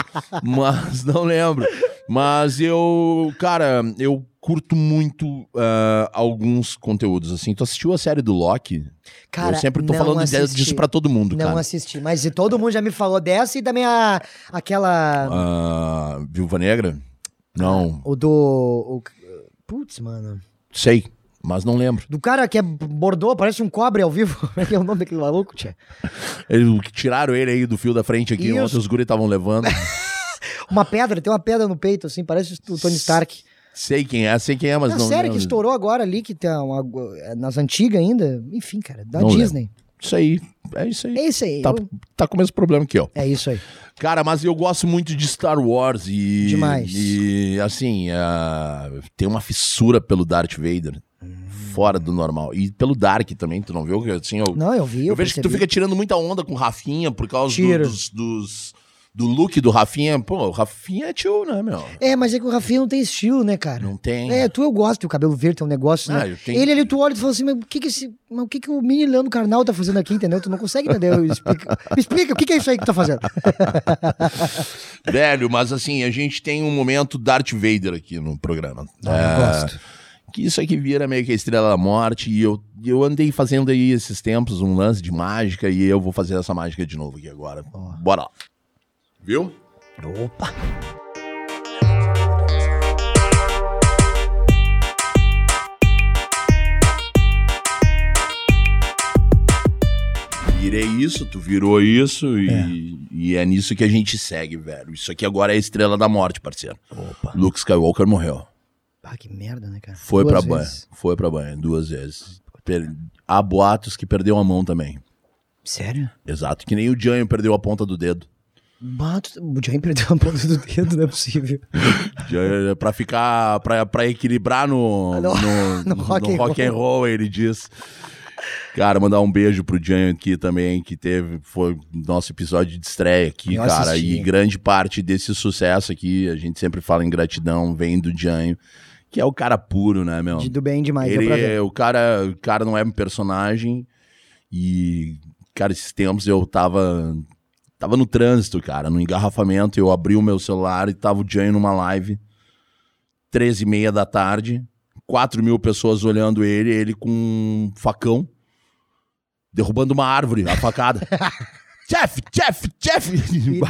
mas não lembro. Mas eu, cara, eu curto muito ah, alguns conteúdos, assim. Tu assistiu a série do Loki? Cara, eu sempre tô não falando assisti. disso pra todo mundo, Não cara. assisti, mas todo mundo já me falou dessa e também a, aquela. Ah, Viúva Negra? Não, O do. O, putz, mano. sei, mas não lembro. Do cara que é bordô, parece um cobre ao vivo. Como é que é o nome daquele maluco, tia? Ele, tiraram ele aí do fio da frente aqui, ontem os guri estavam levando. Uma pedra, tem uma pedra no peito, assim, parece o Tony Stark. Sei quem é, sei quem é, mas Na não série lembro. que estourou agora ali, que tá uma, nas antigas ainda. Enfim, cara, da Não Disney. Isso aí, é isso aí. É isso aí. Tá, eu- tá com o mesmo problema que eu. É isso aí. Cara, mas eu gosto muito de Star Wars e. Demais. E assim, ah, tem uma fissura pelo Darth Vader. Fora do normal. E pelo Dark também, tu não viu? Assim, eu, Não, eu vi. eu Eu, vejo que tu percebi. fica tirando muita onda com Rafinha por causa do, dos, dos- do look do Rafinha. Pô, o Rafinha é tio, né, meu? É, mas é que o Rafinha não tem estilo, né, cara? Não tem. É, tu eu gosto, o cabelo verde, tem um negócio, Ah, né? eu tenho- Ele ali, tu olha e tu fala assim, mas o que que esse... Mas o que que o mini Leandro Carnal tá fazendo aqui, entendeu? Tu não consegue entender. Explica, me explica, o que que é isso aí que tá fazendo? Velho, mas assim, a gente tem um momento Darth Vader aqui no programa. Ah, É, eu gosto. Que isso aqui vira meio que a estrela da morte. E eu, eu andei fazendo aí esses tempos um lance de mágica e eu vou fazer essa mágica de novo aqui agora. Bora lá. Viu? Opa! Virei isso, tu virou isso e e é nisso que a gente segue, velho. Isso aqui agora é a estrela da morte, parceiro. Opa. Luke Skywalker morreu. Ah, que merda, né, cara? Foi Duas pra banho. Foi pra banho, duas vezes. Per- Há boatos que perdeu a mão também. Sério? Exato. Que nem o Janho perdeu a ponta do dedo. Bato, o Johnny perdeu a ponta do dedo, não é possível. Janho, pra ficar. Pra, pra equilibrar no, No- no, no no rock and rock, and roll, ele diz. Cara, mandar um beijo pro Janho aqui também, que teve. Foi nosso episódio de estreia aqui, Eu cara. assisti. E grande parte desse sucesso aqui, a gente sempre fala em gratidão, vem do Janho, que é o cara puro, né, meu? De, do bem demais, Ele é, o cara, o cara não é um personagem e cara, esses tempos eu tava tava no trânsito, cara, no engarrafamento, eu abri o meu celular e tava o Jay numa live 13 e meia da tarde, 4 mil pessoas olhando ele, ele com um facão derrubando uma árvore, a facada. Jeff, Jeff, Jeff!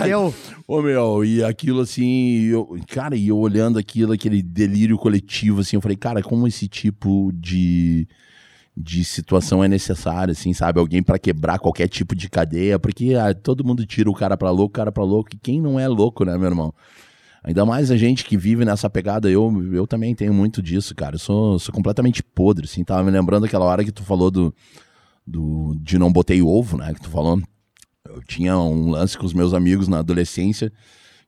Ô, meu, e aquilo assim, eu, cara, e eu olhando aquilo, aquele delírio coletivo, assim, eu falei, cara, como esse tipo de, de situação é necessário, assim, sabe? Alguém pra quebrar qualquer tipo de cadeia, porque ah, todo mundo tira o cara pra louco, o cara pra louco, e quem não é louco, né, meu irmão? Ainda mais a gente que vive nessa pegada, eu, eu também tenho muito disso, cara. Eu sou, sou completamente podre, assim. Tava me lembrando aquela hora que tu falou do, do de não botei ovo, né? Que tu falou. Eu tinha um lance com os meus amigos na adolescência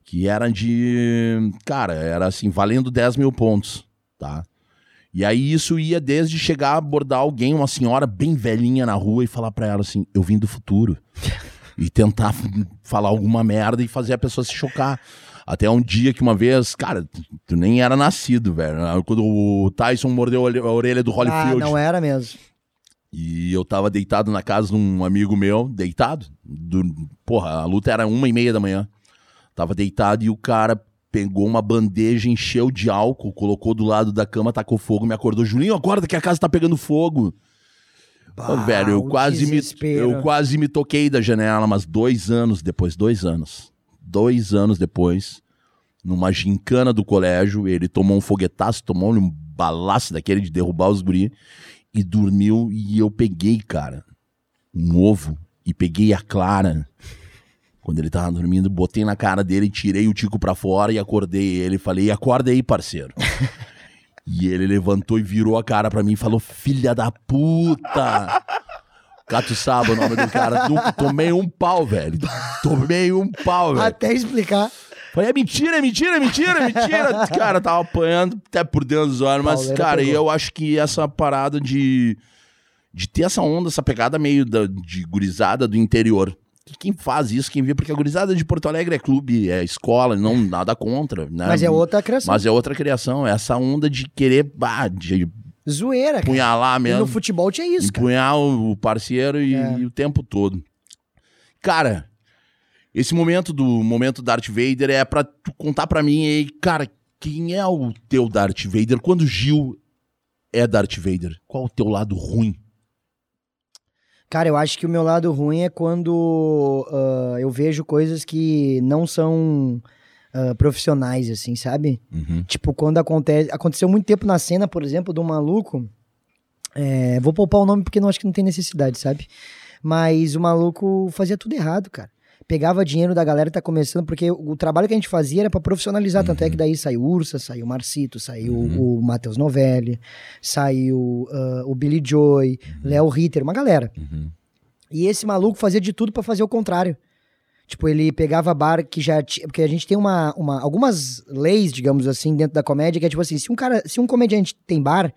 que era de. Cara, era assim, valendo 10 mil pontos, tá? E aí isso ia desde chegar a abordar alguém, uma senhora bem velhinha na rua e falar pra ela assim: eu vim do futuro. e tentar falar alguma merda e fazer a pessoa se chocar. Até um dia que uma vez, cara, tu- nem era nascido, velho. Quando o Tyson mordeu a orelha- do Ah, Holyfield. não era mesmo. E eu tava deitado na casa de um amigo meu, deitado. Do, porra, a luta era uma e meia da manhã. Tava deitado e o cara pegou uma bandeja, encheu de álcool, colocou do lado da cama, tacou fogo, me acordou. Julinho, acorda que a casa tá pegando fogo. Ô, Bah, velho, eu quase, me, eu quase me toquei da janela, mas dois anos depois, dois anos, dois anos depois, numa gincana do colégio, ele tomou um foguetaço, tomou um balaço daquele de derrubar os guri e dormiu e eu peguei, cara, um ovo e peguei a Clara. Quando ele tava dormindo, botei na cara dele, tirei o tico pra fora e acordei ele. Falei, acorda aí, parceiro. E ele levantou e virou a cara pra mim e falou: Filha da puta! Cato Saba, o nome do cara. Tomei um pau, velho. Tomei um pau, velho. Até explicar. Falei, é mentira, é mentira, é mentira, é mentira. cara, tava apanhando até por dentro dos olhos. Mas, Pauleira cara, pegou. eu acho que essa parada de, de ter essa onda, essa pegada meio da, de gurizada do interior. Que quem faz isso, quem vê, porque a gurizada de Porto Alegre é clube, é escola, não nada contra, né? Mas é outra criação. Mas é outra criação, é essa onda de querer, bah, de Zoeira, cara. punhalar E mesmo. no futebol tinha isso, empunhar o o parceiro e, É. e o tempo todo. Cara, esse momento do momento Darth Vader é pra tu contar pra mim aí, cara, quem é o teu Darth Vader? Quando Gil é Darth Vader, qual o teu lado ruim? Cara, eu acho que o meu lado ruim é quando ah, eu vejo coisas que não são ah, profissionais, assim, sabe? Uhum. Tipo, quando acontece. Aconteceu muito tempo na cena, por exemplo, um maluco. é, vou poupar o nome porque não acho que não tem necessidade, sabe? Mas o maluco fazia tudo errado, cara. Pegava dinheiro da galera que tá começando, porque o, trabalho que a gente fazia era pra profissionalizar. Tanto é que daí saiu Ursa, saiu Marcito, saiu o Matheus Novelli, saiu ah, o Billy Joy, Léo Ritter, uma galera. Uhum. E esse maluco fazia de tudo pra fazer o contrário. Tipo, ele pegava bar que já tinha. Porque a gente tem uma, uma, algumas leis, digamos assim, dentro da comédia, que é tipo assim: se um cara, se um comediante tem bar,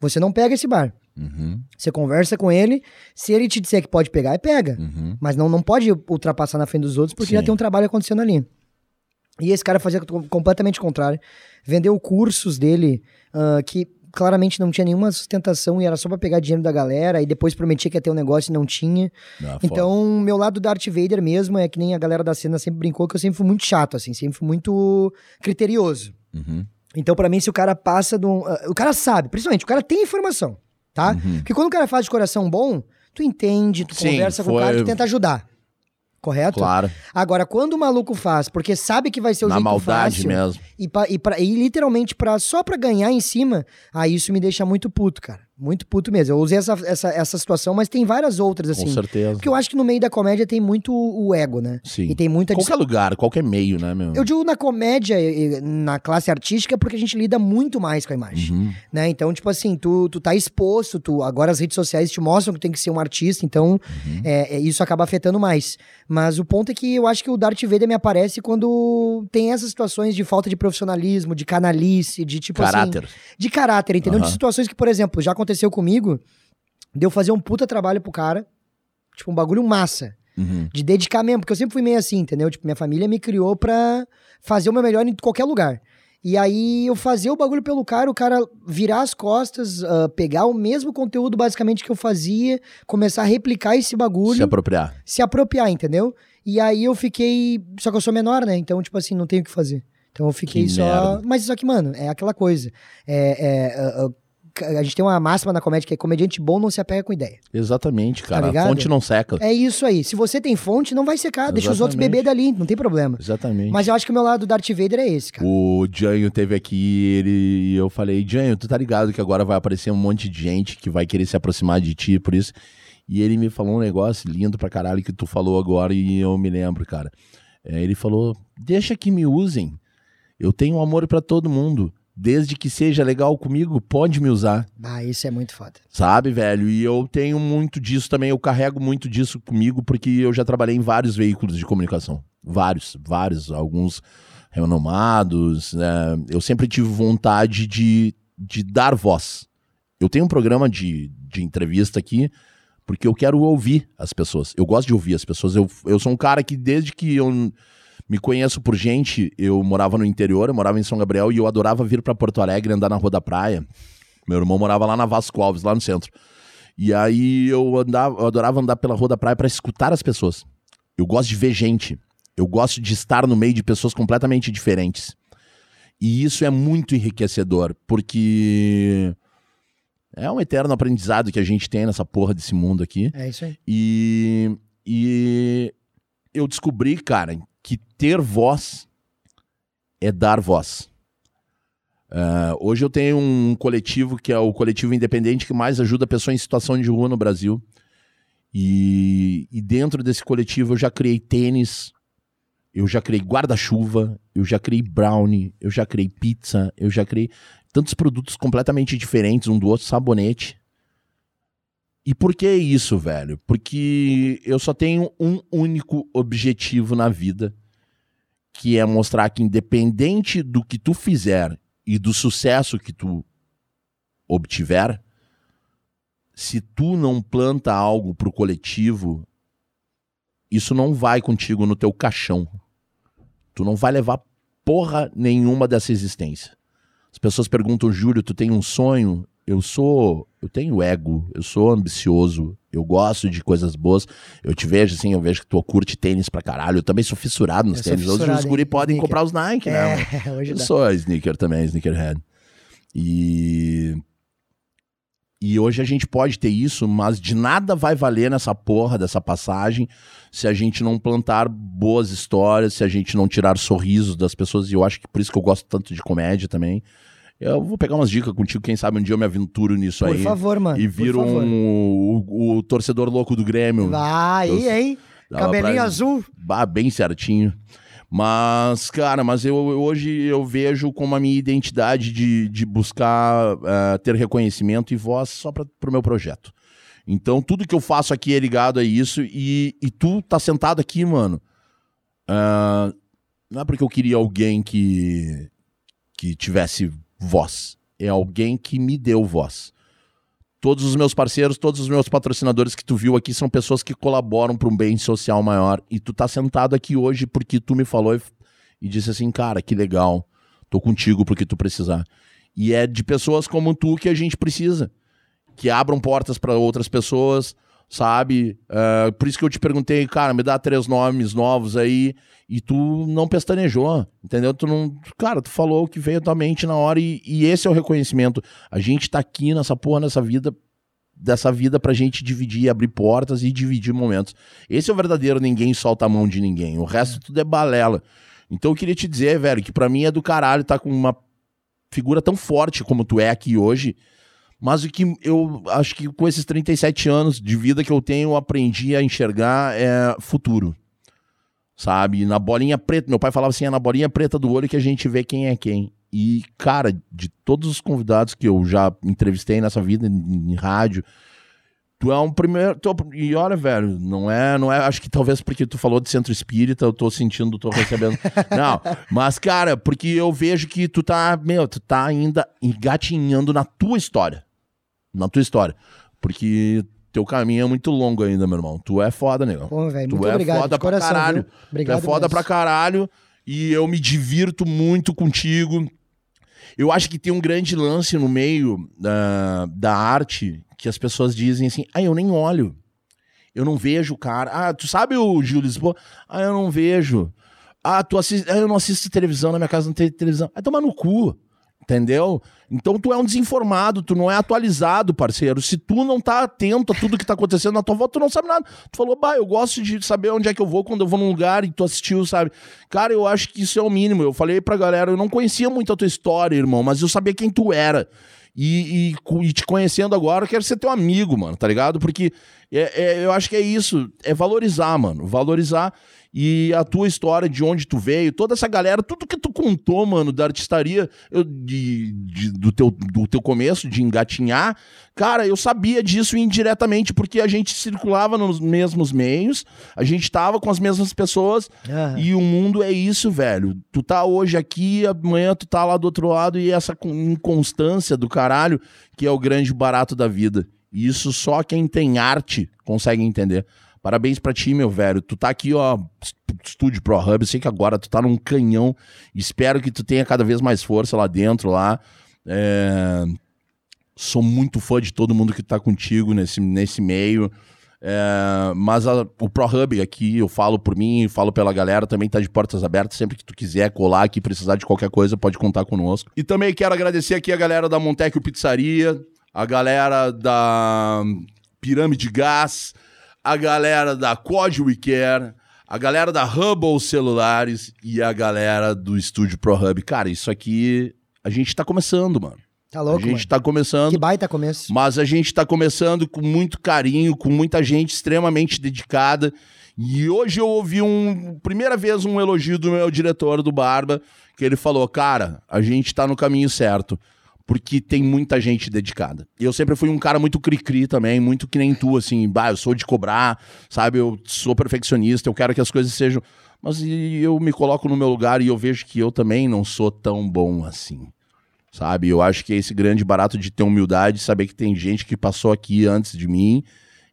você não pega esse bar. Uhum. Você conversa com ele, se ele te disser que pode pegar, é pega. Uhum. Mas não, não pode ultrapassar na frente dos outros, porque Sim. já tem um trabalho acontecendo ali. E esse cara fazia com- completamente o contrário. Vendeu cursos dele ah, que claramente não tinha nenhuma sustentação e era só pra pegar dinheiro da galera, e depois prometia que ia ter um negócio e não tinha. Ah, foda. Então, meu lado Darth Vader mesmo é que nem a galera da cena sempre brincou, que eu sempre fui muito chato, assim, sempre fui muito criterioso. Uhum. Então, pra mim, se o cara passa de um. ah, O cara sabe, principalmente, o cara tem informação, tá? Uhum. Porque quando o cara faz de coração bom, tu entende, tu Sim, conversa com o cara, tu tenta ajudar. Correto? Claro, Agora, quando o maluco faz, porque sabe que vai ser o na jeito maldade fácil, mesmo. e, pa- e, pra- e literalmente pra, só pra ganhar em cima, aí isso me deixa muito puto, cara. Muito puto mesmo. Eu usei essa, essa, essa situação, mas tem várias outras, assim. Com certeza. Porque eu acho que no meio da comédia tem muito o ego, né? Sim. E tem muita. Qualquer lugar, qualquer meio, né, meu? Eu digo na comédia, na classe artística, porque a gente lida muito mais com a imagem. Uhum. Né? Então, tipo assim, tu, tu tá exposto, tu, agora as redes sociais te mostram que tem que ser um artista, então Uhum. é, é, isso acaba afetando mais. Mas o ponto é que eu acho que o Darth Vader me aparece quando tem essas situações de falta de profissionalismo, de canalice, de tipo assim. Caráter. De caráter, entendeu? De Aham. situações que, por exemplo, já aconteceu comigo, de eu fazer um puta trabalho pro cara, tipo, um bagulho massa. Uhum. De dedicar mesmo, porque eu sempre fui meio assim, entendeu? Tipo, minha família me criou pra fazer o meu melhor em qualquer lugar. E aí eu fazer o bagulho pelo cara, o cara virar as costas, ah, pegar o mesmo conteúdo basicamente que eu fazia, começar a replicar esse bagulho, Se se, apropriar. apropriar, entendeu? E aí eu fiquei. Só que eu sou menor, né? Então, tipo assim, não tenho o que fazer. Então eu fiquei Que só. merda. Mas só que, mano, é aquela coisa. É, é, ah, a gente tem uma máxima na comédia que é comediante bom não se apega com ideia. Exatamente, cara. a Tá ligado? fonte não seca. É isso aí. Se você tem fonte, não vai secar. Deixa os outros Exatamente. beber dali, não tem problema. Exatamente. Mas eu acho que o meu lado do Darth Vader é esse, cara. O Janho teve aqui ele, e eu falei, Janho, tu tá ligado que agora vai aparecer um monte de gente que vai querer se aproximar de ti por isso. E ele me falou um negócio lindo pra caralho que tu falou agora e eu me lembro, cara. É, ele falou, deixa que me usem. Eu tenho amor pra todo mundo. Desde que seja legal comigo, pode me usar. Ah, isso é muito foda. Sabe, velho? E eu tenho muito disso também, eu carrego muito disso comigo, porque eu já trabalhei em vários veículos de comunicação. Vários, vários, alguns renomados. né? Eu sempre tive vontade de, de dar voz. Eu tenho um programa de, de entrevista aqui, porque eu quero ouvir as pessoas. Eu gosto de ouvir as pessoas. Eu, eu sou um cara que, desde que eu me conheço por gente, eu morava no interior, eu morava em São Gabriel, e eu adorava vir pra Porto Alegre andar na Rua da Praia. Meu irmão morava lá na Vasco Alves, lá no centro. E aí eu andava, eu adorava andar pela Rua da Praia pra escutar as pessoas. Eu gosto de ver gente. Eu gosto de estar no meio de pessoas completamente diferentes. E isso é muito enriquecedor, porque é um eterno aprendizado que a gente tem nessa porra desse mundo aqui. É isso aí. E, e eu descobri, cara, ter voz é dar voz. Ah, hoje eu tenho um coletivo que é o coletivo independente que mais ajuda pessoas em situação de rua no Brasil. E, e dentro desse coletivo eu já criei tênis, eu já criei guarda-chuva, eu já criei brownie, eu já criei pizza, eu já criei tantos produtos completamente diferentes um do outro, sabonete. E por que isso, velho? Porque eu só tenho um único objetivo na vida, que é mostrar que independente do que tu fizer e do sucesso que tu obtiver, se tu não planta algo pro coletivo, isso não vai contigo no teu caixão. Tu não vai levar porra nenhuma dessa existência. As pessoas perguntam, Júlio, tu tem um sonho? Eu sou, eu tenho ego, eu sou ambicioso, eu gosto de coisas boas. Eu te vejo assim, eu vejo que tu curte tênis pra caralho. Eu também sou fissurado nos Eu tênis. Hoje fissurado os guri em podem sneaker. comprar os Nike, né? É, hoje Eu dá. sou sneaker também, sneakerhead. E. E hoje a gente pode ter isso, mas de nada vai valer nessa porra dessa passagem se a gente não plantar boas histórias, se a gente não tirar sorrisos das pessoas. E eu acho que por isso que eu gosto tanto de comédia também. Eu vou pegar umas dicas contigo, quem sabe um dia eu me aventuro nisso Por aí. favor, mano. e por viro um, o, o torcedor louco do Grêmio. Vai, Eu- hein? Cabelinho pra- azul. Bah, bem certinho. Mas, cara, mas eu, eu- hoje eu vejo como a minha identidade de, de buscar eh, ter reconhecimento e voz só para pro meu projeto. Então, tudo que eu faço aqui é ligado a isso. E, e tu tá sentado aqui, mano. ah, não é porque eu queria alguém que, que tivesse voz. É alguém que me deu voz. Todos os meus parceiros, todos os meus patrocinadores que tu viu aqui são pessoas que colaboram para um bem social maior. E tu tá sentado aqui hoje porque tu me falou e, e disse assim, cara, que legal. Tô contigo porque tu precisar. E é de pessoas como tu que a gente precisa. Que abram portas para outras pessoas, sabe? É, por isso que eu te perguntei, cara, me dá três nomes novos aí. E tu não pestanejou, entendeu? Tu não. Cara, tu falou o que veio à tua mente na hora e, e esse é o reconhecimento. A gente tá aqui nessa porra, nessa vida, dessa vida pra gente dividir, abrir portas e dividir momentos. Esse é o verdadeiro ninguém solta a mão de ninguém. O resto tudo é balela. Então eu queria te dizer, velho, que pra mim é do caralho tá com uma figura tão forte como tu é aqui hoje, Mas o que eu acho que com esses 37 anos de vida que eu tenho, eu aprendi a enxergar é futuro. Sabe? Na bolinha preta. Meu pai falava assim: é na bolinha preta do olho que a gente vê quem é quem. E, cara, de todos os convidados que eu já entrevistei nessa vida em, em rádio, tu é um primeiro. Tu, e olha, velho, não é, não é. Acho que talvez porque tu falou de centro espírita, eu tô sentindo, tô recebendo. não, mas, cara, porque eu vejo que tu tá, meu, tu tá ainda engatinhando na tua história. Na tua história. Porque teu caminho é muito longo ainda, meu irmão. Tu é foda, negão. Pô, velho, Tu muito é obrigado. foda de coração, pra caralho. viu? Obrigado tu é foda mesmo. pra caralho. E eu me divirto muito contigo. Eu acho que tem um grande lance no meio da, da arte que as pessoas dizem assim: ah, eu nem olho. Eu não vejo o cara. Ah, tu sabe o Gil Lisboa? Ah, eu não vejo. Ah, tu assiste... ah, eu não assisto televisão, na minha casa não tem televisão. Vai tomar no cu. Entendeu? Então tu é um desinformado, tu não é atualizado, parceiro. Se tu não tá atento a tudo que tá acontecendo na tua volta, tu não sabe nada. Tu falou, bah, eu gosto de saber onde é que eu vou quando eu vou num lugar e tu assistiu, sabe? Cara, eu acho que isso é o mínimo. Eu falei pra galera, eu não conhecia muito a tua história, irmão, mas eu sabia quem tu era. E, e e te conhecendo agora, eu quero ser teu amigo, mano, tá ligado? Porque é- é- eu acho que é isso, é valorizar, mano. Valorizar e a tua história, de onde tu veio, toda essa galera, tudo que tu contou, mano, da artistaria, eu, de, de- do, teu, do teu começo, de engatinhar, cara, eu sabia disso indiretamente, porque a gente circulava nos mesmos meios, a gente tava com as mesmas pessoas, Aham. e o mundo é isso, velho. Tu tá hoje aqui, amanhã tu tá lá do outro lado, e essa con- inconstância do caralho, que é o grande barato da vida. Isso só quem tem arte consegue entender. Parabéns pra ti, meu velho. Tu tá aqui, ó, Estúdio Pro Hub. Eu sei que agora tu tá num canhão. Espero que tu tenha cada vez mais força lá dentro, lá. É, Sou muito fã de todo mundo que tá contigo nesse, nesse meio. É, mas a- o Pro Hub aqui, eu falo por mim, falo pela galera, também tá de portas abertas. Sempre que tu quiser colar aqui, precisar de qualquer coisa, pode contar conosco. E também quero agradecer aqui a galera da Montecchio Pizzaria, a galera da Pirâmide Gás, a galera da Quad We Care, a galera da Hubble Celulares e a galera do Estúdio Pro Hub. Cara, isso aqui a gente tá começando, mano. Tá louco, a gente mano. tá começando. Que baita começo. Mas a gente tá começando com muito carinho, com muita gente extremamente dedicada. E hoje eu ouvi um, primeira vez um elogio do meu diretor do Barba, que ele falou: "Cara, a gente tá no caminho certo, porque tem muita gente dedicada". E eu sempre fui um cara muito cri-cri também, muito que nem tu assim, bah, eu sou de cobrar, sabe? Eu sou perfeccionista, eu quero que as coisas sejam mas eu me coloco no meu lugar e eu vejo que eu também não sou tão bom assim sabe? Eu acho que é esse grande barato de ter humildade, saber que tem gente que passou aqui antes de mim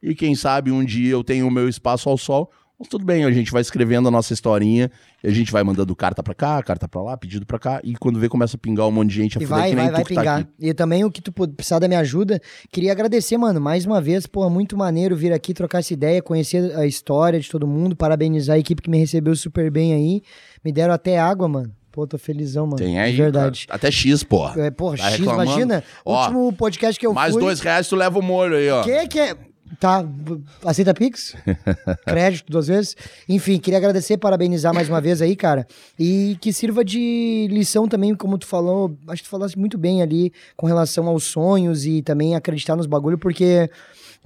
e quem sabe um dia eu tenho o meu espaço ao sol. Mas tudo bem, a gente vai escrevendo a nossa historinha a gente vai mandando carta pra cá, carta pra lá, pedido pra cá e quando vê começa a pingar um monte de gente a E vai, que nem vai, vai tá pingar. aqui. e também o que tu precisar da minha ajuda, queria agradecer, mano, mais uma vez, pô, muito maneiro vir aqui trocar essa ideia, conhecer a história de todo mundo, parabenizar a equipe que me recebeu super bem aí. Me deram até água, mano. Pô, tô felizão, mano. Tem aí, de verdade. cara. Até X, porra. É, porra, Tá X, reclamando? imagina. Ó, último podcast que eu Mais fui. dois reais tu leva o molho aí, ó. Que que é? Tá, aceita Pix? Crédito duas vezes? Enfim, queria agradecer, parabenizar mais uma vez aí, cara. E que sirva de lição também, como tu falou, acho que tu falasse muito bem ali com relação aos sonhos e também acreditar nos bagulho, porque.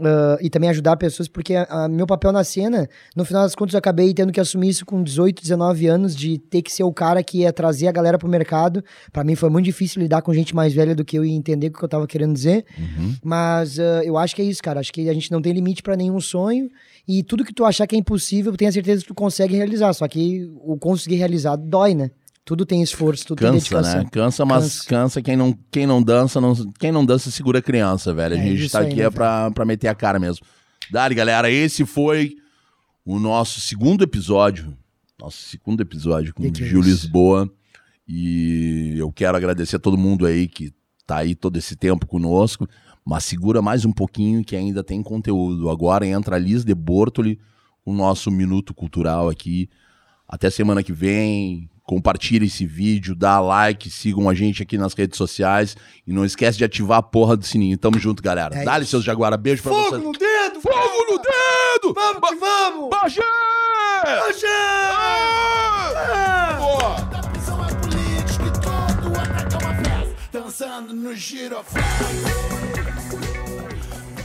Ah, e também ajudar pessoas, porque a- a- meu papel na cena, no final das contas, eu acabei tendo que assumir isso com 18, 19 anos, de ter que ser o cara que ia trazer a galera pro mercado. Pra mim foi muito difícil lidar com gente mais velha do que eu e entender o que eu tava querendo dizer. Mas ah, eu acho que é isso, cara. Acho que a gente não tem limite pra nenhum sonho. E tudo que tu achar que é impossível, tenha certeza que tu consegue realizar. Só que o conseguir realizar dói, né? Tudo tem esforço, tudo tem Cansa, dedicação. né? Cansa, mas Cansa. cansa, quem, não, quem não dança, não, quem não dança segura criança, velho. A É gente isso tá aí, aqui né, é pra, pra meter a cara mesmo. Dali, galera, esse foi o nosso segundo episódio. Nosso segundo episódio com o é Gil? Lisboa. E eu quero agradecer a todo mundo aí que tá aí todo esse tempo conosco. Mas segura mais um pouquinho que ainda tem conteúdo. Agora entra a Liz de Bortoli, o nosso Minuto Cultural aqui. Até semana que vem. Compartilhe esse vídeo, dá like, sigam a gente aqui nas redes sociais. E não esquece de ativar a porra do sininho. Tamo junto, galera. É Dá-lhe seus Jaguara. Beijo pra vocês. no dedo! Fogo no dedo! Vamos que vamos! Bagé! Da prisão é político e todo ataca uma festa. Dançando no giroflex.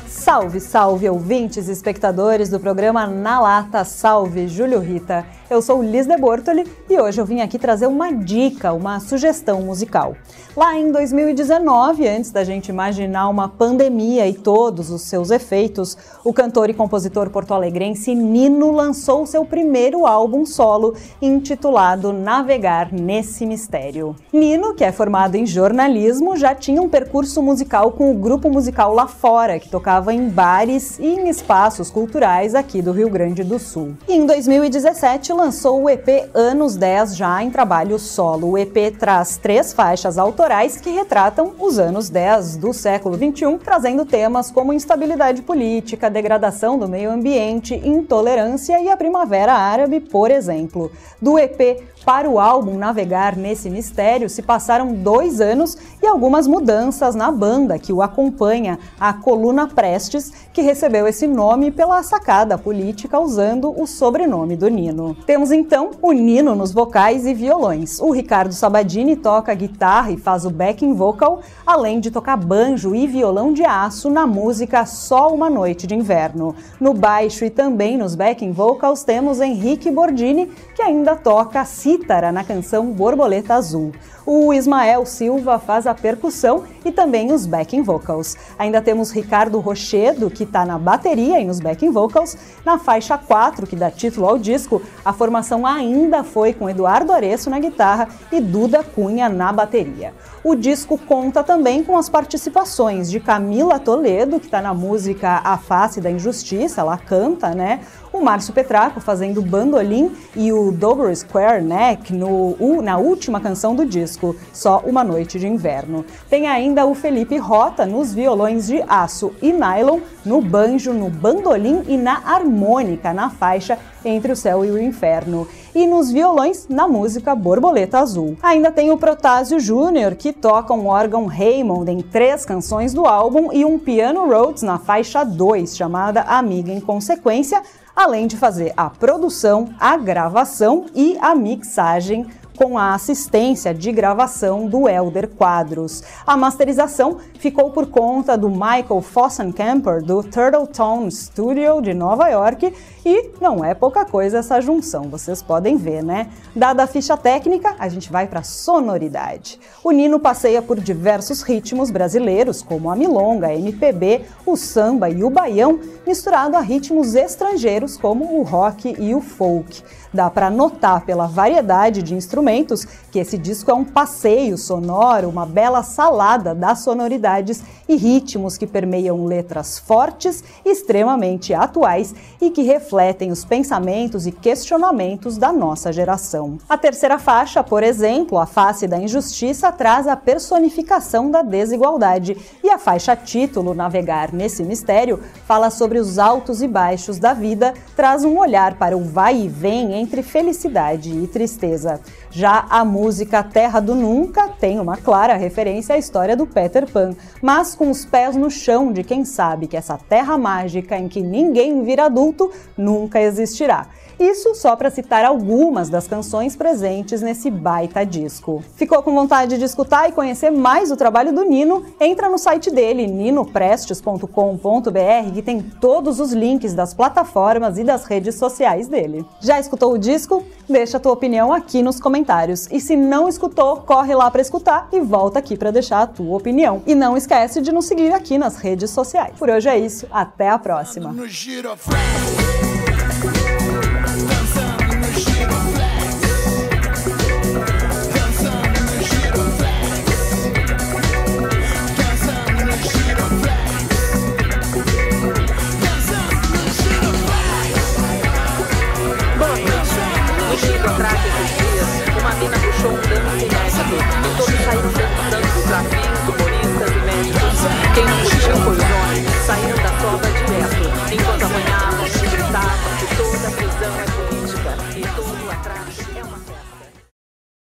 Salve, salve, ouvintes e espectadores do programa Na Lata. Salve, Júlio Rita. Eu sou Liz de Bortoli e hoje eu vim aqui trazer uma dica, uma sugestão musical. Lá em 2019, antes da gente imaginar uma pandemia e todos os seus efeitos, o cantor e compositor porto-alegrense Nino lançou seu primeiro álbum solo, intitulado Navegar nesse Mistério. Nino, que é formado em jornalismo, já tinha um percurso musical com o grupo musical Lá Fora, que tocava em bares e em espaços culturais aqui do Rio Grande do Sul. E em 2017 lançou o EP Anos 10 já em trabalho solo. O EP traz três faixas autorais que retratam os anos 10 do século 21, trazendo temas como instabilidade política, degradação do meio ambiente, intolerância e a primavera árabe, por exemplo. Do EP para o álbum navegar nesse mistério, se passaram dois anos e algumas mudanças na banda que o acompanha, a Coluna Prestes, que recebeu esse nome pela sacada política usando o sobrenome do Nino. Temos então o Nino nos vocais e violões. O Ricardo Sabadini toca guitarra e faz o backing vocal, além de tocar banjo e violão de aço na música Só uma Noite de Inverno. No baixo e também nos backing vocals temos Henrique Bordini, que ainda toca cítara na canção Borboleta Azul. O Ismael Silva faz a percussão e também os backing vocals. Ainda temos Ricardo Rochedo, que está na bateria e nos backing vocals. Na faixa 4, que dá título ao disco, a formação ainda foi com Eduardo Areço na guitarra e Duda Cunha na bateria. O disco conta também com as participações de Camila Toledo, que está na música A Face da Injustiça, ela canta, né? O Márcio Petraco fazendo bandolim e o Dobro Square Neck no, na última canção do disco, Só Uma Noite de Inverno. Tem ainda o Felipe Rota nos violões de aço e nylon, no banjo, no bandolim e na harmônica, na faixa Entre o Céu e o Inferno e nos violões na música Borboleta Azul. Ainda tem o Protásio Júnior, que toca um órgão Raymond em três canções do álbum e um piano Rhodes na faixa 2, chamada Amiga em Consequência, além de fazer a produção, a gravação e a mixagem com a assistência de gravação do Elder Quadros. A masterização ficou por conta do Michael Fossencamper do Turtle Tone Studio de Nova York e não é pouca coisa essa junção, vocês podem ver, né? Dada a ficha técnica, a gente vai para sonoridade. O Nino passeia por diversos ritmos brasileiros, como a milonga, a MPB, o samba e o baião, misturado a ritmos estrangeiros como o rock e o folk. Dá para notar pela variedade de instrumentos que esse disco é um passeio sonoro, uma bela salada das sonoridades e ritmos que permeiam letras fortes, extremamente atuais e que refletem os pensamentos e questionamentos da nossa geração. A terceira faixa, por exemplo, A Face da Injustiça, traz a personificação da desigualdade e a faixa título, Navegar nesse Mistério, fala sobre os altos e baixos da vida, traz um olhar para o vai e vem entre felicidade e tristeza. Já a música Terra do Nunca tem uma clara referência à história do Peter Pan, mas com os pés no chão de quem sabe que essa terra mágica em que ninguém vira adulto nunca existirá. Isso só para citar algumas das canções presentes nesse baita disco. Ficou com vontade de escutar e conhecer mais o trabalho do Nino? Entra no site dele, ninoprestes.com.br, que tem todos os links das plataformas e das redes sociais dele. Já escutou o disco? Deixa a tua opinião aqui nos comentários. E se não escutou, corre lá para escutar e volta aqui para deixar a tua opinião. E não esquece de nos seguir aqui nas redes sociais. Por hoje é isso, até a próxima.